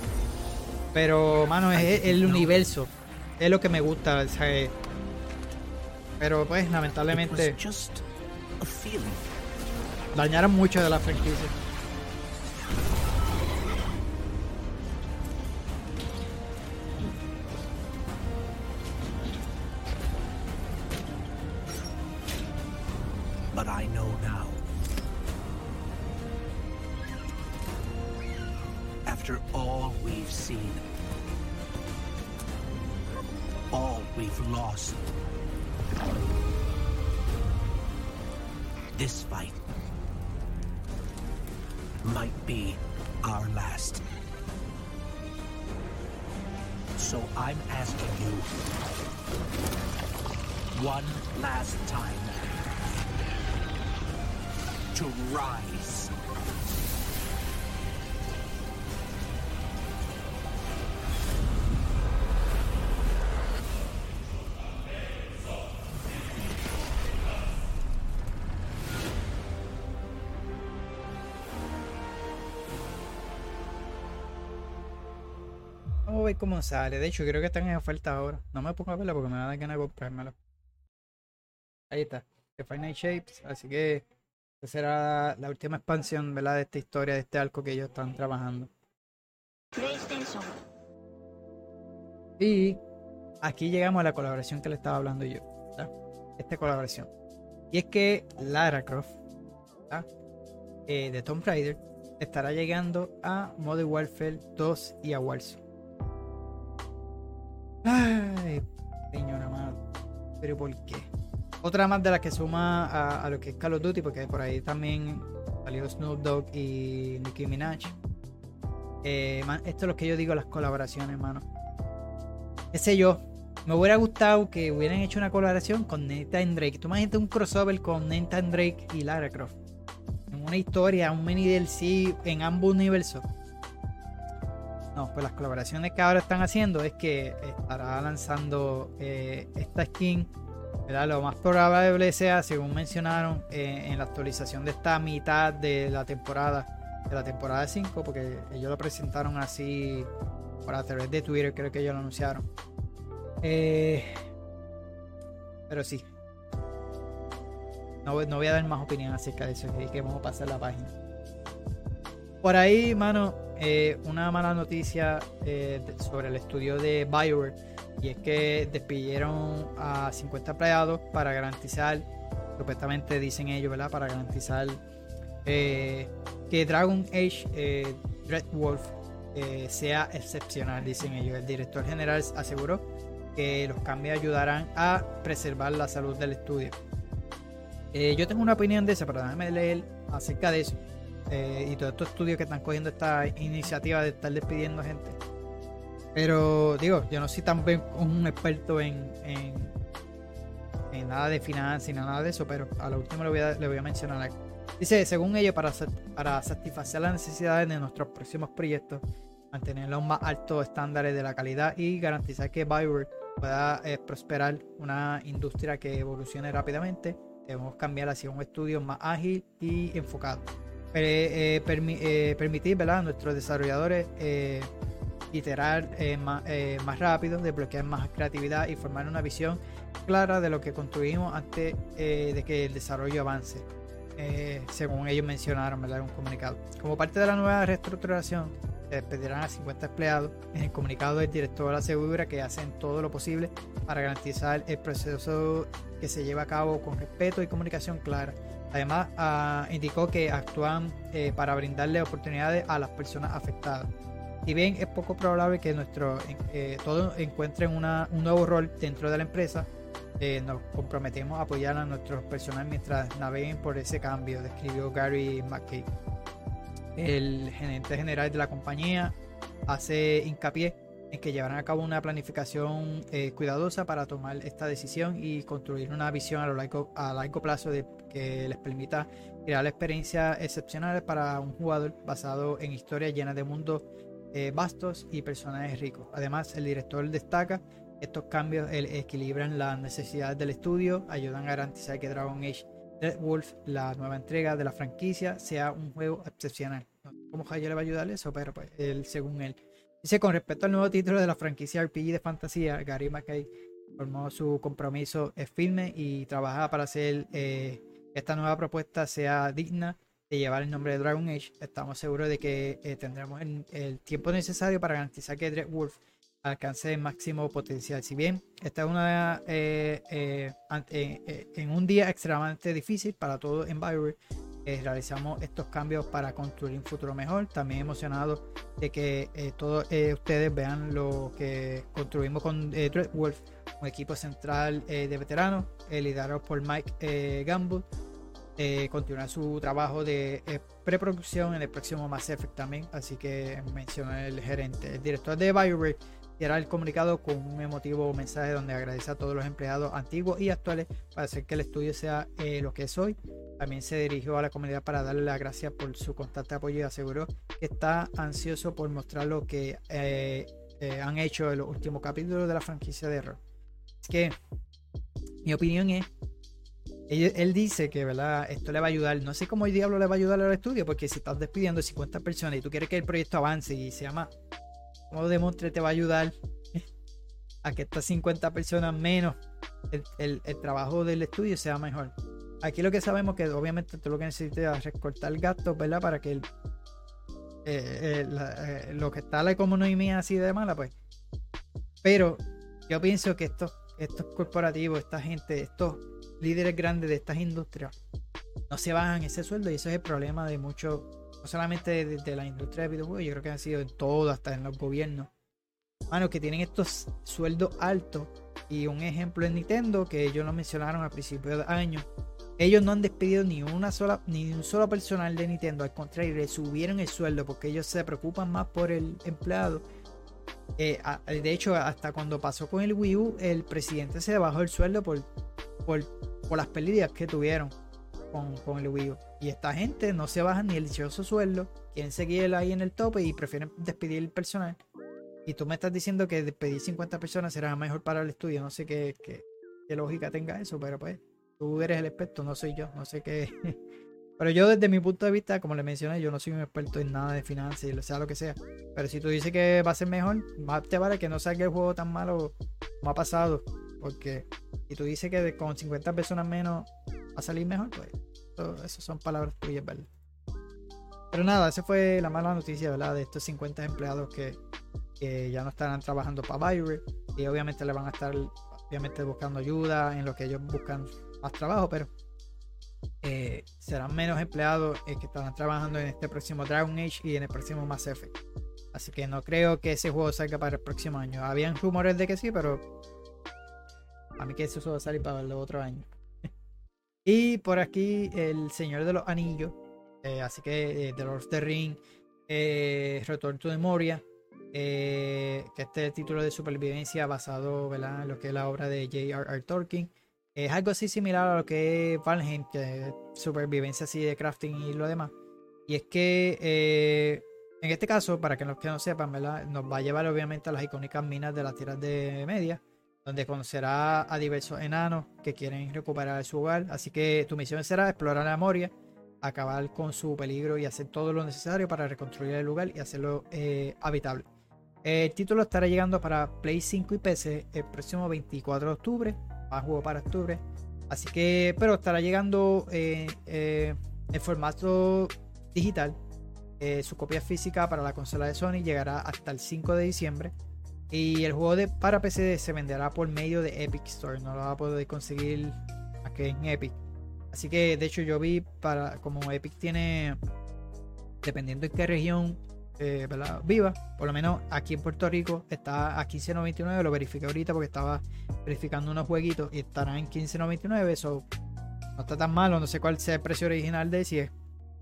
Pero, mano, es el universo. Es lo que me gusta. o sea, eh, pero, pues, lamentablemente, dañaron mucho de la franquicia. After all we've seen, all we've lost, this fight might be our last. So I'm asking you one last time to rise. Cómo sale. De hecho, creo que están en oferta ahora. No me pongo a verla porque me da ganas de comprármelo. Ahí está. The Final Shapes. Así que esa será la última expansión, ¿verdad? De esta historia, de este arco que ellos están trabajando. PlayStation. Y aquí llegamos a la colaboración que le estaba hablando yo. ¿verdad? Esta colaboración. Y es que Lara Croft. Eh, de Tomb Raider estará llegando a Modern Warfare 2 y a Warzone. Ay, señora madre. Pero ¿por qué? Otra más de las que suma a, a lo que es Call of Duty, porque por ahí también salió Snoop Dogg y Nicki Minaj. Eh, esto es lo que yo digo, las colaboraciones, mano qué sé yo, me hubiera gustado que hubieran hecho una colaboración con Nathan Drake. Tú imagínate un crossover con Nathan Drake y Lara Croft. En una historia, un mini DLC en ambos universos. No, pues las colaboraciones que ahora están haciendo es que estará lanzando eh, esta skin. ¿verdad? Lo más probable sea, según mencionaron eh, en la actualización de esta mitad de la temporada, de la temporada 5, porque ellos lo presentaron así por a través de Twitter, creo que ellos lo anunciaron. Eh, pero sí. No, no voy a dar más opinión acerca de eso, que vamos a pasar la página. Por ahí, mano, eh, una mala noticia eh, sobre el estudio de Bioware. Y es que despidieron a 50 empleados para garantizar, supuestamente dicen ellos, ¿verdad? Para garantizar eh, que Dragon Age Dreadwolf eh, sea excepcional, dicen ellos. El director general aseguró que los cambios ayudarán a preservar la salud del estudio. Yo tengo una opinión de eso, pero déjame leer acerca de eso. Eh, y todos estos estudios que están cogiendo esta iniciativa de estar despidiendo gente. Pero digo, yo no soy tan bien un experto en, en, nada de finanzas ni nada de eso, pero a lo último le voy a, le voy a mencionar algo. Dice, según ellos, para, para satisfacer las necesidades de nuestros próximos proyectos, mantener los más altos estándares de la calidad y garantizar que Bioware pueda eh, prosperar una industria que evolucione rápidamente, debemos cambiar hacia un estudio más ágil y enfocado. Eh, eh, permi- permitir a nuestros desarrolladores eh, iterar más, rápido, desbloquear más creatividad y formar una visión clara de lo que construimos antes de que el desarrollo avance, según ellos mencionaron en un comunicado. Como parte de la nueva reestructuración, se despedirán a 50 empleados. En el comunicado, el director asegura que hacen todo lo posible para garantizar el proceso que se lleva a cabo con respeto y comunicación clara. Además, ah, indicó que actúan eh, para brindarle oportunidades a las personas afectadas. Si bien es poco probable que nuestro, eh, todos encuentren un nuevo rol dentro de la empresa, eh, nos comprometemos a apoyar a nuestros personal mientras naveguen por ese cambio, describió Gary McKay. El gerente general de la compañía hace hincapié en que llevarán a cabo una planificación eh, cuidadosa para tomar esta decisión y construir una visión a, lo largo, a largo plazo que les permita crear experiencias excepcionales para un jugador basado en historias llenas de mundos eh, vastos y personajes ricos. Además, el director destaca que estos cambios el- equilibran las necesidades del estudio, ayudan a garantizar que Dragon Age Red Wolf, la nueva entrega de la franquicia, sea un juego excepcional. Cómo le va a ayudar eso, pero pues según él. Dice, con respecto al nuevo título de la franquicia RPG de fantasía, Gary McKay formó su compromiso es firme y trabaja para hacer eh, que esta nueva propuesta sea digna de llevar el nombre de Dragon Age. Estamos seguros de que eh, tendremos el, tiempo necesario para garantizar que Dread Wolf alcance el máximo potencial. Si bien esta es una eh, en un día extremadamente difícil para todos en Bioware, eh, realizamos estos cambios para construir un futuro mejor. También emocionado de que eh, todos eh, ustedes vean lo que construimos con eh, Dread Wolf, un equipo central eh, de veteranos, eh, liderado por Mike Gamble. Continuar su trabajo de preproducción en el próximo Mass Effect también, así que mencionó el gerente. El director de BioWare cierra el comunicado con un emotivo mensaje donde agradece a todos los empleados antiguos y actuales para hacer que el estudio sea eh, lo que es hoy. También se dirigió a la comunidad para darle las gracias por su constante apoyo y aseguró que está ansioso por mostrar lo que eh, eh, han hecho en los últimos capítulos de la franquicia de Error. Es que mi opinión es, él, dice que ¿verdad? esto le va a ayudar, no sé cómo el diablo le va a ayudar al estudio, porque si estás despidiendo 50 personas y tú quieres que el proyecto avance y se llama, ¿cómo demontre te va a ayudar a que estas 50 personas menos el, el- trabajo del estudio sea mejor? Aquí lo que sabemos que obviamente tú lo que necesitas es recortar gastos, ¿verdad? Para que eh, eh, eh, lo que está la economía así de mala, pues. Pero yo pienso que estos, estos corporativos, esta gente, estos líderes grandes de estas industrias, no se bajan ese sueldo y ese es el problema de muchos, no solamente de, la industria de videojuegos, yo creo que han sido en todo, hasta en los gobiernos. Mano, que tienen estos sueldos altos y un ejemplo es Nintendo, que ellos lo mencionaron al principio de año. Ellos no han despedido ni una sola, ni un solo personal de Nintendo, al contrario, le subieron el sueldo porque ellos se preocupan más por el empleado. Eh, a- de hecho, hasta cuando pasó con el Wii U, el presidente se bajó el sueldo por, por, por las pérdidas que tuvieron con, con el Wii U. Y esta gente no se baja ni el dichoso sueldo, quieren seguir ahí en el tope y prefieren despedir el personal. Y tú me estás diciendo que despedir 50 personas será mejor para el estudio. No sé qué, qué, qué lógica tenga eso, pero pues tú eres el experto, no soy yo. No sé qué. Pero yo desde mi punto de vista, como le mencioné, yo no soy un experto en nada de finanzas sea lo que sea. Pero si tú dices que va a ser mejor, más te vale que no salga el juego tan malo como ha pasado. Porque si tú dices que con 50 personas menos va a salir mejor, pues eso son palabras tuyas, ¿verdad? Pero nada, esa fue la mala noticia, ¿verdad? De estos 50 empleados que, ya no estarán trabajando para Byre y obviamente le van a estar obviamente buscando ayuda en lo que ellos buscan más trabajo, pero eh, serán menos empleados eh, que estarán trabajando en este próximo Dragon Age y en el próximo Mass Effect. Así que no creo que ese juego salga para el próximo año. Habían rumores de que sí, pero a mí que eso va a salir para el otro año. Y por aquí el Señor de los Anillos, eh, así que eh, The Lord of the Ring, eh, Return to the Moria, eh, que este título de supervivencia basado ¿verdad? en lo que es la obra de J.R.R. Tolkien. Es algo así similar a lo que es Valheim, que es supervivencia así de crafting y lo demás. Y es que en este caso, para que los que no sepan, ¿verdad? nos va a llevar obviamente a las icónicas minas de las tierras de media, donde conocerá a diversos enanos que quieren recuperar su hogar. Así que tu misión será explorar la Moria acabar con su peligro y hacer todo lo necesario para reconstruir el lugar y hacerlo eh, habitable. El título estará llegando para Play 5 y PC el próximo 24 de octubre, más juego para octubre. Así que, pero estará llegando eh, eh, en formato digital. su copia física para la consola de Sony llegará hasta el 5 de diciembre. Y el juego de, para PC se venderá por medio de Epic Store. No lo va a poder conseguir aquí en Epic. Así que de hecho yo vi para como Epic tiene, dependiendo en qué región eh, viva, por lo menos aquí en Puerto Rico está a 15.99, lo verifiqué ahorita porque estaba verificando unos jueguitos y estarán en 15.99, eso no está tan malo, no sé cuál sea el precio original de si es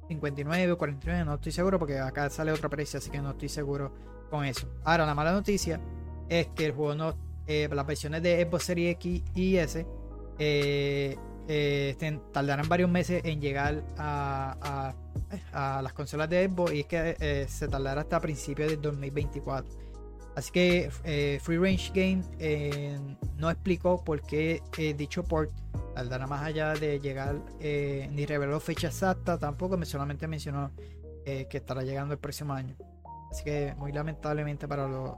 59 o 49, no estoy seguro porque acá sale otro precio, así que no estoy seguro con eso. Ahora la mala noticia es que el juego no, eh, las versiones de Xbox Series X y S eh, eh, tardarán varios meses en llegar a, las consolas de Xbox y es que se tardará hasta principios de 2024. Así que Free Range Game no explicó por qué dicho port tardará más allá de llegar, ni reveló fecha exacta tampoco, me solamente mencionó que estará llegando el próximo año. Así que muy lamentablemente para los,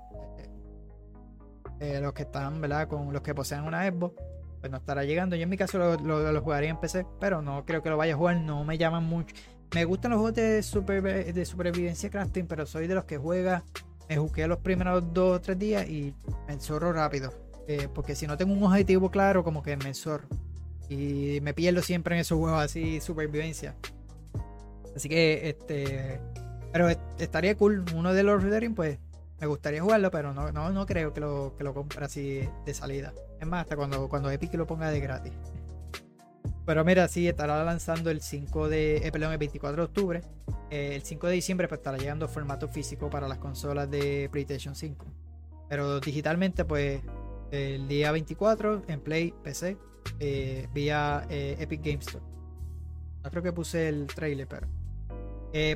los que están, ¿verdad? Con los que poseen una Xbox pues no estará llegando. Yo en mi caso lo, jugaría en PC, pero no creo que lo vaya a jugar, no me llaman mucho. Me gustan los juegos de, super, de supervivencia crafting, pero soy de los que juega, me jugué los primeros dos o tres días y me enzorro rápido. Eh, porque si no tengo un objetivo claro, como que me enzorro. Y me pierdo siempre en esos juegos así, supervivencia. Así que, este. Pero estaría cool. Uno de los Reading, pues me gustaría jugarlo, pero no, no, no creo que lo, que lo compre así de salida. Es más, hasta cuando, cuando Epic lo ponga de gratis. Pero mira, sí, estará lanzando el 5 de. Eh, el 24 de octubre. Eh, el 5 de diciembre pues, estará llegando formato físico para las consolas de PlayStation 5. Pero digitalmente, pues, el día 24 en Play, PC, eh, vía Epic Games Store. No creo que puse el trailer, pero.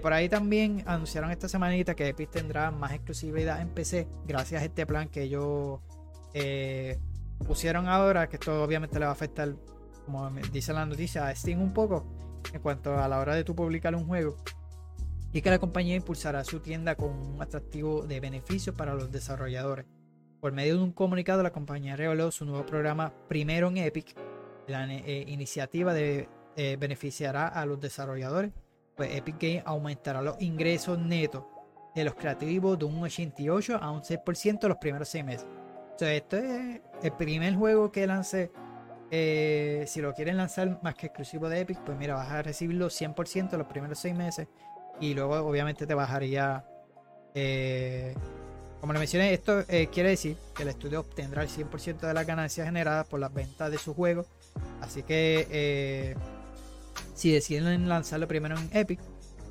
Por ahí también anunciaron esta semanita que Epic tendrá más exclusividad en PC gracias a este plan que ellos pusieron ahora, que esto obviamente le va a afectar, como dice la noticia, a Steam un poco en cuanto a la hora de tú publicar un juego. Y que la compañía impulsará su tienda con un atractivo de beneficios para los desarrolladores. Por medio de un comunicado, la compañía reveló su nuevo programa Primero en Epic. La eh, iniciativa de, eh, beneficiará a los desarrolladores, pues Epic Games aumentará los ingresos netos de los creativos de un 88 a un 6% los primeros 6 meses. O sea, esto es el primer juego que lance. Eh, si lo quieren lanzar más que exclusivo de Epic, pues mira, vas a recibirlo 100% los primeros 6 meses. Y luego, obviamente, te bajaría. Eh, como le mencioné, esto eh, quiere decir que el estudio obtendrá el 100% de las ganancias generadas por las ventas de su juego. Así que si deciden lanzarlo primero en Epic,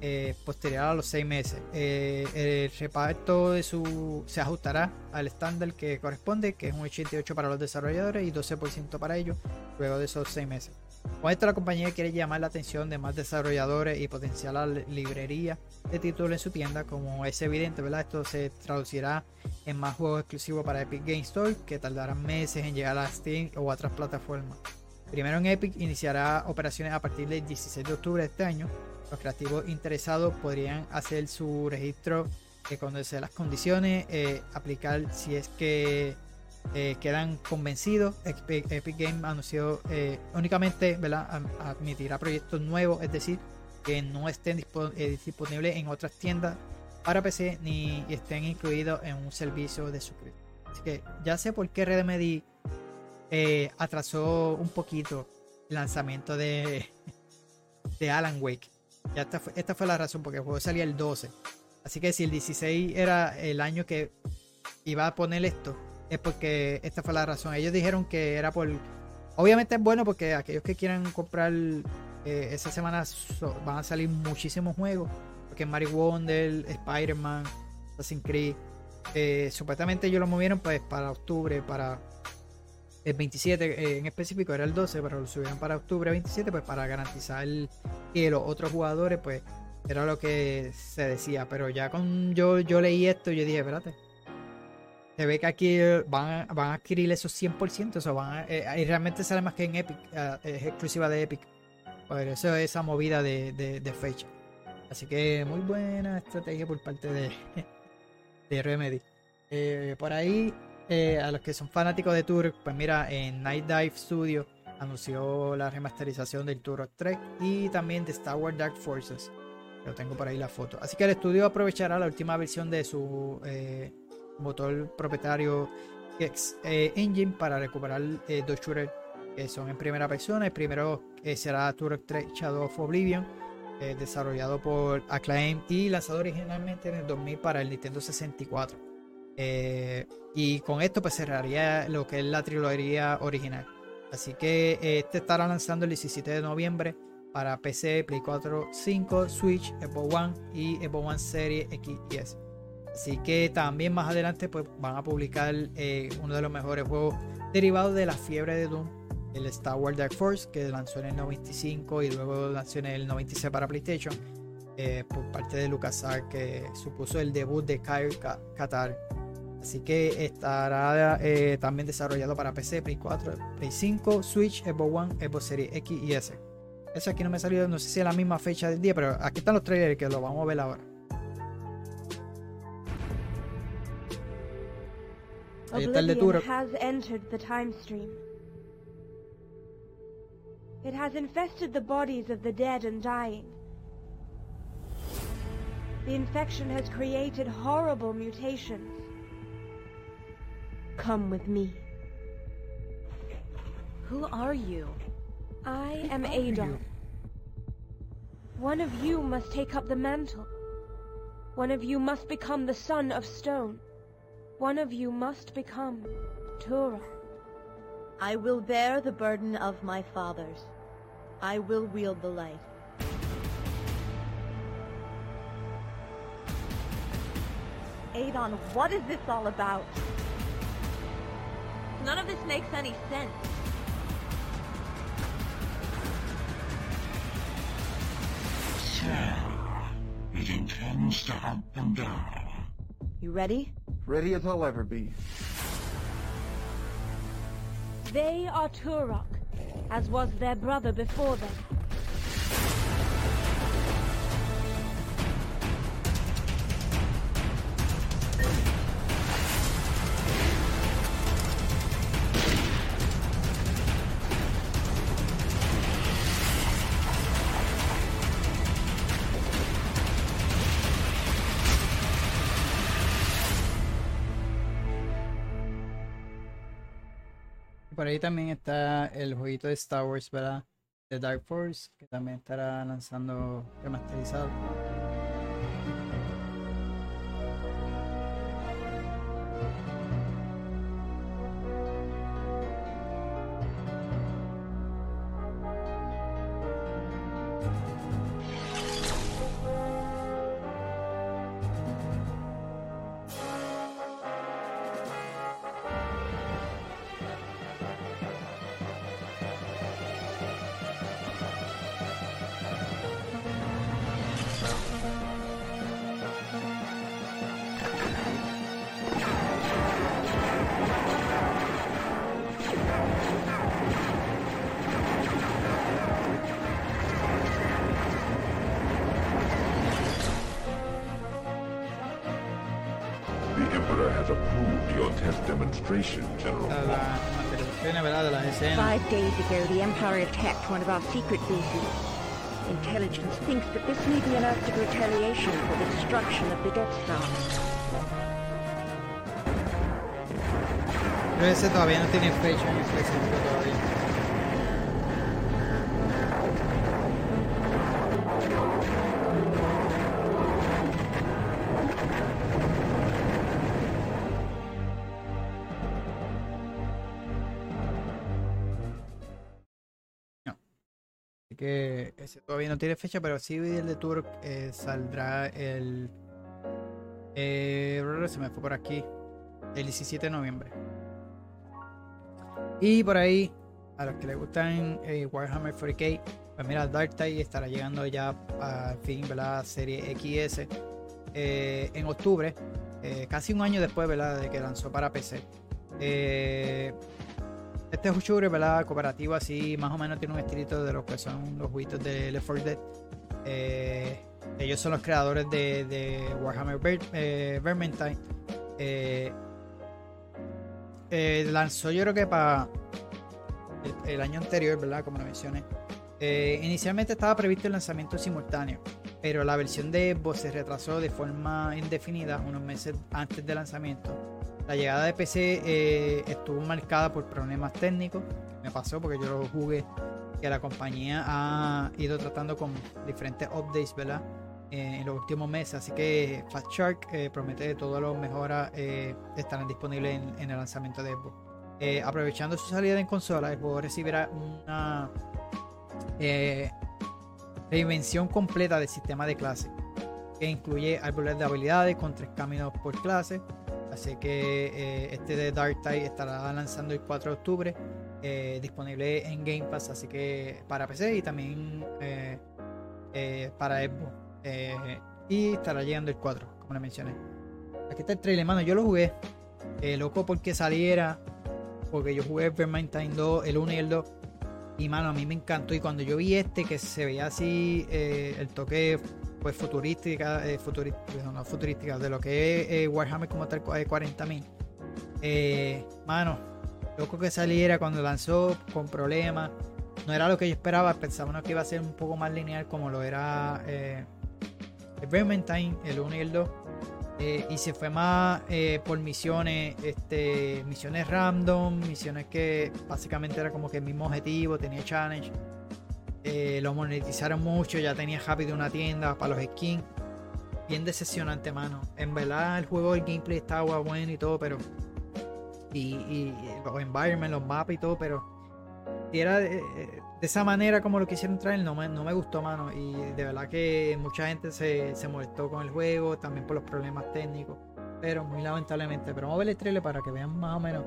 eh, posterior a los seis meses. Eh, el reparto de su se ajustará al estándar que corresponde, que es un 88 para los desarrolladores y 12% para ellos, luego de esos seis meses. Con esto la compañía quiere llamar la atención de más desarrolladores y potenciar la librería de títulos en su tienda, como es evidente, ¿verdad? Esto se traducirá en más juegos exclusivos para Epic Game Store que tardarán meses en llegar a Steam o a otras plataformas. Primero en Epic iniciará operaciones a partir del 16 de octubre de este año los creativos interesados podrían hacer su registro, eh, conocer las condiciones, eh, aplicar si es que eh, quedan convencidos. Epic, Games anunció únicamente ¿verdad? admitirá proyectos nuevos, es decir, que no estén disponibles en otras tiendas para PC ni estén incluidos en un servicio de suscripción. Así que ya sé por qué Remedy atrasó un poquito el lanzamiento de, de Alan Wake. Ya esta fue, esta fue la razón, porque el juego salía el 12. Así que si el 16 era el año que iba a poner esto, es porque esta fue la razón. Ellos dijeron que era por. Obviamente es bueno porque aquellos que quieran comprar eh, esa semana van a salir muchísimos juegos. Porque Mario Wonder, Spider-Man, Assassin's Creed. Eh, supuestamente ellos lo movieron pues para octubre, para el 27 eh, en específico era el 12, pero lo subieron para octubre 27, pues para garantizar que los otros jugadores, pues era lo que se decía. Pero ya con yo, yo leí esto yo dije, espérate. Se ve que aquí van, van a adquirir esos 100%, o van eh, y realmente sale más que en Epic, eh, es exclusiva de Epic. Por eso esa movida de, de- de fecha. Así que muy buena estrategia por parte de, de Remedy. Eh, por ahí, eh, a los que son fanáticos de Turok, pues mira, en Night Dive Studio anunció la remasterización del Turok 3 y también de Star Wars Dark Forces. Yo tengo por ahí la foto. Así que el estudio aprovechará la última versión de su eh, motor propietario X eh, Engine para recuperar eh, dos shooters que son en primera persona. El primero será Turok 3 Shadow of Oblivion, desarrollado por Acclaim y lanzado originalmente en el 2000 para el Nintendo 64. Eh, y con esto pues cerraría lo que es la trilogía original. Así que eh, este estará lanzando el 17 de noviembre para PC, Play 4, 5, Switch, Xbox One y Xbox One Series X y S. Así que también más adelante pues van a publicar eh, uno de los mejores juegos derivados de la fiebre de Doom, el Star Wars Dark Force, que lanzó en el 95 y luego lanzó en el 96 para PlayStation, por parte de LucasArts, que supuso el debut de Kyle Ka- Katar. Así que estará eh, también desarrollado para PC, Play 4, Play 5, Switch, Xbox One, Xbox Series X y S. Eso aquí no me salió, no sé si es la misma fecha del día, pero aquí están los trailers que lo vamos a ver ahora. Ahí está el de Oblivion Turok. has entered the time stream. It has infested the bodies of the dead and dying. The infection has created horrible mutations. Come with me. Who are you? I am Adon. One of you must take up the mantle. One of you must become the son of stone. One of you must become Tura. I will bear the burden of my fathers. I will wield the light. Adon, what is this all about? None of this makes any sense. It intends to hunt them down. You ready? Ready as I'll ever be. They are Turok, as was their brother before them. Por ahí también está el jueguito de Star Wars, ¿verdad? De Dark Force, que también estará lanzando remasterizado. Of our secret bases. Intelligence thinks that this may be an act of retaliation for the destruction of the Death Star. Pero ese todavía no tiene fecha en específico todavía. No tiene fecha, pero sí el de Turk eh, saldrá el... eh, se me fue por aquí. El 17 de noviembre. Y por ahí, a los que les gustan eh, Warhammer 40k, pues mira, Dark Tide estará llegando ya al fin, ¿verdad? Serie XS eh, en octubre, casi un año después, ¿verdad? De que lanzó para PC. Este es un shooter, ¿verdad? Cooperativo así, más o menos tiene un estilito de lo que son los juguitos de Left 4 Dead. Eh, ellos son los creadores de, Warhammer Ver, eh, Vermintide. Eh, lanzó yo creo que para el, año anterior, ¿verdad? Como lo mencioné. Inicialmente estaba previsto el lanzamiento simultáneo, pero la versión de Xbox se retrasó de forma indefinida unos meses antes del lanzamiento. La llegada de PC eh, estuvo marcada por problemas técnicos. Me pasó porque yo lo jugué. Que la compañía ha ido tratando con diferentes updates, ¿verdad? Eh, en los últimos meses. Así que Fat eh, promete que todas las mejoras estarán disponibles en, el lanzamiento de Xbox. Aprovechando su salida en consola, el juego recibirá una reinvención completa del sistema de clase, que incluye árboles de habilidades con tres caminos por clase. Así que eh, este de Dark Tide estará lanzando el 4 de octubre, eh, disponible en Game Pass, así que para PC y también eh, para Xbox. Y estará llegando el 4, como le mencioné. Aquí está el trailer, mano. Yo lo jugué. loco porque saliera. Porque yo jugué Vermintide 2, el 1 y el 2. Y mano, a mí me encantó. Y cuando yo vi este, que se veía así, eh, el toque pues futurística, eh, futurística, no futurística, de lo que es eh, Warhammer como tal eh, 40.000. Eh, mano, loco que saliera cuando lanzó con problemas. No era lo que yo esperaba, pensaba que iba a ser un poco más lineal como lo era eh, el Vermintide, el 1 y el 2. Eh, y se fue más eh, por misiones, este, misiones random, misiones que básicamente era como que el mismo objetivo, tenía challenge. Eh, lo monetizaron mucho, ya tenía Happy de una tienda para los skins. Bien decepcionante, mano. En verdad el juego, el gameplay estaba bueno y todo, pero... Y, y- y los environments, los mapas y todo, pero... Si era de, esa manera como lo quisieron traer, no me, no me gustó, mano. Y de verdad que mucha gente se, se molestó con el juego, también por los problemas técnicos. Pero muy lamentablemente. Pero vamos a ver el trailer para que vean más o menos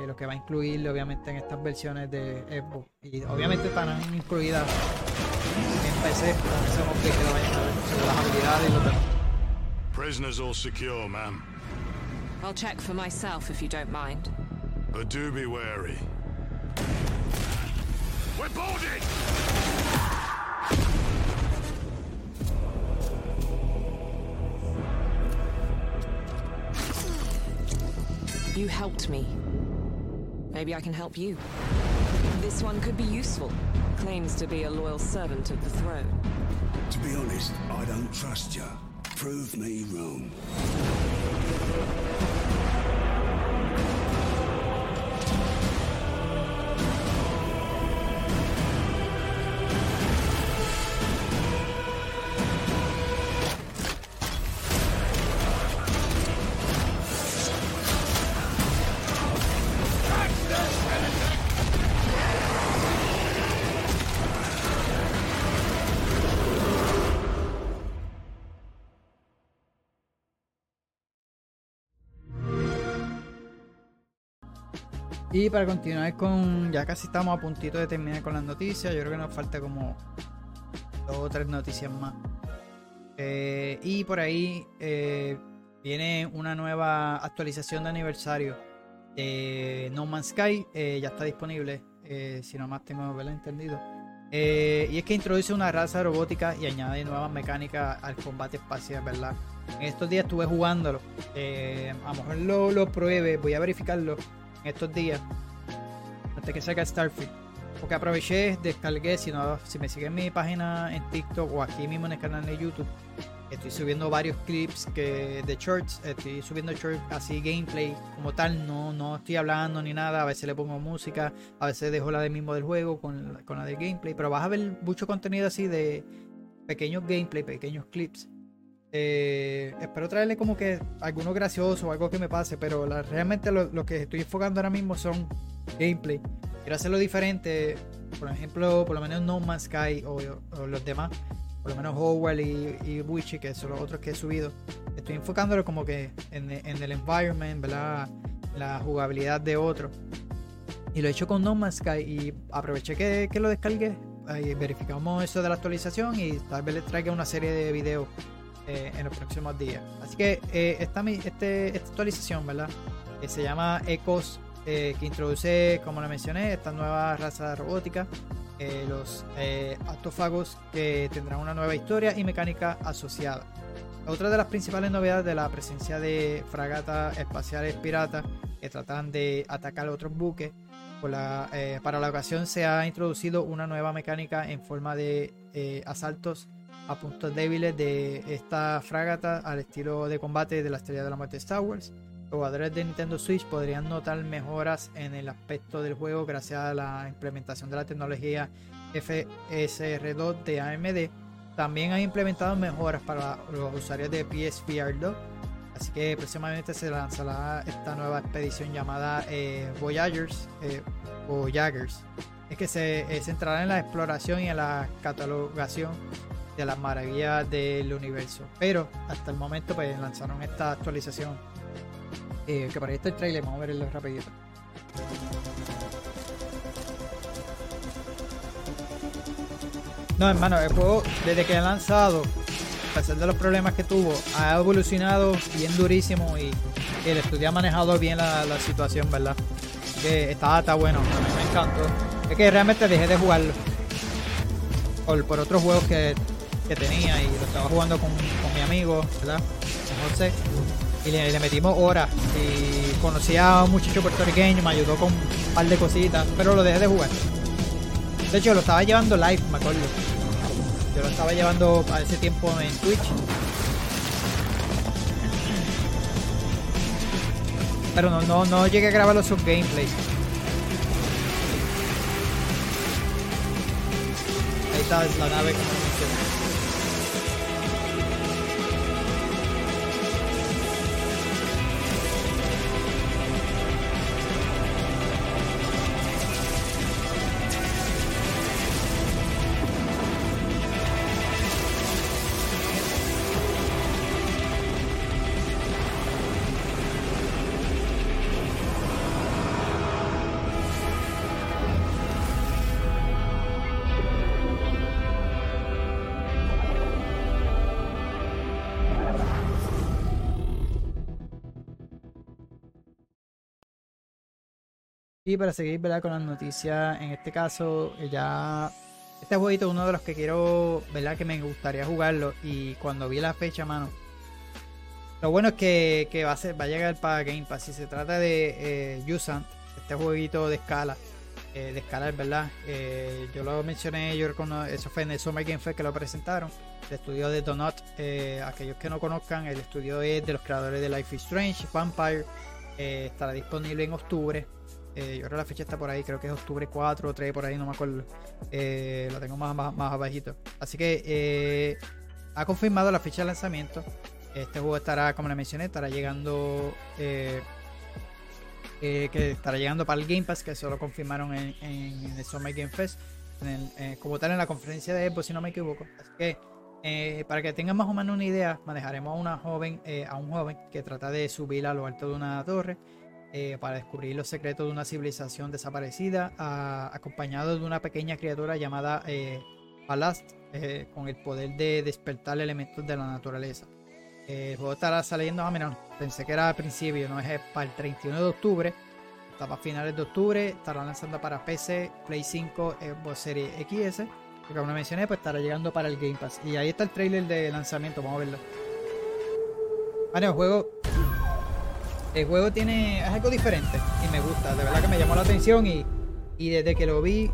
eh, lo que va a incluir, obviamente, en estas versiones de Xbox. Y obviamente estarán incluidas en PC, con ese update que lo vayan a ver sobre las habilidades y los demás. Prisoners all secure, ma'am. I'll check for myself if you don't mind. But do be wary. We're boarding! You helped me. Maybe I can help you. This one could be useful. Claims to be a loyal servant of the throne. To be honest, I don't trust you. Prove me wrong. Y para continuar con, ya casi estamos a puntito de terminar con las noticias, yo creo que nos falta como dos o tres noticias más. Eh, y por ahí eh, viene una nueva actualización de aniversario de No Man's Sky, eh, ya está disponible, eh, si no más tengo ¿verdad? entendido. Eh, y es que introduce una raza robótica y añade nuevas mecánicas al combate espacial, ¿verdad? En estos días estuve jugándolo. eh, a lo mejor lo, lo pruebe, voy a verificarlo estos días. Antes que salga Starfield. Porque aproveché, descargué, si, no, si me siguen en mi página en TikTok o aquí mismo en el canal de YouTube, estoy subiendo varios clips que, de shorts, estoy subiendo shorts así gameplay como tal, no, no estoy hablando ni nada, a veces le pongo música, a veces dejo la del mismo del juego con, con la del gameplay, pero vas a ver mucho contenido así de pequeños gameplay, pequeños clips. Eh, espero traerle como que alguno gracioso o algo que me pase, pero realmente lo, que estoy enfocando ahora mismo son gameplay. Quiero hacerlo diferente, por ejemplo, por lo menos No Man's Sky o, los demás, por lo menos Howard y, Witchy, que son los otros que he subido. Estoy enfocándolo como que en, el environment, ¿verdad? La jugabilidad de otro. Y lo he hecho con No Man's Sky y aproveché que, lo descargué. Verificamos eso de la actualización y tal vez les traiga una serie de videos eh, en los próximos días. Así que eh, esta, este, esta actualización, ¿verdad? Que se llama Ecos eh, que introduce, como le mencioné, esta nueva raza robótica, eh, los eh, actófagos que tendrán una nueva historia y mecánica asociada. Otra de las principales novedades de la presencia de fragatas espaciales piratas que tratan de atacar otros buques. La, eh, para la ocasión se ha introducido una nueva mecánica en forma de eh, asaltos a puntos débiles de esta fragata al estilo de combate de la Estrella de la Muerte Star Wars. Los jugadores de Nintendo Switch podrían notar mejoras en el aspecto del juego gracias a la implementación de la tecnología FSR2 de AMD también han implementado mejoras para los usuarios de PSVR 2. Así que próximamente se lanzará esta nueva expedición llamada eh, Voyagers. Eh, Voyagers. Es que se eh, centrará en la exploración y en la catalogación de las maravillas del universo. Pero hasta el momento pues lanzaron esta actualización. Eh, que para está el trailer, vamos a verlo rapidito. No, hermano, el juego, desde que ha lanzado, a pesar de los problemas que tuvo, ha evolucionado bien durísimo y el estudio ha manejado bien la, la situación, ¿verdad? Que está, está bueno, a mí me encantó. Es que realmente dejé de jugarlo por, por otros juegos que, que tenía y lo estaba jugando con, con mi amigo, ¿verdad? Con José. Y le, metimos horas y conocí a un muchacho puertorriqueño, me ayudó con un par de cositas, pero lo dejé de jugar. De hecho, lo estaba llevando live, me acuerdo. Yo lo estaba llevando a ese tiempo en Twitch. Pero no, no, no llegué a grabar los gameplays. Ahí está la nave como Para seguir ¿verdad? con las noticias, en este caso, eh, ya este jueguito es uno de los que quiero, ¿verdad? Que me gustaría jugarlo. Y cuando vi la fecha, mano. Lo bueno es que, que va, a ser, va a llegar para Game Pass. Si se trata de eh, Usant, este jueguito de escala, eh, de escala, ¿verdad? Eh, yo lo mencioné, yo recuerdo, eso fue en el Summer Game Fest que lo presentaron. El estudio de Donut, eh, aquellos que no conozcan, el estudio es de los creadores de Life is Strange, Vampire. estará disponible en octubre. Eh, yo creo que la fecha está por ahí, creo que es octubre 4 o 3, por ahí, no me acuerdo. Eh, lo tengo más, más, más abajito. Así que eh, ha confirmado la fecha de lanzamiento. Este juego estará, como le mencioné, estará llegando. eh, que estará llegando para el Game Pass, que eso lo confirmaron en, en el Summer Game Fest. como tal, en la conferencia de Xbox, si no me equivoco. Así que. para que tengan más o menos una idea, manejaremos a una joven, a un joven que trata de subir a lo alto de una torre eh, para descubrir los secretos de una civilización desaparecida, acompañado de una pequeña criatura llamada eh, Ballast, eh, con el poder de despertar elementos de la naturaleza. Eh, el juego estará saliendo, ah, mira, pensé que era al principio, no es para el 31 de octubre, está para finales de octubre, estará lanzando para PC, Play 5, Xbox Series XS, y como mencioné, pues estará llegando para el Game Pass. Y ahí está el trailer de lanzamiento, vamos a verlo. El juego el juego tiene es algo diferente y me gusta, de verdad que me llamó la atención y, y desde que lo vi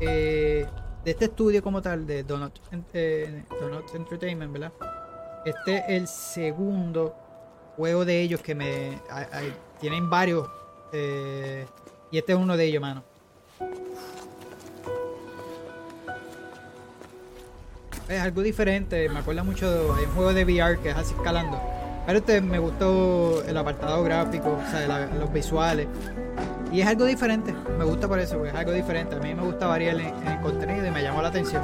eh, de este estudio como tal de Donut, eh, Donut Entertainment, ¿verdad? Este es el segundo juego de ellos que me tienen varios eh, y este es uno de ellos, mano. Es algo diferente, me acuerda mucho de un juego de VR que es así escalando. Pero este me gustó el apartado gráfico, o sea, los visuales. Y es algo diferente, me gusta por eso, porque es algo diferente. A mí me gusta variar en, el contenido y me llamó la atención.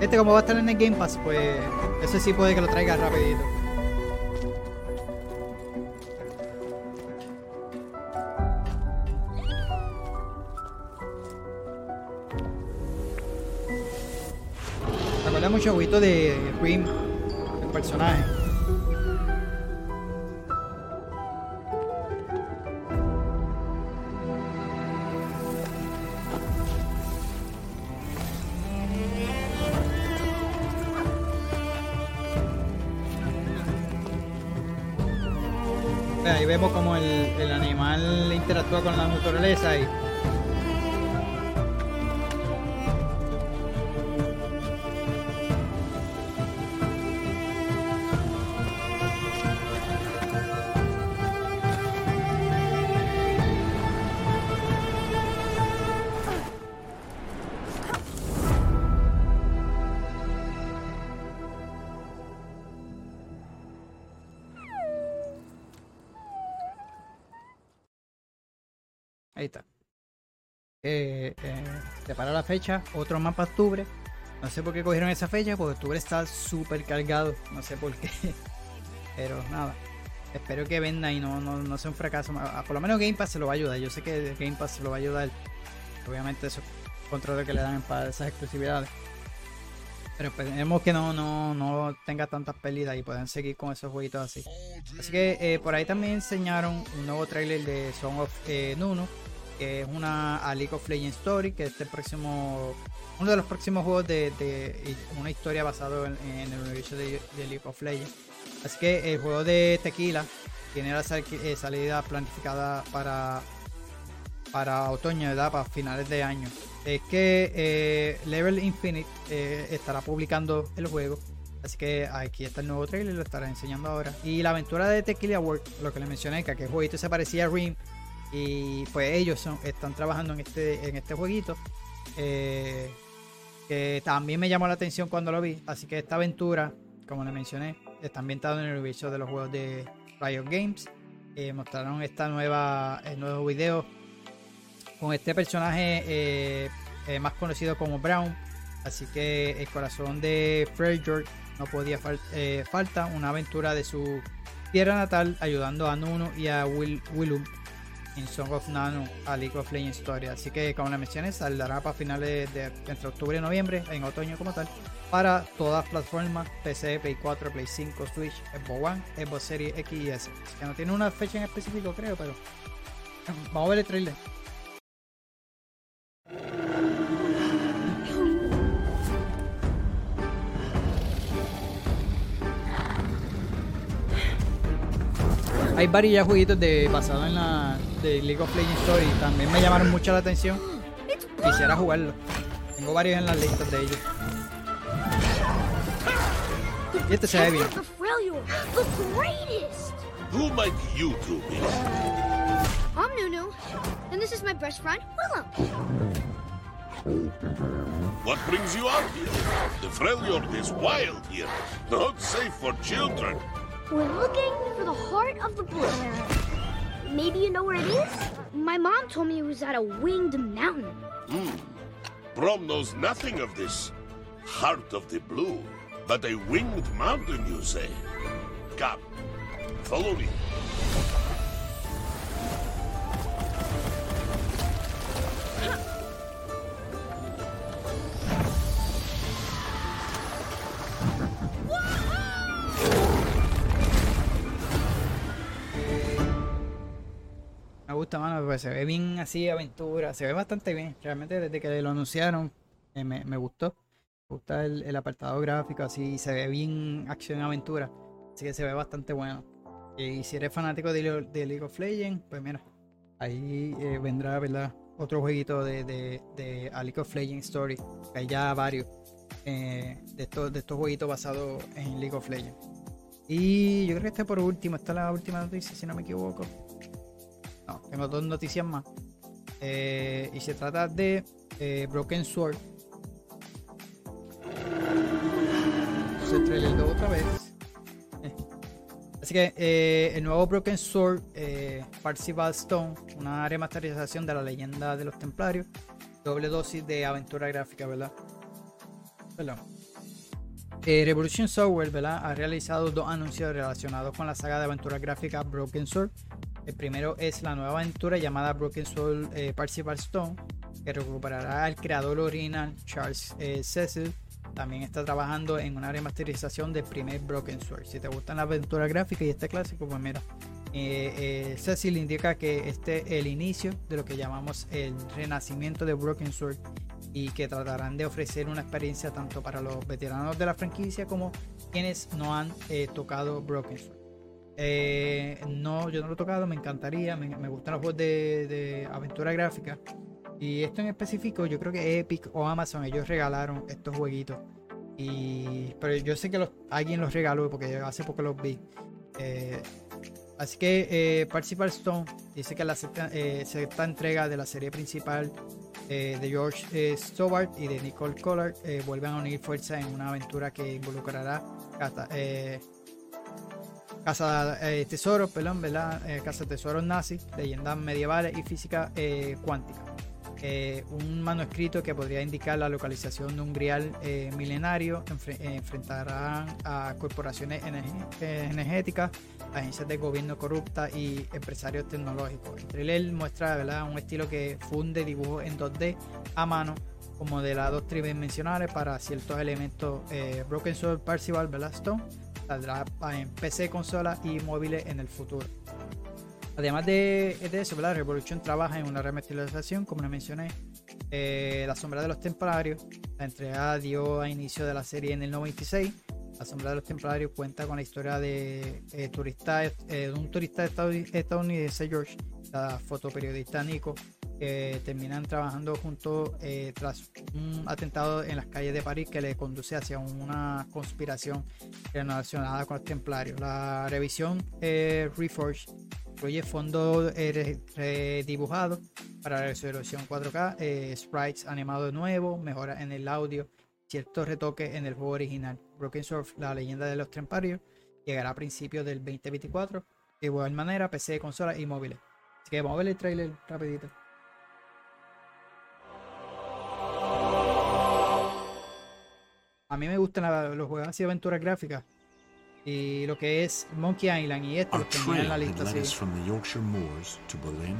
Este como va a estar en el Game Pass, pues ese sí puede que lo traiga rapidito. Me acuerda mucho de Cream, el personaje. Vemos como el, el animal interactúa con la naturaleza y Eh, eh, para la fecha, otro mapa octubre. No sé por qué cogieron esa fecha, porque octubre está súper cargado. No sé por qué. Pero nada. Espero que venda y no, no, no sea un fracaso. Por lo menos Game Pass se lo va a ayudar. Yo sé que Game Pass se lo va a ayudar. Obviamente esos controles que le dan para esas exclusividades. Pero esperemos que no, no, no tenga tantas pérdidas y puedan seguir con esos jueguitos así. Así que eh, por ahí también enseñaron un nuevo trailer de Song of eh, Nuno, que es una a League of Legends Story, que es el próximo, uno de los próximos juegos de, una historia basado en, el universo de, de, League of Legends. Así que el juego de Tequila tiene la eh, salida planificada para, para otoño, ¿verdad? Para finales de año es que eh, Level Infinite eh, estará publicando el juego. Así que aquí está el nuevo trailer, lo estará enseñando ahora. Y la aventura de Tequila Work, lo que le mencioné, que aquel jueguito se parecía a Rim. Y pues ellos son, están trabajando en este, en este jueguito. Eh, que también me llamó la atención cuando lo vi. Así que esta aventura, como le mencioné, está ambientada en el universo de los juegos de Riot Games. mostraron esta nueva, el nuevo video con este personaje eh, eh, más conocido como Brown. Así que el corazón de George no podía fal eh, falta una aventura de su tierra natal ayudando a Nuno y a Will Willum en Song of Nano a League of Legends Story. Así que como les mencioné, saldrá para finales de entre octubre y noviembre, en otoño como tal, para todas las plataformas, PC, Play 4, Play 5, Switch, Xbox One, Xbox Series X y S. que no tiene una fecha en específico creo, pero vamos a ver el trailer. Hay varios ya jueguitos de, basados en la de League of Legends Story. También me llamaron mucho la atención. Quisiera jugarlo. Tengo varios en las listas de ellos. Y este se ve bien. Who might you two be? I'm Nunu, and this is my best friend, Willem. What brings you out here? The Freljord is wild here, not safe for children. We're looking for the heart of the blue. Maybe you know where it is? My mom told me it was at a winged mountain. Hmm. Brom knows nothing of this heart of the blue, but a winged mountain, you say? Come, follow me. Gusta, mano, porque se ve bien así, aventura. Se ve bastante bien. Realmente desde que lo anunciaron, eh, me, me, gustó. Me gusta el, el, apartado gráfico, así se ve bien acción aventura. Así que se ve bastante bueno. Y si eres fanático de, de League of Legends, pues mira, ahí eh, vendrá, ¿verdad? Otro jueguito de, de, de a League of Legends Story. Hay ya varios eh, de, estos, de estos jueguitos basados en League of Legends. Y yo creo que este por último, esta es la última noticia, si no me equivoco. No, tengo dos noticias más. Eh, y se trata de eh, Broken Sword. Se trailer otra vez. Así que eh, el nuevo Broken Sword, eh, Stone, una remasterización de la leyenda de los Templarios. Doble dosis de aventura gráfica, ¿verdad? Eh, Revolution Software ¿verdad? ha realizado dos anuncios relacionados con la saga de aventura gráfica Broken Sword. El primero es la nueva aventura llamada Broken Soul eh, Stone, que recuperará al creador original Charles eh, Cecil. También está trabajando en una remasterización del primer Broken Sword. Si te gustan las aventuras gráficas y este clásico, pues mira, eh, Cecil indica que este es el inicio de lo que llamamos el renacimiento de Broken Sword y que tratarán de ofrecer una experiencia tanto para los veteranos de la franquicia como quienes no han tocado Broken Sword. Eh, no, yo no lo he tocado, me encantaría, me, gustan los juegos de, aventura gráfica. Y esto en específico, yo creo que Epic o Amazon, ellos regalaron estos jueguitos. Y, pero yo sé que alguien los regaló porque hace poco los vi. Eh, así que eh, Parcival Stone dice que la sexta, eh, sexta entrega de la serie principal eh, de George eh, y de Nicole Collard eh, vuelven a unir fuerzas en una aventura que involucrará casa, eh, casa eh, tesoros, perdón, ¿verdad? Eh, casa tesoros nazis, leyendas medievales y física eh, cuántica. Eh, un manuscrito que podría indicar la localización de un grial eh, milenario enfre- eh, enfrentarán a corporaciones energéticas, agencias de gobierno corruptas y empresarios tecnológicos. El trailer muestra ¿verdad? un estilo que funde dibujos en 2D a mano con modelados tridimensionales para ciertos elementos. Broken Sword Parcival ¿verdad? Stone saldrá en PC, consolas y móviles en el futuro. Además de, de eso, ¿verdad? Revolution trabaja en una remasterización, como les mencioné. eh, la Sombra de los Templarios. La entrega dio a inicio de la serie en el 96. La Sombra de los Templarios cuenta con la historia de, eh, turista, eh, de un turista estadoun- estadounidense, George, la fotoperiodista Nico, que terminan trabajando juntos eh, tras un atentado en las calles de París que le conduce hacia una conspiración relacionada con los templarios. La revisión eh, Reforged incluye fondos eh, re- redibujados para resolución 4K, eh, sprites animados de nuevo, mejoras en el audio, ciertos retoques en el juego original. Broken Sword, la leyenda de los templarios, llegará a principios del 2024. De igual manera, PC, consolas y móviles. Así que vamos a ver el trailer rapidito. A mí me gustan la- los juegos así de aventuras gráficas. Y lo que es Monkey Island y esto, los tenía en la lista led así. us from the Yorkshire moors to Berlin,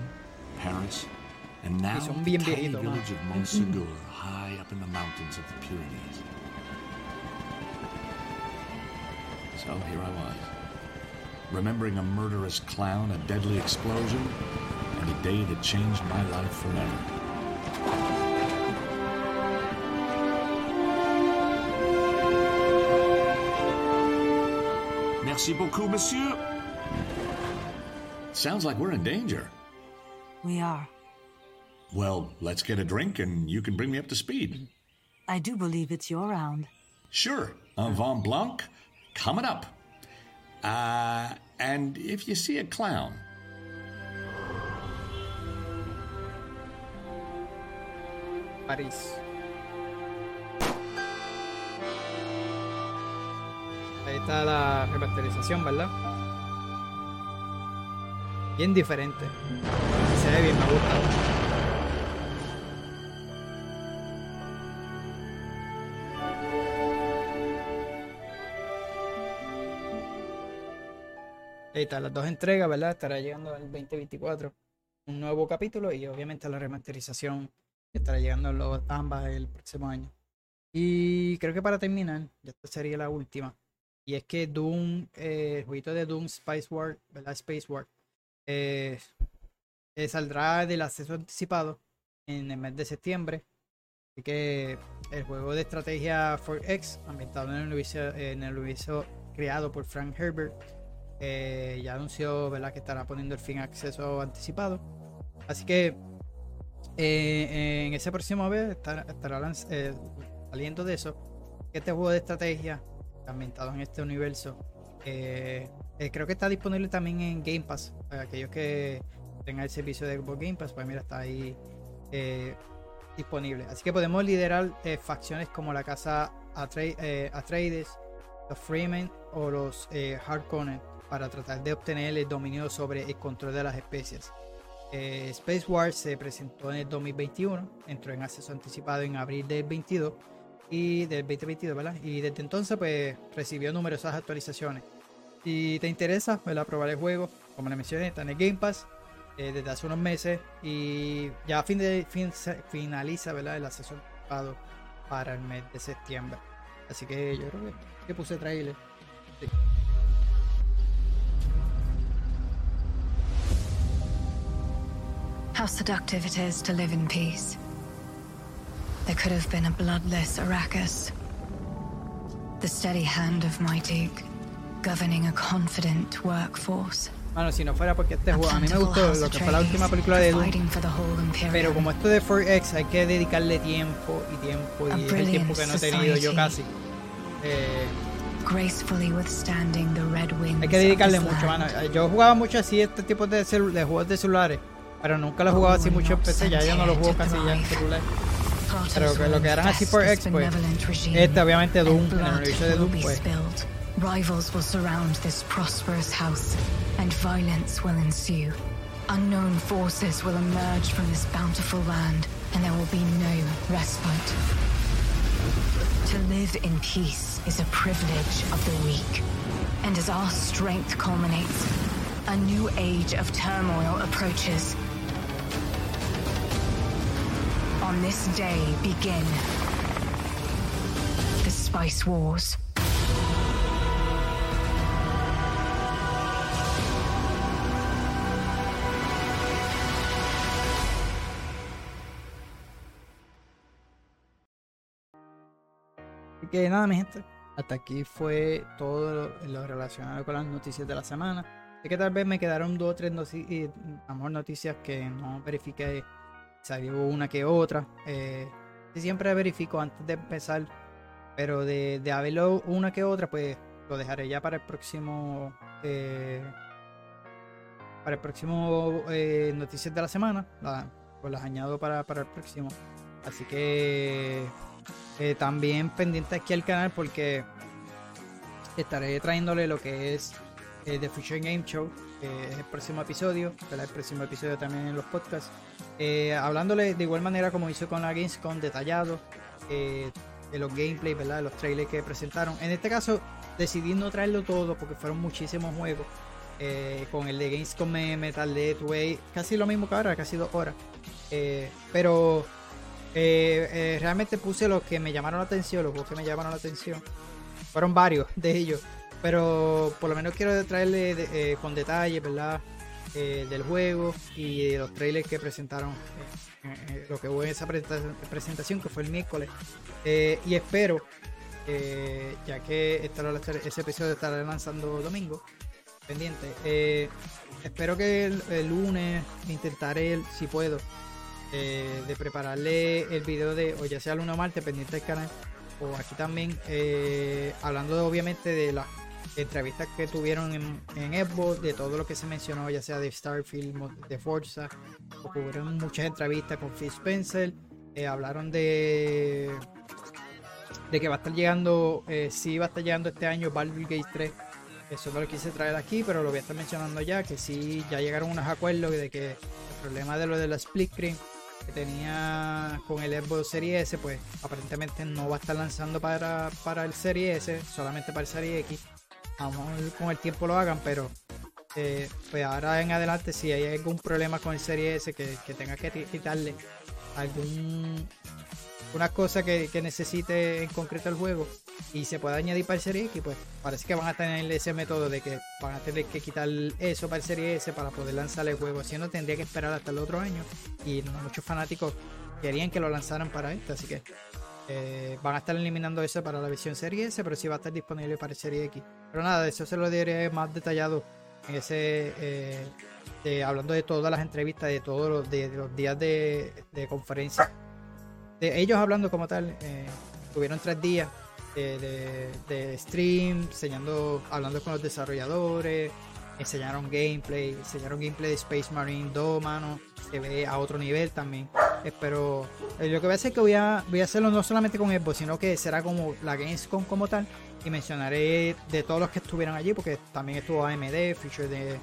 Paris, and now son bien viejitos, man. village of Montsegur, high up in the mountains of the Pyrenees. So here I was, remembering a murderous clown, a deadly explosion, and a day that changed my life forever. Merci beaucoup, monsieur. Sounds like we're in danger. We are. Well, let's get a drink and you can bring me up to speed. I do believe it's your round. Sure. Un vin blanc coming up. Uh, and if you see a clown, París. Ahí está la remasterización, ¿verdad? Bien diferente. Se ve bien, me gusta. Ahí está, las dos entregas, ¿verdad? Estará llegando el 2024. Un nuevo capítulo y obviamente la remasterización estará llegando los, ambas el próximo año. Y creo que para terminar, ya esta sería la última. Y es que Doom, eh, el jueguito de Doom Spice War, ¿verdad? Space War, eh, eh, saldrá del acceso anticipado en el mes de septiembre. Así que el juego de estrategia 4X, ambientado en el universo, en el universo creado por Frank Herbert, ya anunció ¿verdad? que estará poniendo el fin a acceso anticipado. Así que en ese próximo mes estará, estará saliendo de eso. Este juego de estrategia ambientado en este universo eh, eh, creo que está disponible también en Game Pass. Para aquellos que tengan el servicio de Xbox Game Pass, pues mira, está ahí eh, disponible. Así que podemos liderar facciones como la casa Atre- Atreides, los Freemen o los Harkonnen para tratar de obtener el dominio sobre el control de las especies. Space Wars se presentó en el 2021, entró en acceso anticipado en abril del 22 y del 2022, ¿verdad? Y desde entonces pues recibió numerosas actualizaciones. Si te interesa, ¿verdad? probar el juego, como le mencioné, está en el Game Pass eh, desde hace unos meses y ya a fin de fin, finaliza, ¿verdad? El acceso para el mes de septiembre. Así que yo creo que, que puse trailer. Sí. How seductive it is to live in peace. There could have been a bloodless Arrakis. The steady hand of Mytique governing a confident workforce. Bueno, si no fuera porque este juego, a mí me gustó lo que fue la última película de Doom, pero como esto de 4X hay que dedicarle tiempo y tiempo y es el tiempo que no he tenido yo casi. Eh, hay que dedicarle mucho, mano. Yo jugaba mucho así este tipo de, de juegos de celulares, pero nunca lo jugaba así mucho en PC, ya yo no lo juego casi ya en celular. Pero que lo que eran así por X, pues, este obviamente Doom, en el universo de Doom, pues. Rivals will surround this prosperous house, and violence will ensue. Unknown forces will emerge from this bountiful land, and there will be no respite. To live in peace is a privilege of the weak. And as our strength culminates, a new age of turmoil approaches. On this day begin the Spice Wars. Que nada, mi gente. Hasta aquí fue todo lo, relacionado con las noticias de la semana. Sé que tal vez me quedaron dos o tres noticias que no verifiqué. Salió una que otra. Eh, siempre verifico antes de empezar. Pero de, de haberlo una que otra, pues lo dejaré ya para el próximo. Eh, para el próximo eh, noticias de la semana. pues las añado para, para el próximo. Así que eh, también pendiente aquí al canal porque estaré trayéndole lo que es The Future Game Show, que es el próximo episodio, el próximo episodio también en los podcasts. Eh, hablándole de igual manera como hizo con la Gamescom, detallado de los gameplay, ¿verdad? De los trailers que presentaron. En este caso decidí no traerlo todo porque fueron muchísimos juegos. con el de Gamescom me, me tardé, tuve casi lo mismo que ahora, casi dos horas. pero eh, eh, realmente puse los que me llamaron la atención, los juegos que me llamaron la atención. Fueron varios de ellos. Pero por lo menos quiero traerle eh, con detalle, ¿verdad? Del juego y de los trailers que presentaron. lo que hubo en esa presentación, que fue el miércoles. y espero, ya que ese episodio estará lanzando domingo, pendiente. espero que el lunes intentaré, si puedo, eh, de prepararle el video de, o ya sea lunes o martes, pendiente del canal, o aquí también, eh, hablando obviamente de las entrevistas que tuvieron en, en Xbox, de todo lo que se mencionó, ya sea de Starfield, de Forza, o muchas entrevistas con Phil Spencer, eh, hablaron de de que va a estar llegando, eh, sí va a estar llegando este año Baldur's Gate 3. Eso no lo quise traer aquí, pero lo voy a estar mencionando ya, que sí, ya llegaron unos acuerdos de que el problema de lo de la split screen que tenía con el Xbox Series S, pues aparentemente no va a estar lanzando para, para el Series S, solamente para el Series X. Vamos con el tiempo lo hagan, pero eh, pues ahora en adelante si hay algún problema con el Series S que, que tenga que quitarle algún una cosa que, necesite en concreto el juego y se pueda añadir para el Serie X, pues parece que van a tener ese método de que van a tener que quitar eso para el Serie S para poder lanzar el juego. Si no, tendría que esperar hasta el otro año y muchos fanáticos querían que lo lanzaran para este, así que eh, van a estar eliminando eso para la versión Serie S, pero sí va a estar disponible para Serie X. Pero nada, eso se lo diré más detallado en ese. Eh, hablando de todas las entrevistas, de todos los, de, los días de, de conferencia de ellos hablando como tal, eh, tuvieron tres días de, stream, enseñando, hablando con los desarrolladores, enseñaron gameplay, enseñaron gameplay de Space Marine 2, mano, se ve a otro nivel también. Pero eh, lo que voy a hacer es que voy a, voy a hacerlo no solamente con Xbox, sino que será como la Gamescom como tal. Y mencionaré de todos los que estuvieron allí, porque también estuvo AMD, Future de,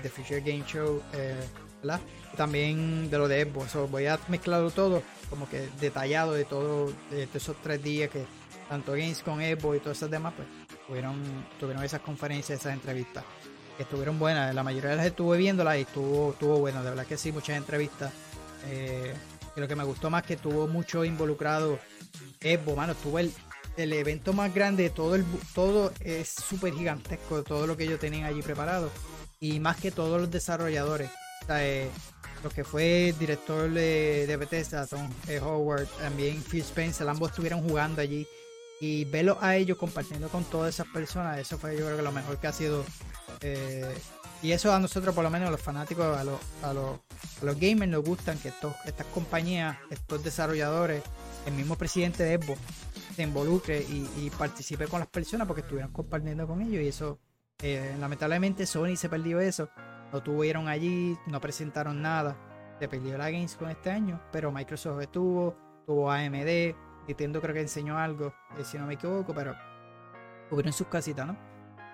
de, Future Game Show, eh, ¿verdad? También de lo de Xbox. voy a mezclarlo todo como que detallado de todo, de, esos tres días que tanto Games con Evo y todas esas demás, pues tuvieron, tuvieron esas conferencias, esas entrevistas, estuvieron buenas. La mayoría de las estuve viéndolas y estuvo, estuvo bueno, de verdad que sí, muchas entrevistas. Eh, lo que me gustó más que tuvo mucho involucrado Evo, mano, tuvo el, el evento más grande, todo el todo es súper gigantesco, todo lo que ellos tenían allí preparado. Y más que todos los desarrolladores. O sea, eh, lo que fue director de, de Bethesda, Tom Howard, también Phil Spencer, ambos estuvieron jugando allí y verlos a ellos compartiendo con todas esas personas, eso fue yo creo que lo mejor que ha sido. eh, y eso a nosotros, por lo menos a los fanáticos, a los, a los, a los gamers nos gustan que estos, estas compañías, estos desarrolladores, el mismo presidente de Xbox se involucre y, participe con las personas porque estuvieron compartiendo con ellos y eso, eh, lamentablemente Sony se perdió eso, no tuvieron allí, no presentaron nada, se perdió la Gamescom este año, pero Microsoft estuvo, tuvo AMD, Nintendo creo que enseñó algo, eh, si no me equivoco, pero tuvieron sus casitas, ¿no?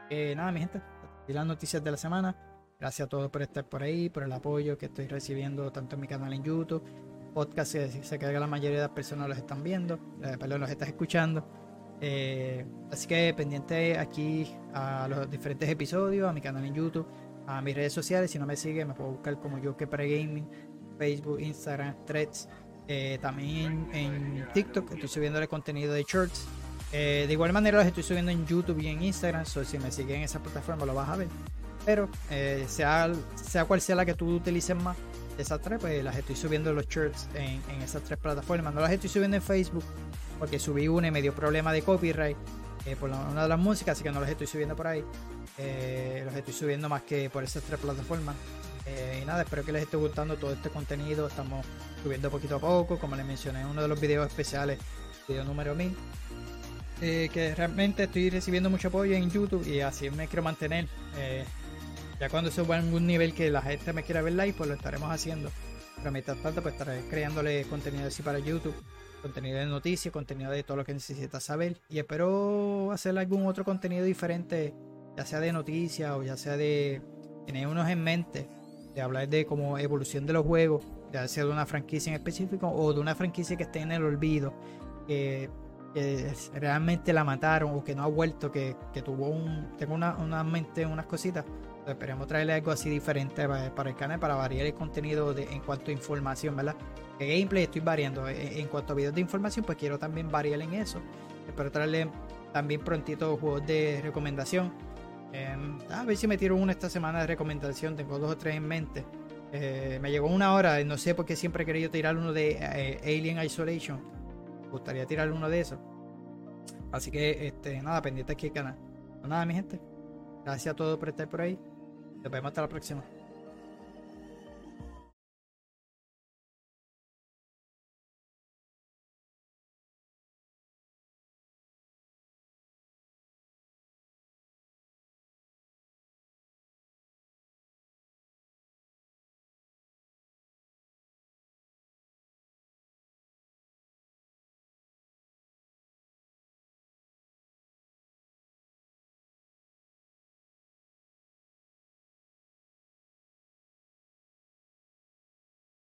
Eh, nada, mi gente, y las noticias de la semana. Gracias a todos por estar por ahí, por el apoyo que estoy recibiendo tanto en mi canal en YouTube, podcast, sé, sé que la mayoría de las personas los están viendo, eh, perdón, los estás escuchando. Eh, así que pendiente aquí a los diferentes episodios, a mi canal en YouTube, a mis redes sociales. Si no me sigue, me puedo buscar como yo que Gaming, Facebook, Instagram, Threads. eh, también en TikTok estoy subiendo el contenido de shorts. Eh, de igual manera los estoy subiendo en YouTube y en Instagram. So, si me siguen en esa plataforma lo vas a ver. Pero eh, sea, sea cual sea la que tú utilices más de esas tres, pues las estoy subiendo los shorts en, en esas tres plataformas. No las estoy subiendo en Facebook porque subí una y me dio problema de copyright eh, por una de las músicas, así que no las estoy subiendo por ahí. Eh, los estoy subiendo más que por esas tres plataformas. Y nada, espero que les esté gustando todo este contenido. Estamos subiendo poquito a poco, como les mencioné en uno de los videos especiales, video número 1000. Eh, que realmente estoy recibiendo mucho apoyo en YouTube y así me quiero mantener. Eh, ya cuando suba a algún nivel que la gente me quiera ver live, pues lo estaremos haciendo. Pero mientras tanto, pues estaré creándole contenido así para YouTube, contenido de noticias, contenido de todo lo que necesitas saber. Y espero hacer algún otro contenido diferente, ya sea de noticias o ya sea de tener unos en mente, de hablar de como evolución de los juegos, ya sea de una franquicia en específico o de una franquicia que esté en el olvido, realmente la mataron o que no ha vuelto, que, que tuvo un, tengo una, una mente, unas cositas. Pues esperemos traerle algo así diferente para, para el canal, para variar el contenido de, en cuanto a información, ¿verdad? Que gameplay estoy variando. En, en cuanto a videos de información, pues quiero también variar en eso. Espero traerle también prontito juegos de recomendación. Eh, a ver si me tiro una esta semana de recomendación. Tengo dos o tres en mente. Eh, me llegó una hora. No sé por qué siempre he querido tirar uno de eh, Alien Isolation. Gustaría tirar uno de esos. Así que, este, nada, pendiente aquí el canal. Pues nada, mi gente. Gracias a todos por estar por ahí. Nos vemos hasta la próxima.